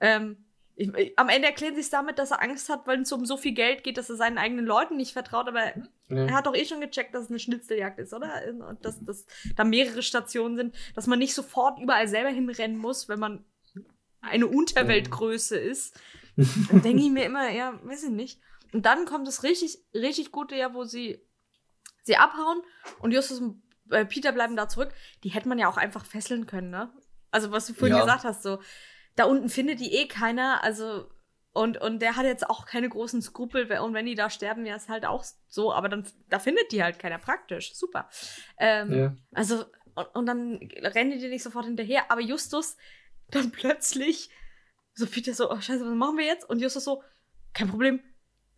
Ähm, ich, am Ende erklären sie es damit, dass er Angst hat, weil es um so viel Geld geht, dass er seinen eigenen Leuten nicht vertraut. Aber ja. er hat doch eh schon gecheckt, dass es eine Schnitzeljagd ist, oder? Und dass, dass da mehrere Stationen sind, dass man nicht sofort überall selber hinrennen muss, wenn man eine Unterweltgröße ist. Dann denke ich mir immer, ja, weiß ich nicht. Und dann kommt das richtig, richtig gute Jahr, wo sie, sie abhauen und Justus und äh, Peter bleiben da zurück. Die hätte man ja auch einfach fesseln können, ne? Also, was du vorhin ja. gesagt hast, so, da unten findet die eh keiner, also, und, und der hat jetzt auch keine großen Skrupel, und wenn die da sterben, ja, ist halt auch so, aber dann, da findet die halt keiner praktisch. Super. Ähm, ja. Also, und, und dann rennen die nicht sofort hinterher, aber Justus dann plötzlich so Peter so, oh scheiße, was machen wir jetzt? Und Justus so, kein Problem.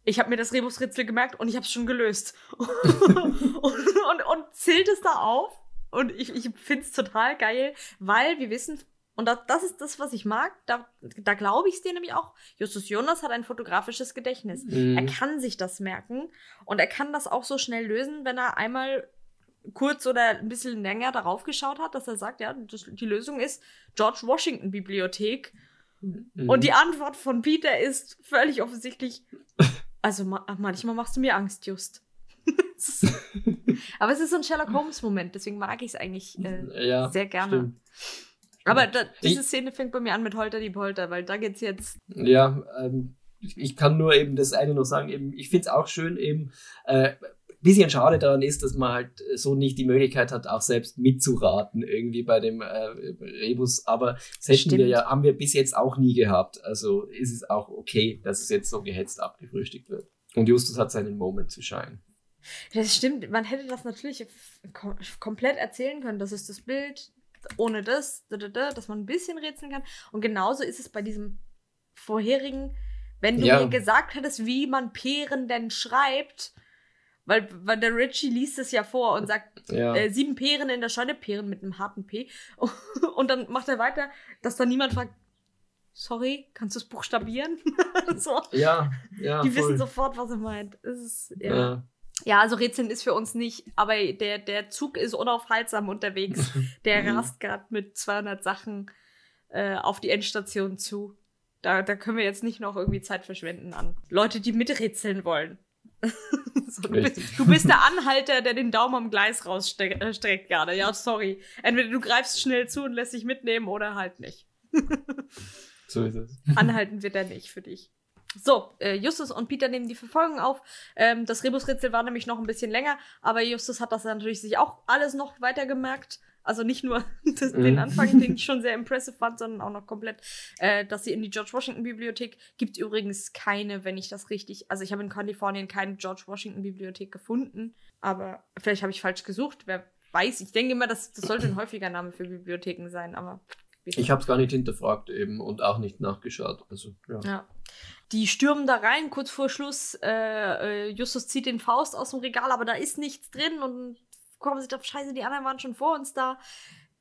Ich habe mir das Rebusrätsel gemerkt und ich habe es schon gelöst. und, und, und zählt es da auf. Und ich, ich finde es total geil, weil wir wissen, und das, das ist das, was ich mag, da, da glaube ich es dir nämlich auch. Justus Jonas hat ein fotografisches Gedächtnis. Mhm. Er kann sich das merken und er kann das auch so schnell lösen, wenn er einmal kurz oder ein bisschen länger darauf geschaut hat, dass er sagt, ja, das, die Lösung ist George Washington Bibliothek Mhm. Und die Antwort von Peter ist völlig offensichtlich. Also manchmal machst du mir Angst, Just. Aber es ist so ein Sherlock Holmes-Moment, deswegen mag ich es eigentlich äh, ja, sehr gerne. Stimmt. Aber da, diese Szene fängt bei mir an mit Holter die Polter, weil da geht's jetzt. Ja, ähm, ich kann nur eben das eine noch sagen, eben, ich finde es auch schön, eben, äh, bisschen schade daran ist, dass man halt so nicht die Möglichkeit hat, auch selbst mitzuraten irgendwie bei dem äh, Rebus. Aber das hätten Stimmt. wir ja, haben wir bis jetzt auch nie gehabt. Also ist es auch okay, dass es jetzt so gehetzt abgefrühstückt wird. Und Justus hat seinen Moment zu scheinen. Das stimmt. Man hätte das natürlich kom komplett erzählen können. Das ist das Bild. ohne das, dass man ein bisschen rätseln kann. Und genauso ist es bei diesem vorherigen, wenn du ja. mir gesagt hättest, wie man Peeren denn schreibt, weil, weil der Richie liest es ja vor und sagt, ja. äh, sieben Peeren in der Scheune, Peeren mit einem harten P. Und dann macht er weiter, dass dann niemand fragt, sorry, kannst du es buchstabieren? so. Ja, ja. Die voll. wissen sofort, was er meint. Ist, ja. ja. Ja, also Rätseln ist für uns nicht, aber der, der Zug ist unaufhaltsam unterwegs. Der mhm. rast gerade mit 200 Sachen äh, auf die Endstation zu. Da, da können wir jetzt nicht noch irgendwie Zeit verschwenden an Leute, die miträtseln wollen. so, du, bist, du, bist, der Anhalter, der den Daumen am Gleis rausstreckt äh, gerade. Ja, sorry. Entweder du greifst schnell zu und lässt dich mitnehmen oder halt nicht. so ist es. Anhalten wird er nicht für dich. So, äh, Justus und Peter nehmen die Verfolgung auf. Ähm, das Rebusrätsel war nämlich noch ein bisschen länger, aber Justus hat das natürlich sich auch alles noch weiter gemerkt. Also nicht nur das, den mhm. Anfang, den ich schon sehr impressive fand, sondern auch noch komplett, äh, dass sie in die George Washington Bibliothek gibt übrigens keine, wenn ich das richtig, also ich habe in Kalifornien keine George Washington Bibliothek gefunden, aber vielleicht habe ich falsch gesucht, wer weiß. Ich denke immer, das, das sollte ein häufiger Name für Bibliotheken sein, aber ich habe es gar nicht hinterfragt eben und auch nicht nachgeschaut. Also, ja. ja. Die stürmen da rein, kurz vor Schluss. Äh, äh, Justus zieht den Faust aus dem Regal, aber da ist nichts drin und kommen sich auf Scheiße, die anderen waren schon vor uns da.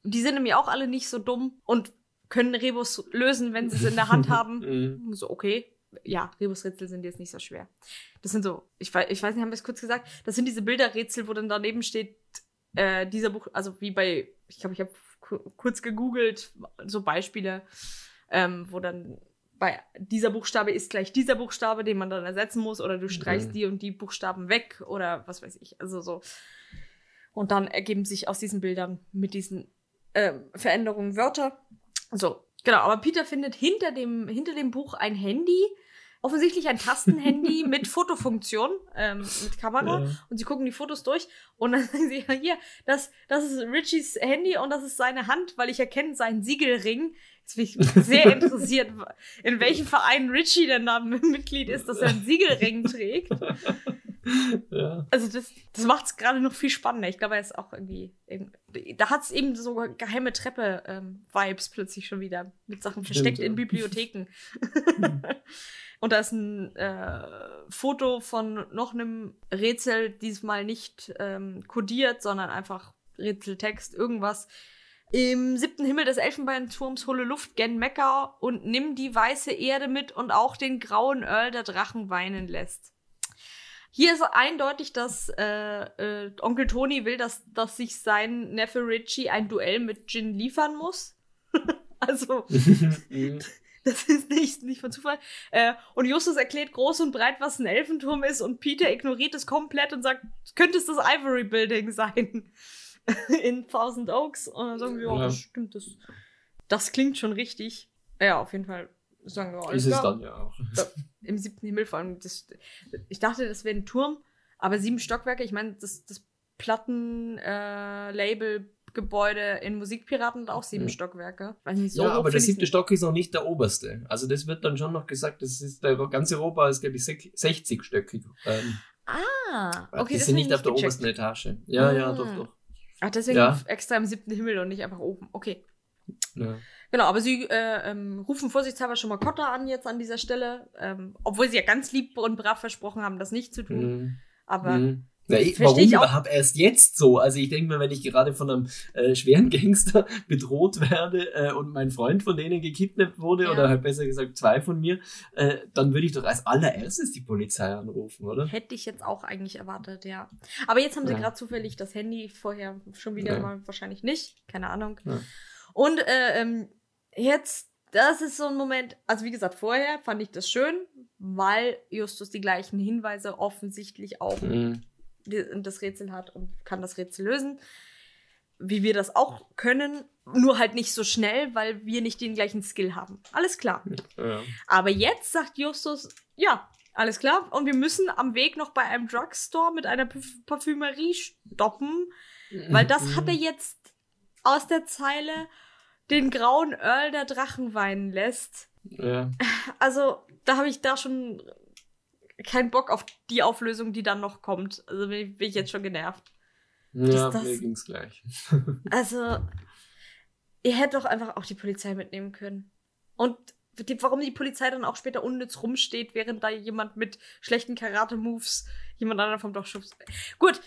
Die sind nämlich auch alle nicht so dumm und können Rebus lösen, wenn sie es in der Hand haben. Mhm. so, okay. Ja, Rebus-Rätsel sind jetzt nicht so schwer. Das sind so, ich weiß, ich weiß nicht, haben wir es kurz gesagt? Das sind diese Bilderrätsel, wo dann daneben steht, äh, dieser Buch, also wie bei, ich glaube, ich habe kurz gegoogelt, so Beispiele, ähm, wo dann bei dieser Buchstabe ist gleich dieser Buchstabe, den man dann ersetzen muss, oder du streichst mhm. die und die Buchstaben weg oder was weiß ich. Also so. Und dann ergeben sich aus diesen Bildern mit diesen äh, Veränderungen Wörter. So, genau. Aber Peter findet hinter dem, hinter dem Buch ein Handy, offensichtlich ein Tastenhandy mit Fotofunktion, ähm, mit Kamera. Ja. Und sie gucken die Fotos durch und dann sagen sie, ja, hier, das, das ist Richies Handy und das ist seine Hand, weil ich erkenne seinen Siegelring. Jetzt bin ich sehr interessiert, in welchem Verein Richie denn da Mitglied ist, dass er einen Siegelring trägt. Ja. Also das, das macht es gerade noch viel spannender. Ich glaube, er ist auch irgendwie, da hat es eben so geheime Treppe-Vibes ähm, plötzlich schon wieder mit Sachen Stimmt, versteckt ja. in Bibliotheken. Und da ist ein äh, Foto von noch einem Rätsel, diesmal nicht ähm, kodiert, sondern einfach Rätseltext, irgendwas. Im siebten Himmel des Elfenbeinturms hole Luft gen Mekka und nimm die weiße Erde mit und auch den grauen Earl der Drachen weinen lässt. Hier ist eindeutig, dass äh, äh, Onkel Tony will, dass, dass sich sein Neffe Richie ein Duell mit Jin liefern muss. also. Das ist nicht, nicht von Zufall. Äh, und Justus erklärt groß und breit, was ein Elfenturm ist, und Peter ignoriert es komplett und sagt, könnte es das Ivory Building sein? In Thousand Oaks. Und dann sagen wir, ja, das stimmt, das, das klingt schon richtig. Ja, auf jeden Fall sagen wir, Ist es dann ja auch. Im siebten Himmel vor allem. Das, ich dachte, das wäre ein Turm, aber sieben Stockwerke, ich meine, das, das Plattenlabel äh, in Musikpiraten und auch sieben mhm. Stockwerke. Nicht, so ja, aber der siebte Stock ist noch nicht der oberste. Also das wird dann schon noch gesagt, das ist der ganze Europa ist, glaube ich, 60 stöckig. Ähm, ah, okay. Die sind nicht auf der gecheckt. obersten Etage. Ja, ah. ja, doch, doch. Ach, deswegen ja. extra im siebten Himmel und nicht einfach oben. Okay. Ja. Genau, aber sie äh, ähm, rufen vorsichtshalber schon mal Cotta an jetzt an dieser Stelle, ähm, obwohl sie ja ganz lieb und brav versprochen haben, das nicht zu tun. Mhm. Aber mhm. Na, ich, warum ich überhaupt erst jetzt so? Also ich denke mir, wenn ich gerade von einem äh, schweren Gangster bedroht werde äh, und mein Freund von denen gekidnappt wurde, ja. oder halt besser gesagt zwei von mir, äh, dann würde ich doch als allererstes die Polizei anrufen, oder? Hätte ich jetzt auch eigentlich erwartet, ja. Aber jetzt haben sie ja. gerade zufällig das Handy, vorher schon wieder ja. mal wahrscheinlich nicht, keine Ahnung. Und äh, ähm, jetzt, das ist so ein Moment, also wie gesagt, vorher fand ich das schön, weil Justus die gleichen Hinweise offensichtlich auch mhm das Rätsel hat und kann das Rätsel lösen. Wie wir das auch können, nur halt nicht so schnell, weil wir nicht den gleichen Skill haben. Alles klar. Ja. Aber jetzt sagt Justus, ja, alles klar. Und wir müssen am Weg noch bei einem Drugstore mit einer Parfümerie stoppen, weil das hat er jetzt aus der Zeile den grauen Earl der Drachen weinen lässt. Ja. Also, da habe ich da schon keinen Bock auf die Auflösung, die dann noch kommt. Also bin ich, bin ich jetzt schon genervt. Ja, das, mir ging's gleich. also, ihr hättet doch einfach auch die Polizei mitnehmen können. Und die, warum die Polizei dann auch später unnütz rumsteht, während da jemand mit schlechten Karate-Moves jemand anderen vom Dach schubst. Gut,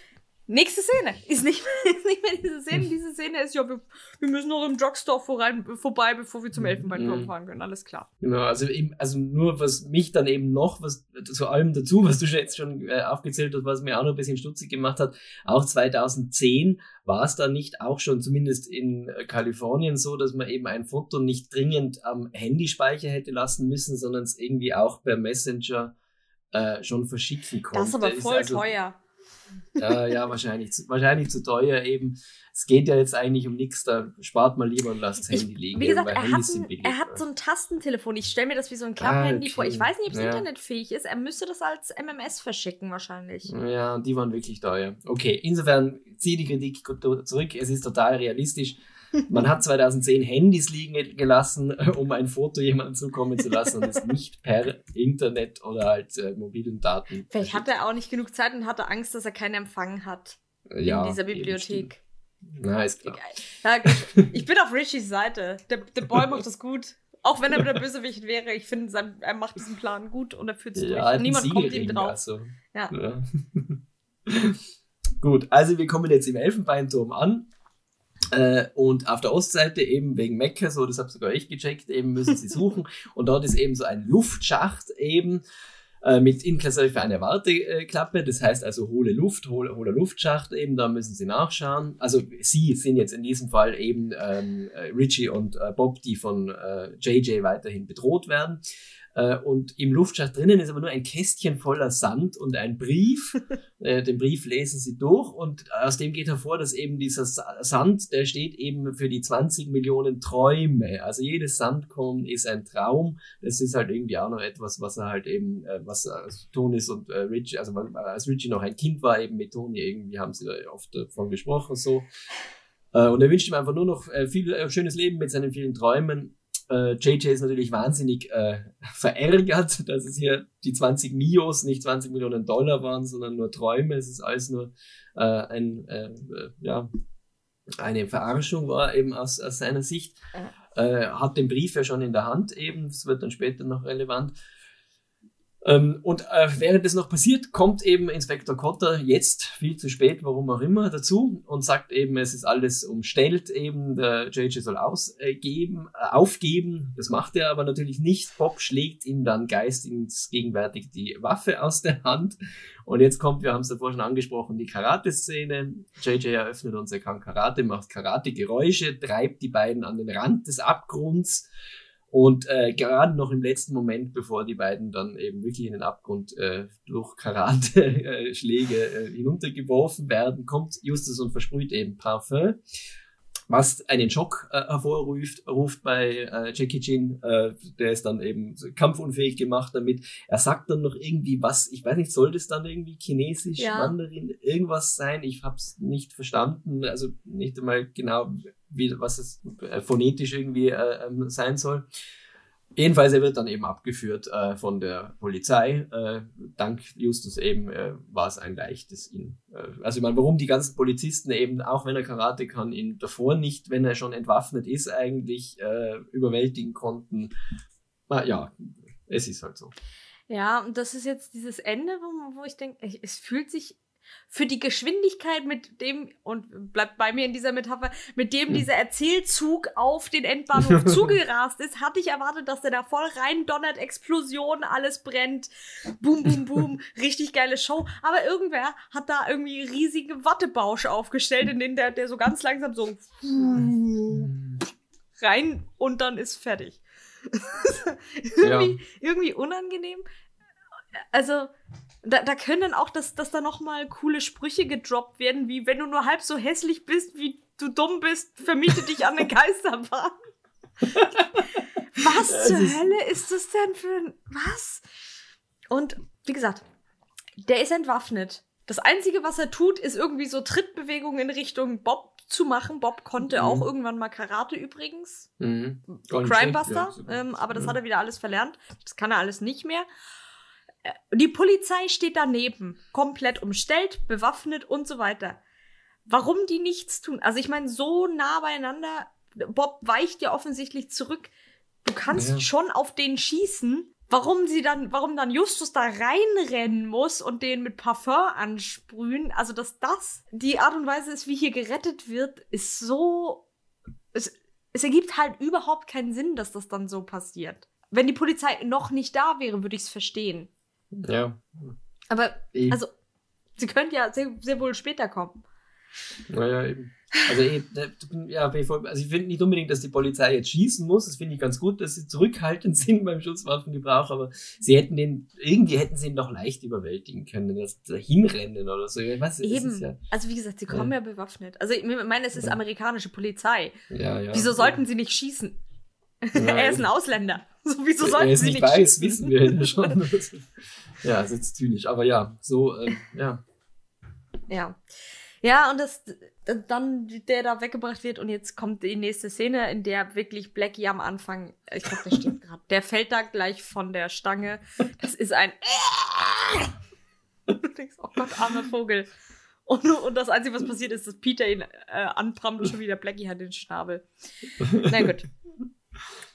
Nächste Szene. Ist nicht, mehr, ist nicht mehr diese Szene. Diese Szene ist ja, wir, wir müssen noch im Drugstore vorein, vorbei, bevor wir zum Elfenbeinturm mhm. fahren können. Alles klar. Genau, also eben, also nur was mich dann eben noch, was zu allem dazu, was du jetzt schon äh, aufgezählt hast, was mir auch noch ein bisschen stutzig gemacht hat, auch 2010 war es dann nicht auch schon zumindest in Kalifornien so, dass man eben ein Foto nicht dringend am Handyspeicher hätte lassen müssen, sondern es irgendwie auch per Messenger äh, schon verschicken konnte. Das ist aber voll ist also, teuer. Ja, ja, wahrscheinlich, wahrscheinlich zu teuer eben. Es geht ja jetzt eigentlich um nichts, da spart man lieber und lasst das Handy liegen. Wie gesagt, er hat, ein, er hat, so ein Tastentelefon. Ich stelle mir das wie so ein Klapphandy ah, okay. vor. Ich weiß nicht, ob es ja. internetfähig ist. Er müsste das als MMS verschicken wahrscheinlich. Ja, die waren wirklich teuer. Okay, insofern ziehe die Kritik zurück. Es ist total realistisch. Man hat 2010 Handys liegen gelassen, um ein Foto jemandem zukommen zu lassen und es nicht per Internet oder halt äh, mobilen Daten. Vielleicht hat er auch nicht genug Zeit und hatte Angst, dass er keinen Empfang hat ja, in dieser Bibliothek. Na, ist klar. Ja, ich bin auf Richies Seite. Der, der Boy macht das gut. Auch wenn er der Bösewicht wäre, ich finde, er macht diesen Plan gut und er führt es ja, durch. Niemand kommt ihm drauf. Also. Ja. ja. gut, also wir kommen jetzt im Elfenbeinturm an. Äh, und auf der Ostseite eben wegen Mekka, so das habe sogar ich gecheckt, eben müssen sie suchen. und dort ist eben so ein Luftschacht eben äh, mit inklusive einer Warteklappe, das heißt also hohle Luft, hohle, hohler Luftschacht eben, da müssen sie nachschauen. Also sie sind jetzt in diesem Fall eben ähm, Richie und äh, Bob, die von äh, JJ weiterhin bedroht werden. Äh, und im Luftschacht drinnen ist aber nur ein Kästchen voller Sand und ein Brief. äh, den Brief lesen sie durch und aus dem geht hervor, dass eben dieser Sand, der steht eben für die 20 Millionen Träume. Also jedes Sandkorn ist ein Traum. Das ist halt irgendwie auch noch etwas, was er halt eben, äh, was Tonis und Richie, also als Richie noch ein Kind war, eben mit Toni, irgendwie haben sie da oft davon gesprochen so. Und er wünscht ihm einfach nur noch viel schönes Leben mit seinen vielen Träumen äh, JJ ist natürlich wahnsinnig äh, verärgert, dass es hier die 20 Mios nicht 20 Millionen Dollar waren, sondern nur Träume. Es ist alles nur äh, ein, äh, ja, eine Verarschung war eben aus, aus seiner Sicht. Äh, hat den Brief ja schon in der Hand eben, das wird dann später noch relevant. Ähm, und äh, während das noch passiert, kommt eben Inspektor Cotter jetzt viel zu spät, warum auch immer, dazu und sagt eben, es ist alles umstellt, eben der JJ soll ausgeben, äh, aufgeben. Das macht er aber natürlich nicht. Bob schlägt ihm dann Geist ins gegenwärtig die Waffe aus der Hand. Und jetzt kommt, wir haben es davor schon angesprochen, die Karate-Szene. JJ eröffnet uns, er kann Karate, macht Karate-Geräusche, treibt die beiden an den Rand des Abgrunds. Und äh, gerade noch im letzten Moment, bevor die beiden dann eben wirklich in den Abgrund äh, durch Karate-Schläge äh, hinuntergeworfen werden, kommt Justus und versprüht eben Parfum, was einen Schock äh, hervorruft ruft bei äh, Jackie Chan. Äh, der ist dann eben kampfunfähig gemacht damit. Er sagt dann noch irgendwie was, ich weiß nicht, soll das dann irgendwie Chinesisch, ja. Mandarin, irgendwas sein? Ich hab's nicht verstanden, also nicht einmal genau wie, was es äh, phonetisch irgendwie äh, ähm, sein soll. Jedenfalls, er wird dann eben abgeführt äh, von der Polizei. Äh, dank Justus eben äh, war es ein leichtes, ihn. Äh, also ich meine, warum die ganzen Polizisten eben, auch wenn er Karate kann, ihn davor nicht, wenn er schon entwaffnet ist, eigentlich äh, überwältigen konnten. Na, ja, es ist halt so. Ja, und das ist jetzt dieses Ende, wo, wo ich denke, es fühlt sich für die Geschwindigkeit, mit dem, und bleibt bei mir in dieser Metapher, mit dem hm. dieser Erzählzug auf den Endbahnhof zugerast ist, hatte ich erwartet, dass der da voll rein donnert, Explosion, alles brennt, boom, boom, boom, richtig geile Show. Aber irgendwer hat da irgendwie riesige Wattebausch aufgestellt, in den der, der so ganz langsam so rein und dann ist fertig. irgendwie, ja. irgendwie unangenehm. Also, da, da können auch, dass, dass da nochmal coole Sprüche gedroppt werden, wie wenn du nur halb so hässlich bist, wie du dumm bist, vermiete dich an eine Geisterbahn. was zur Hölle ist das denn für ein. Was? Und wie gesagt, der ist entwaffnet. Das Einzige, was er tut, ist irgendwie so Trittbewegungen in Richtung Bob zu machen. Bob konnte mhm. auch irgendwann mal Karate übrigens. Mhm. Crimebuster. Ja, ähm, aber das mhm. hat er wieder alles verlernt. Das kann er alles nicht mehr. Die Polizei steht daneben, komplett umstellt, bewaffnet und so weiter. Warum die nichts tun? Also ich meine, so nah beieinander Bob weicht ja offensichtlich zurück. Du kannst Ja. schon auf den schießen. Warum sie dann, warum dann Justus da reinrennen muss und den mit Parfum ansprühen, also dass das die Art und Weise ist, wie hier gerettet wird, ist so. Es, es ergibt halt überhaupt keinen Sinn, dass das dann so passiert. Wenn die Polizei noch nicht da wäre, würde ich es verstehen. Ja. Aber, also, sie könnte ja sehr, sehr wohl später kommen. Naja, eben. Also, eh, da- ja, also ich finde nicht unbedingt, dass die Polizei jetzt schießen muss. Das finde ich ganz gut, dass sie zurückhaltend sind beim Schusswaffengebrauch, aber sie hätten den, irgendwie hätten sie ihn doch leicht überwältigen können, dass da hinrennen oder so. Ich weiß, Eben. ist ja, Also, wie gesagt, sie kommen ja, bewaffnet. Also, ich meine, es ist Ja. amerikanische Polizei. ja, ja. Wieso sollten sie nicht schießen? Ja, er ist ein. Ausländer. So, wieso sollten sie nicht nicht, weiß, schießen? wissen wir ja schon. ja, ist jetzt zynisch, aber ja, so, ähm, ja. Ja. Ja, und das dann der da weggebracht wird und jetzt kommt die nächste Szene, in der wirklich Blackie am Anfang, ich glaube, der stirbt gerade. Der fällt da gleich von der Stange. Das ist ein Du denkst, oh Gott, armer Vogel. Und, und das Einzige, was passiert ist, dass Peter ihn äh, anprammt, schon wieder Blackie hat den Schnabel. Na gut.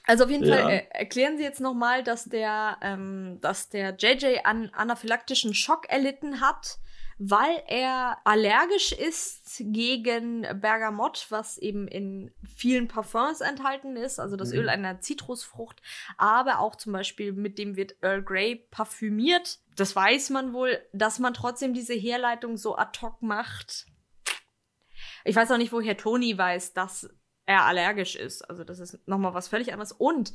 Also auf jeden Ja. Fall äh, erklären Sie jetzt noch mal, dass der, ähm, dass der JJ an anaphylaktischen Schock erlitten hat, weil er allergisch ist gegen Bergamott, was eben in vielen Parfums enthalten ist, also das Mhm. Öl einer Zitrusfrucht, aber auch zum Beispiel mit dem wird Earl Grey parfümiert. Das weiß man wohl, dass man trotzdem diese Herleitung so ad hoc macht. Ich weiß auch nicht, woher Toni weiß, dass er allergisch ist. Also das ist nochmal was völlig anderes. Und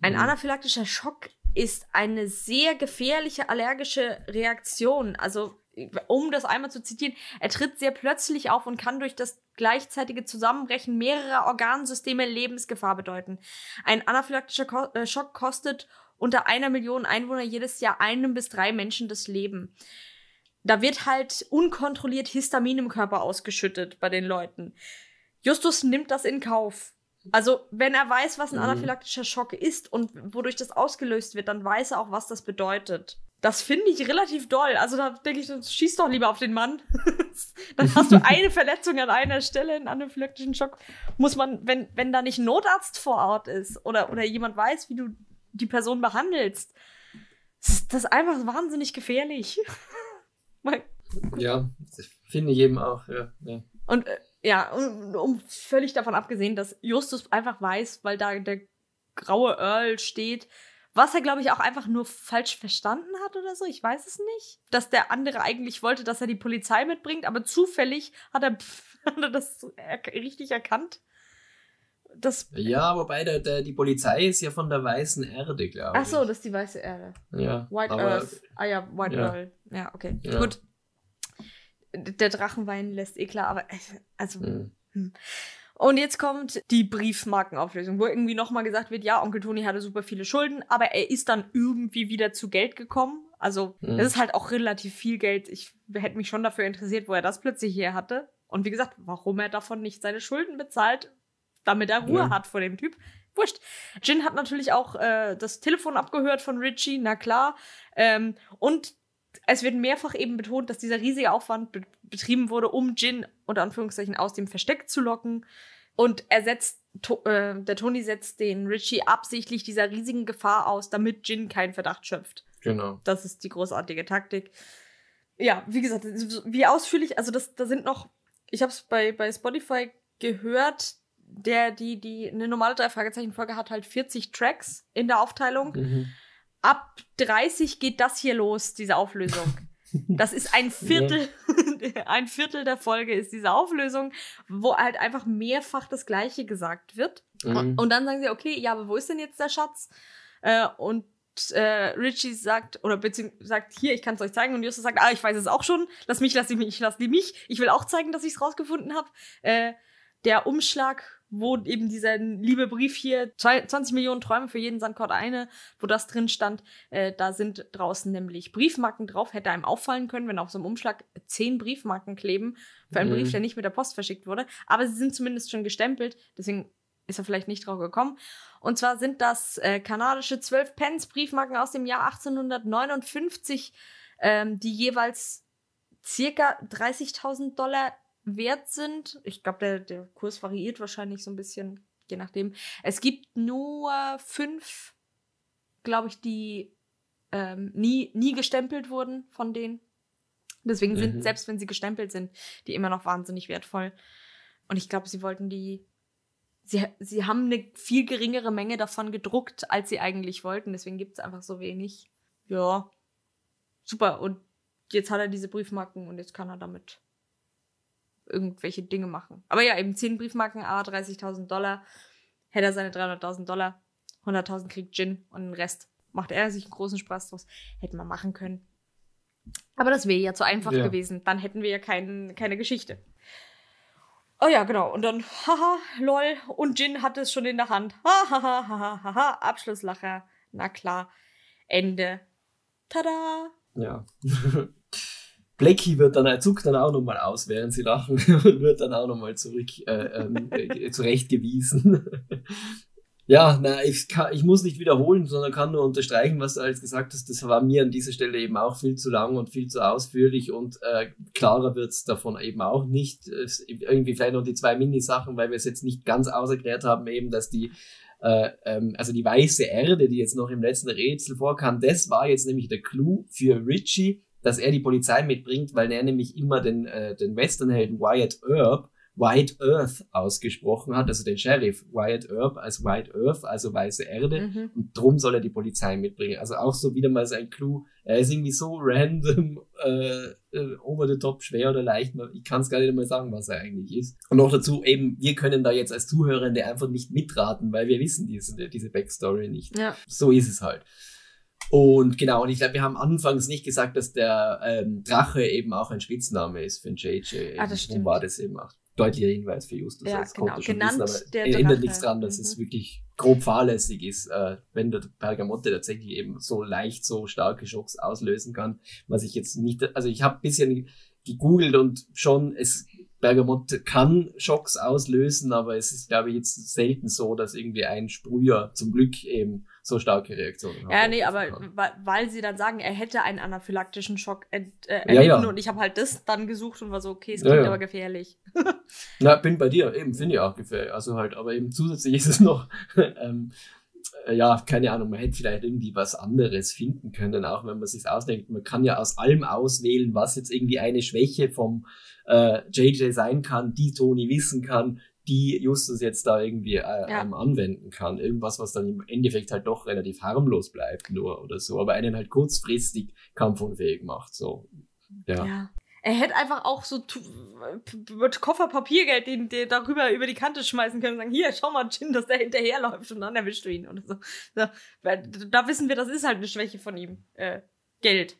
ein Mhm. anaphylaktischer Schock ist eine sehr gefährliche allergische Reaktion. Also, um das einmal zu zitieren, er tritt sehr plötzlich auf und kann durch das gleichzeitige Zusammenbrechen mehrerer Organsysteme Lebensgefahr bedeuten. Ein anaphylaktischer Ko äh, Schock kostet unter einer Million Einwohner jedes Jahr einem bis drei Menschen das Leben. Da wird halt unkontrolliert Histamin im Körper ausgeschüttet bei den Leuten. Justus nimmt das in Kauf. Also, wenn er weiß, was ein Mhm. anaphylaktischer Schock ist und wodurch das ausgelöst wird, dann weiß er auch, was das bedeutet. Das finde ich relativ doll. Also, da denke ich, schieß doch lieber auf den Mann. dann hast du eine Verletzung an einer Stelle, einen anaphylaktischen Schock. Muss man, wenn, wenn da nicht ein Notarzt vor Ort ist oder, oder jemand weiß, wie du die Person behandelst, ist das einfach wahnsinnig gefährlich. Ja, das finde ich eben auch, ja. ja. Und äh, ja, um, um völlig davon abgesehen, dass Justus einfach weiß, weil da der graue Earl steht, was er, glaube ich, auch einfach nur falsch verstanden hat oder so. Ich weiß es nicht. Dass der andere eigentlich wollte, dass er die Polizei mitbringt, aber zufällig hat er, hat er das er richtig erkannt. Das, Ja, wobei der, der, die Polizei ist ja von der weißen Erde, glaube ich. ach so, das ist die weiße Erde. Ja, White Earth. Ah ja, White ja. Earl. Ja, okay. Ja. Gut. Der Drachenwein lässt eh klar, aber äh, also. hm. Und jetzt kommt die Briefmarkenauflösung, wo irgendwie nochmal gesagt wird, ja, Onkel Toni hatte super viele Schulden, aber er ist dann irgendwie wieder zu Geld gekommen. Also, Mhm. das ist halt auch relativ viel Geld. Ich hätte mich schon dafür interessiert, wo er das plötzlich her hatte. Und wie gesagt, warum er davon nicht seine Schulden bezahlt, damit er Ruhe Ja. hat vor dem Typ. Wurscht. Jin hat natürlich auch äh, das Telefon abgehört von Richie, na klar. Ähm, und es wird mehrfach eben betont, dass dieser riesige Aufwand be betrieben wurde, um Jin unter Anführungszeichen aus dem Versteck zu locken. Und er setzt, to äh, der Tony setzt den Richie absichtlich dieser riesigen Gefahr aus, damit Jin keinen Verdacht schöpft. Genau. Das ist die großartige Taktik. Ja, wie gesagt, wie ausführlich, also das, da sind noch, ich habe es bei, bei Spotify gehört, der, die, die, eine normale Drei-Fragezeichen-Folge hat halt 40 Tracks in der Aufteilung. Mhm. Ab 30 geht das hier los, diese Auflösung. Das ist ein Viertel, ein Viertel der Folge ist diese Auflösung, wo halt einfach mehrfach das Gleiche gesagt wird. Mhm. Und dann sagen sie, okay, ja, aber wo ist denn jetzt der Schatz? Äh, und äh, Richie sagt, oder beziehungsweise sagt, hier, ich kann es euch zeigen. Und Justus sagt, ah, ich weiß es auch schon. Lass mich, lass mich, lass die mich. Ich will auch zeigen, dass ich es rausgefunden habe. Äh, der Umschlag, wo eben dieser liebe Brief hier, zwei- 20 Millionen Träume für jeden Sandkord eine, wo das drin stand, äh, da sind draußen nämlich Briefmarken drauf. Hätte einem auffallen können, wenn auf so einem Umschlag zehn Briefmarken kleben für einen Mhm. Brief, der nicht mit der Post verschickt wurde. Aber sie sind zumindest schon gestempelt, deswegen ist er vielleicht nicht drauf gekommen. Und zwar sind das äh, kanadische 12 Pence Briefmarken aus dem Jahr 1859, ähm, die jeweils circa 30.000 Dollar wert sind. Ich glaube, der, der Kurs variiert wahrscheinlich so ein bisschen, je nachdem. Es gibt nur fünf, glaube ich, die ähm, nie, nie gestempelt wurden von denen. Deswegen sind, mhm. selbst wenn sie gestempelt sind, die immer noch wahnsinnig wertvoll. Und ich glaube, sie wollten die. Sie, sie haben eine viel geringere Menge davon gedruckt, als sie eigentlich wollten. Deswegen gibt es einfach so wenig. Ja. Super. Und jetzt hat er diese Briefmarken und jetzt kann er damit irgendwelche Dinge machen. Aber ja, eben 10 Briefmarken, A, 30.000 Dollar. Hätte er seine 300.000 Dollar, 100.000 kriegt Gin und den Rest macht er sich einen großen Spaß draus. Hätten wir machen können. Aber das wäre ja zu einfach ja. gewesen. Dann hätten wir ja kein, keine Geschichte. Oh ja, genau. Und dann, haha, lol. Und Jin hat es schon in der Hand. Hahaha, haha, haha, Abschlusslacher. Na klar. Ende. Tada! Ja. Blackie wird dann, er zuckt dann auch nochmal aus, während sie lachen und wird dann auch nochmal zurück äh, ähm, äh, zurechtgewiesen. ja, na, ich, kann, ich muss nicht wiederholen, sondern kann nur unterstreichen, was du alles gesagt hast. Das war mir an dieser Stelle eben auch viel zu lang und viel zu ausführlich und äh, klarer wird's davon eben auch nicht. Es, irgendwie vielleicht noch die zwei Mini-Sachen, weil wir es jetzt nicht ganz auserklärt haben, eben, dass die äh, ähm, also die weiße Erde, die jetzt noch im letzten Rätsel vorkam, das war jetzt nämlich der Clou für Richie, dass er die Polizei mitbringt, weil er nämlich immer den, äh, den Westernhelden Wyatt Earp White Earth ausgesprochen hat, also den Sheriff Wyatt Earp als White Earth, also weiße Erde, mhm. und drum soll er die Polizei mitbringen. Also auch so wieder mal sein Clou. Er ist irgendwie so random, äh, äh, over the top, schwer oder leicht. Ich kann es gar nicht mal sagen, was er eigentlich ist. Und noch dazu eben, wir können da jetzt als Zuhörende einfach nicht mitraten, weil wir wissen diese, diese Backstory nicht. Ja. So ist es halt. Und genau, und ich glaube, wir haben anfangs nicht gesagt, dass der ähm, Drache eben auch ein Spitzname ist für den JJ. Ah, das stimmt. war das eben auch deutlicher Hinweis für Justus. Ja, als genau. Genannt wissen, aber ändert Drache. nichts dran, dass mhm. es wirklich grob fahrlässig ist, äh, wenn der Pergamotte tatsächlich eben so leicht so starke Schocks auslösen kann, was ich jetzt nicht, also ich habe bisschen gegoogelt und schon, es Bergamotte kann Schocks auslösen, aber es ist, glaube ich, jetzt selten so, dass irgendwie ein Sprüher zum Glück eben so starke Reaktionen. Ja, nee, aber weil, weil sie dann sagen, er hätte einen anaphylaktischen Schock äh, erlitten ja, ja. und ich habe halt das dann gesucht und war so, okay, es klingt ja, aber gefährlich. Na, bin bei dir, eben, finde ich auch gefährlich. Also halt, aber eben zusätzlich ist es noch, ähm, äh, ja, keine Ahnung, man hätte vielleicht irgendwie was anderes finden können, auch wenn man sich ausdenkt. Man kann ja aus allem auswählen, was jetzt irgendwie eine Schwäche vom äh, JJ sein kann, die Tony wissen kann, die Justus jetzt da irgendwie äh, ja. ähm, anwenden kann. Irgendwas, was dann im Endeffekt halt doch relativ harmlos bleibt nur oder so, aber einen halt kurzfristig kampfunfähig macht. So. Ja. ja. Er hätte einfach auch so mit Koffer Papiergeld den, den darüber über die Kante schmeißen können und sagen, hier, schau mal, Jin, dass der hinterherläuft und dann erwischst du ihn oder so. so. Da wissen wir, das ist halt eine Schwäche von ihm. Äh, Geld.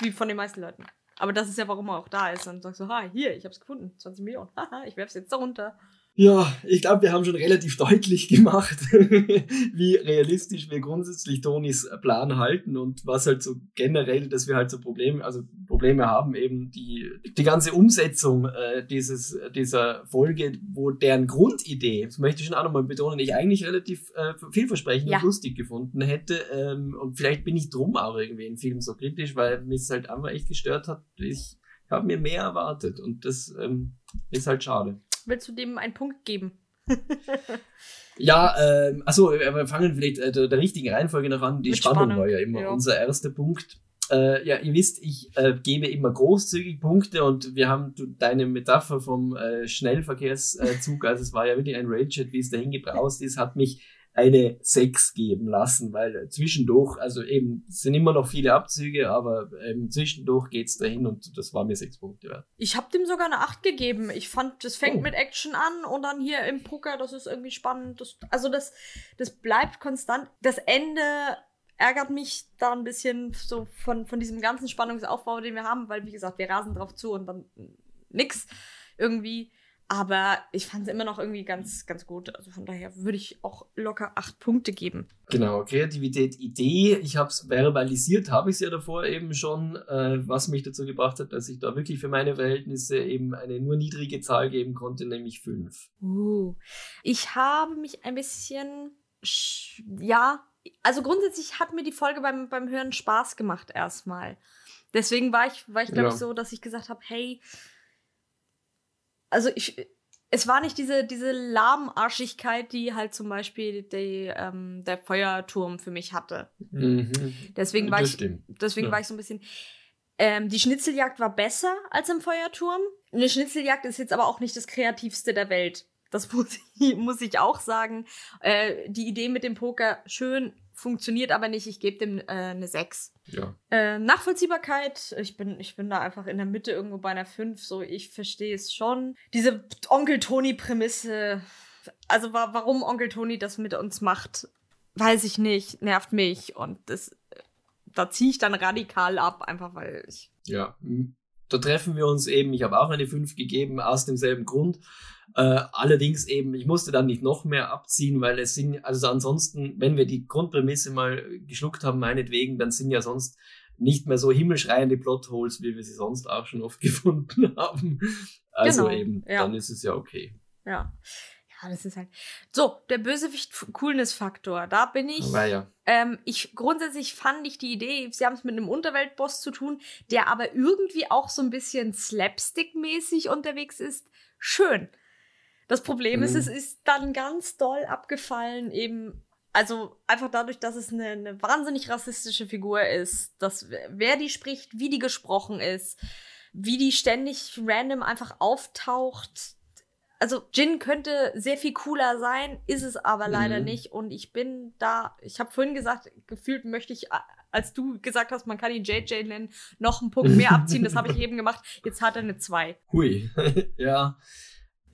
Wie von den meisten Leuten. Aber das ist ja, warum er auch da ist. Und sagst so, ha, hier, ich hab's gefunden. 20 Millionen. Haha, ich werf's jetzt da runter. Ja, ich glaube, wir haben schon relativ deutlich gemacht, wie realistisch wir grundsätzlich Tonis Plan halten und was halt so generell, dass wir halt so Probleme, also Probleme haben, eben die, die ganze Umsetzung äh, dieses, dieser Folge, wo deren Grundidee, das möchte ich schon auch nochmal betonen, ich eigentlich relativ äh, vielversprechend ja. und lustig gefunden hätte. Ähm, und vielleicht bin ich drum auch irgendwie im Film so kritisch, weil mich es halt einfach echt gestört hat. Ich habe mir mehr erwartet und das ähm, ist halt schade. Willst du dem einen Punkt geben? ja, ähm, achso, wir fangen vielleicht äh, der, der, richtigen Reihenfolge nach an. Die Mit Spannung, Spannung war ja immer ja. unser erster Punkt. Äh, ja, ihr wisst, ich äh, gebe immer großzügig Punkte und wir haben deine Metapher vom äh, Schnellverkehrszug, also es war ja wirklich ein Railjet, wie es dahin gebraust ist, hat mich eine 6 geben lassen, weil zwischendurch, also eben, sind immer noch viele Abzüge, aber ähm, zwischendurch geht's dahin und das war mir 6 Punkte wert. Ich habe dem sogar eine 8 gegeben. Ich fand, das fängt oh. mit Action an und dann hier im Poker, das ist irgendwie spannend. Das, also das, das bleibt konstant. Das Ende ärgert mich da ein bisschen so von, von diesem ganzen Spannungsaufbau, den wir haben, weil, wie gesagt, wir rasen drauf zu und dann nix irgendwie. Aber ich fand sie immer noch irgendwie ganz, ganz gut. Also von daher würde ich auch locker acht Punkte geben. Genau, Kreativität, Idee. Ich habe es verbalisiert, habe ich es ja davor eben schon, äh, was mich dazu gebracht hat, dass ich da wirklich für meine Verhältnisse eben eine nur niedrige Zahl geben konnte, nämlich fünf. Uh, ich habe mich ein bisschen, ja, also grundsätzlich hat mir die Folge beim, beim Hören Spaß gemacht erstmal. Deswegen war ich, war ich glaube ja. ich, so, dass ich gesagt habe, hey, also ich, es war nicht diese, diese Lahmarschigkeit, die halt zum Beispiel die, ähm, der Feuerturm für mich hatte. Mhm. Deswegen war ich, deswegen ja. war ich so ein bisschen. Ähm, die Schnitzeljagd war besser als im Feuerturm. Eine Schnitzeljagd ist jetzt aber auch nicht das kreativste der Welt. Das muss ich, muss ich auch sagen. Äh, die Idee mit dem Poker schön, funktioniert aber nicht. Ich gebe dem äh, eine 6. Ja. Äh, Nachvollziehbarkeit, ich bin, ich bin da einfach in der Mitte irgendwo bei einer 5. So, ich verstehe es schon. Diese Onkel-Toni-Prämisse, also wa warum Onkel Toni das mit uns macht, weiß ich nicht, nervt mich. Und das, da ziehe ich dann radikal ab, einfach weil ich. Ja, da treffen wir uns eben. Ich habe auch eine 5 gegeben, aus demselben Grund. Äh, allerdings eben, ich musste dann nicht noch mehr abziehen, weil es sind, also ansonsten, wenn wir die Grundprämisse mal geschluckt haben, meinetwegen, dann sind ja sonst nicht mehr so himmelschreiende Plotholes, wie wir sie sonst auch schon oft gefunden haben. Also genau, eben, ja. dann ist es ja okay. Ja. Ja, das ist halt. So, der Bösewicht-Coolness-Faktor. Da bin ich. Ja. Ähm, ich grundsätzlich fand ich die Idee, sie haben es mit einem Unterweltboss zu tun, der aber irgendwie auch so ein bisschen slapstick-mäßig unterwegs ist. Schön. Das Problem mhm. ist, es ist dann ganz doll abgefallen, eben, also einfach dadurch, dass es eine, eine wahnsinnig rassistische Figur ist, dass wer die spricht, wie die gesprochen ist, wie die ständig random einfach auftaucht. Also Jin könnte sehr viel cooler sein, ist es aber leider mhm. nicht. Und ich bin da, ich habe vorhin gesagt, gefühlt möchte ich als du gesagt hast, man kann ihn JJ nennen, noch einen Punkt mehr abziehen. Das habe ich eben gemacht. Jetzt hat er eine 2. Hui, ja.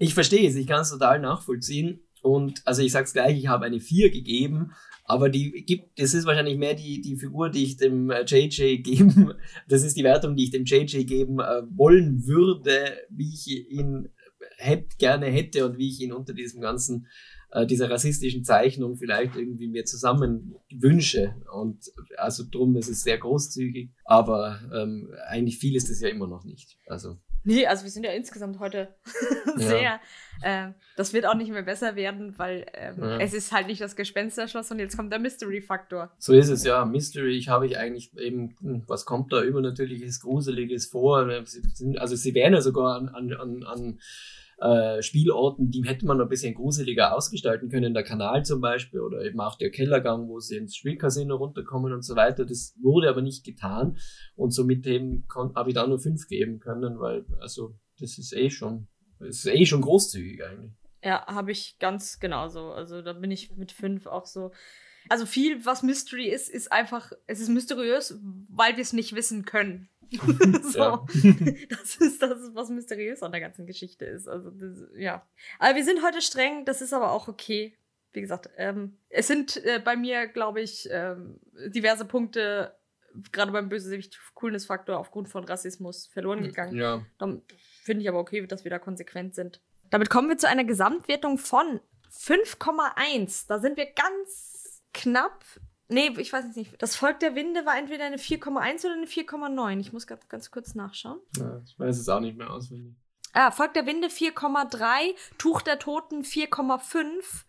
Ich verstehe es, ich kann es total nachvollziehen. Und also ich sag's gleich, ich habe eine 4 gegeben, aber die gibt, das ist wahrscheinlich mehr die, die Figur, die ich dem JJ äh, geben, das ist die Wertung, die ich dem JJ geben äh, wollen würde, wie ich ihn hätte, gerne hätte und wie ich ihn unter diesem ganzen, äh, dieser rassistischen Zeichnung vielleicht irgendwie mir zusammen wünsche. Und also drum ist es sehr großzügig, aber ähm, eigentlich viel ist es ja immer noch nicht. Also Nee, also wir sind ja insgesamt heute sehr. Ja. Äh, das wird auch nicht mehr besser werden, weil ähm, ja. es ist halt nicht das Gespensterschloss und jetzt kommt der Mystery-Faktor. So ist es, ja. Mystery ich habe ich eigentlich eben, hm, was kommt da übernatürliches, Gruseliges vor? Also sie wären ja sogar an, an, an äh, Spielorten, die hätte man ein bisschen gruseliger ausgestalten können. Der Kanal zum Beispiel oder eben auch der Kellergang, wo sie ins Spielcasino runterkommen und so weiter. Das wurde aber nicht getan und somit eben habe ich da nur fünf geben können, weil also das ist eh schon, ist eh schon großzügig eigentlich. Ja, habe ich ganz genauso. Also da bin ich mit fünf auch so. Also viel, was Mystery ist, ist einfach, es ist mysteriös, weil wir es nicht wissen können. so. Ja. Das ist das, was mysteriös an der ganzen Geschichte ist. Also, das, ja. Aber wir sind heute streng, das ist aber auch okay. Wie gesagt, ähm, es sind äh, bei mir, glaube ich, ähm, diverse Punkte, gerade beim Bösewicht Coolness-Faktor aufgrund von Rassismus verloren gegangen. Ja. Dann finde ich aber okay, dass wir da konsequent sind. Damit kommen wir zu einer Gesamtwertung von 5,1. Da sind wir ganz knapp Nee, ich weiß nicht. Das Volk der Winde war entweder eine 4,1 oder eine 4,9. Ich muss ganz kurz nachschauen. Ja, ich weiß es auch nicht mehr auswendig. Ah, Volk der Winde 4,3, Tuch der Toten 4,5.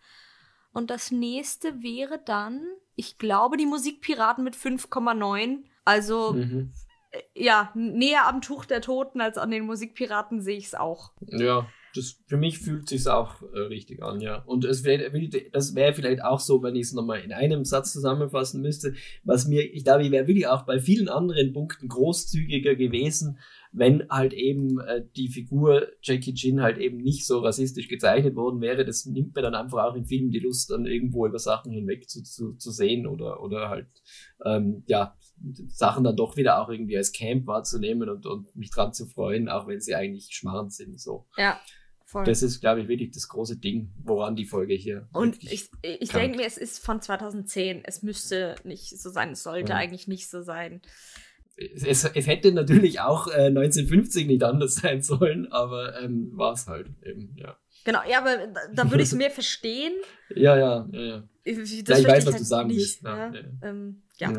Und das nächste wäre dann, ich glaube, die Musikpiraten mit 5,9. Also, mhm. Äh, ja, näher am Tuch der Toten als an den Musikpiraten sehe ich es auch. Ja, das, für mich fühlt sich auch äh, richtig an, ja. Und es das wäre vielleicht auch so, wenn ich es nochmal in einem Satz zusammenfassen müsste, was mir, ich glaube, ich wäre wirklich auch bei vielen anderen Punkten großzügiger gewesen, wenn halt eben äh, die Figur Jackie Chin halt eben nicht so rassistisch gezeichnet worden wäre. Das nimmt mir dann einfach auch in Filmen die Lust, dann irgendwo über Sachen hinweg zu, zu, zu sehen oder, oder halt, ähm, ja, Sachen dann doch wieder auch irgendwie als Camp wahrzunehmen und, und mich dran zu freuen, auch wenn sie eigentlich schmarrn sind, so. Ja. Voll. Das ist, glaube ich, wirklich das große Ding, woran die Folge hier. Und ich, ich denke mir, es ist von 2010. Es müsste nicht so sein. Es sollte ja. eigentlich nicht so sein. Es, es hätte natürlich auch äh, 1950 nicht anders sein sollen, aber ähm, war es halt eben, ja. Genau, ja, aber da, da würde ich es mehr verstehen. Ja, ja, ja, ja. Ich, ja, ich weiß, was halt du sagen willst. Ja, ja. Ähm, ja.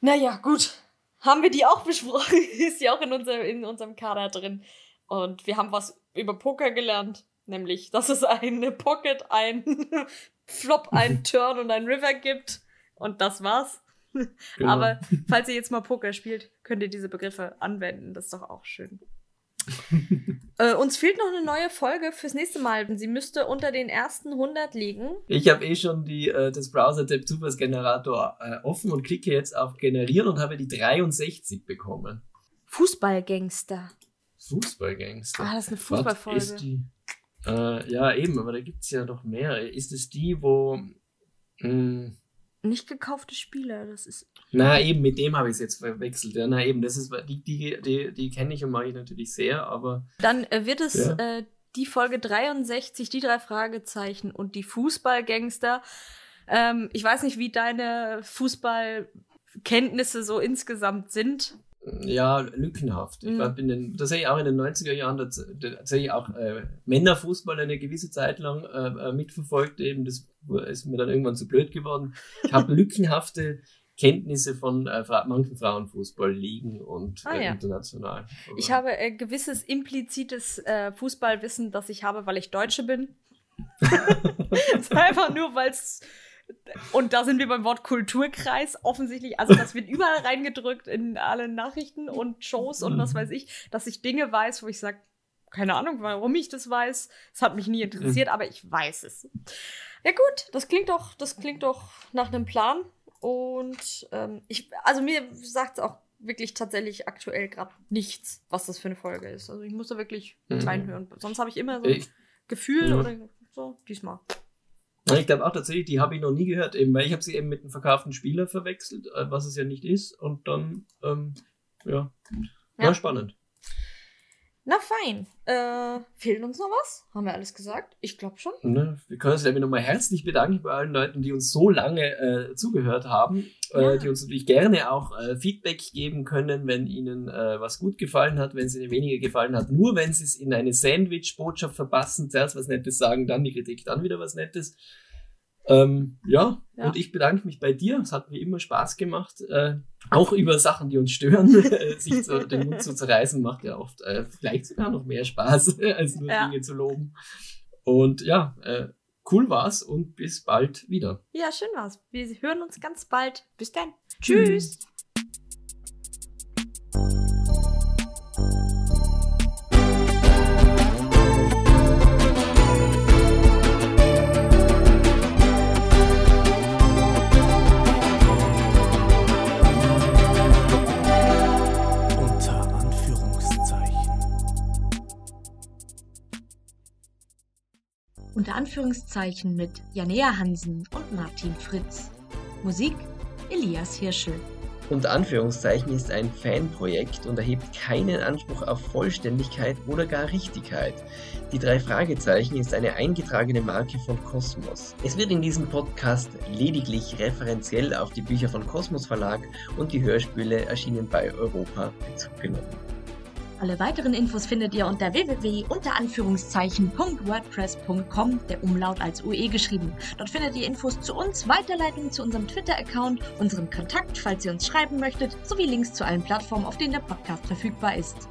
Naja, gut. Haben wir die auch besprochen? ist die auch in, unser, in unserem Kader drin. Und wir haben was über Poker gelernt, nämlich, dass es eine Pocket, ein Flop, ein Turn und ein River gibt. Und das war's. Genau. Aber falls ihr jetzt mal Poker spielt, könnt ihr diese Begriffe anwenden. Das ist doch auch schön. äh, uns fehlt noch eine neue Folge fürs nächste Mal. Sie müsste unter den ersten 100 liegen. Ich habe eh schon die, äh, das Browser-Tab Zufallsgenerator äh, offen und klicke jetzt auf Generieren und habe die 63 bekommen. Fußballgangster. Fußballgangster? Ah, das ist eine Fußballfolge. ist die? Äh, ja, eben, aber da gibt es ja noch mehr. Ist es die, wo. Mh, hm, nicht gekaufte Spieler, das ist. Na, eben, mit dem habe ich es jetzt verwechselt. Ja, na, eben, das ist, die, die, die, die kenne ich und mag ich natürlich sehr, aber. Dann äh, wird es ja. äh, die Folge 63, die drei Fragezeichen und die Fußballgangster. Ähm, ich weiß nicht, wie deine Fußballkenntnisse so insgesamt sind ja, lückenhaft. Mhm. Ich war in den, tatsächlich auch in den 90er Jahren tatsächlich auch äh, Männerfußball eine gewisse Zeit lang äh, äh mitverfolgt. Eben, das ist mir dann irgendwann zu blöd geworden. Ich habe lückenhafte Kenntnisse von äh, manchen Frauenfußball liegen und ah, äh, ja. international. Aber ich habe äh, gewisses implizites äh, Fußballwissen, das ich habe, weil ich Deutsche bin. einfach nur, weil es und da sind wir beim Wort Kulturkreis offensichtlich. Also das wird überall reingedrückt in alle Nachrichten und Shows und was weiß ich, dass ich Dinge weiß, wo ich sage, keine Ahnung, warum ich das weiß. Es hat mich nie interessiert, aber ich weiß es. Ja gut, das klingt doch, das klingt doch nach einem Plan. Und ähm, ich, also mir sagt es auch wirklich tatsächlich aktuell gerade nichts, was das für eine Folge ist. Also ich muss da wirklich mhm. reinhören. Sonst habe ich immer so ein Gefühl ja. oder so, diesmal. Ich glaube auch tatsächlich, die habe ich noch nie gehört, eben, weil ich habe sie eben mit einem verkauften Spieler verwechselt, äh, was es ja nicht ist. Und dann, ähm, ja, war ja. spannend. Na fein. Äh, fehlt uns noch was? Haben wir alles gesagt? Ich glaube schon. Ne, wir können uns nochmal herzlich bedanken bei allen Leuten, die uns so lange äh, zugehört haben, äh, ja. äh, die uns natürlich gerne auch äh, Feedback geben können, wenn ihnen äh, was gut gefallen hat, wenn es ihnen weniger gefallen hat. Nur wenn sie es in eine Sandwich-Botschaft verpassen, zuerst was Nettes sagen, dann die Kritik, dann wieder was Nettes. Ähm, ja, ja, und ich bedanke mich bei dir. Es hat mir immer Spaß gemacht. Äh, auch über Sachen, die uns stören, sich so, den Mund zu zerreißen, macht ja oft äh, vielleicht sogar noch mehr Spaß, als nur ja. Dinge zu loben. Und ja, äh, cool war's und bis bald wieder. Ja, schön war's. Wir hören uns ganz bald. Bis dann. Tschüss. Unter Anführungszeichen mit Janea Hansen und Martin Fritz. Musik Elias Hirschel. Unter Anführungszeichen ist ein Fanprojekt und erhebt keinen Anspruch auf Vollständigkeit oder gar Richtigkeit. Die drei Fragezeichen ist eine eingetragene Marke von Kosmos. Es wird in diesem Podcast lediglich referenziell auf die Bücher von Kosmos Verlag und die Hörspiele erschienen bei Europa Bezug genommen. Alle weiteren Infos findet ihr unter www.wordpress.com, der Umlaut als UE geschrieben. Dort findet ihr Infos zu uns, Weiterleitungen zu unserem Twitter-Account, unseren Kontakt, falls ihr uns schreiben möchtet, sowie Links zu allen Plattformen, auf denen der Podcast verfügbar ist.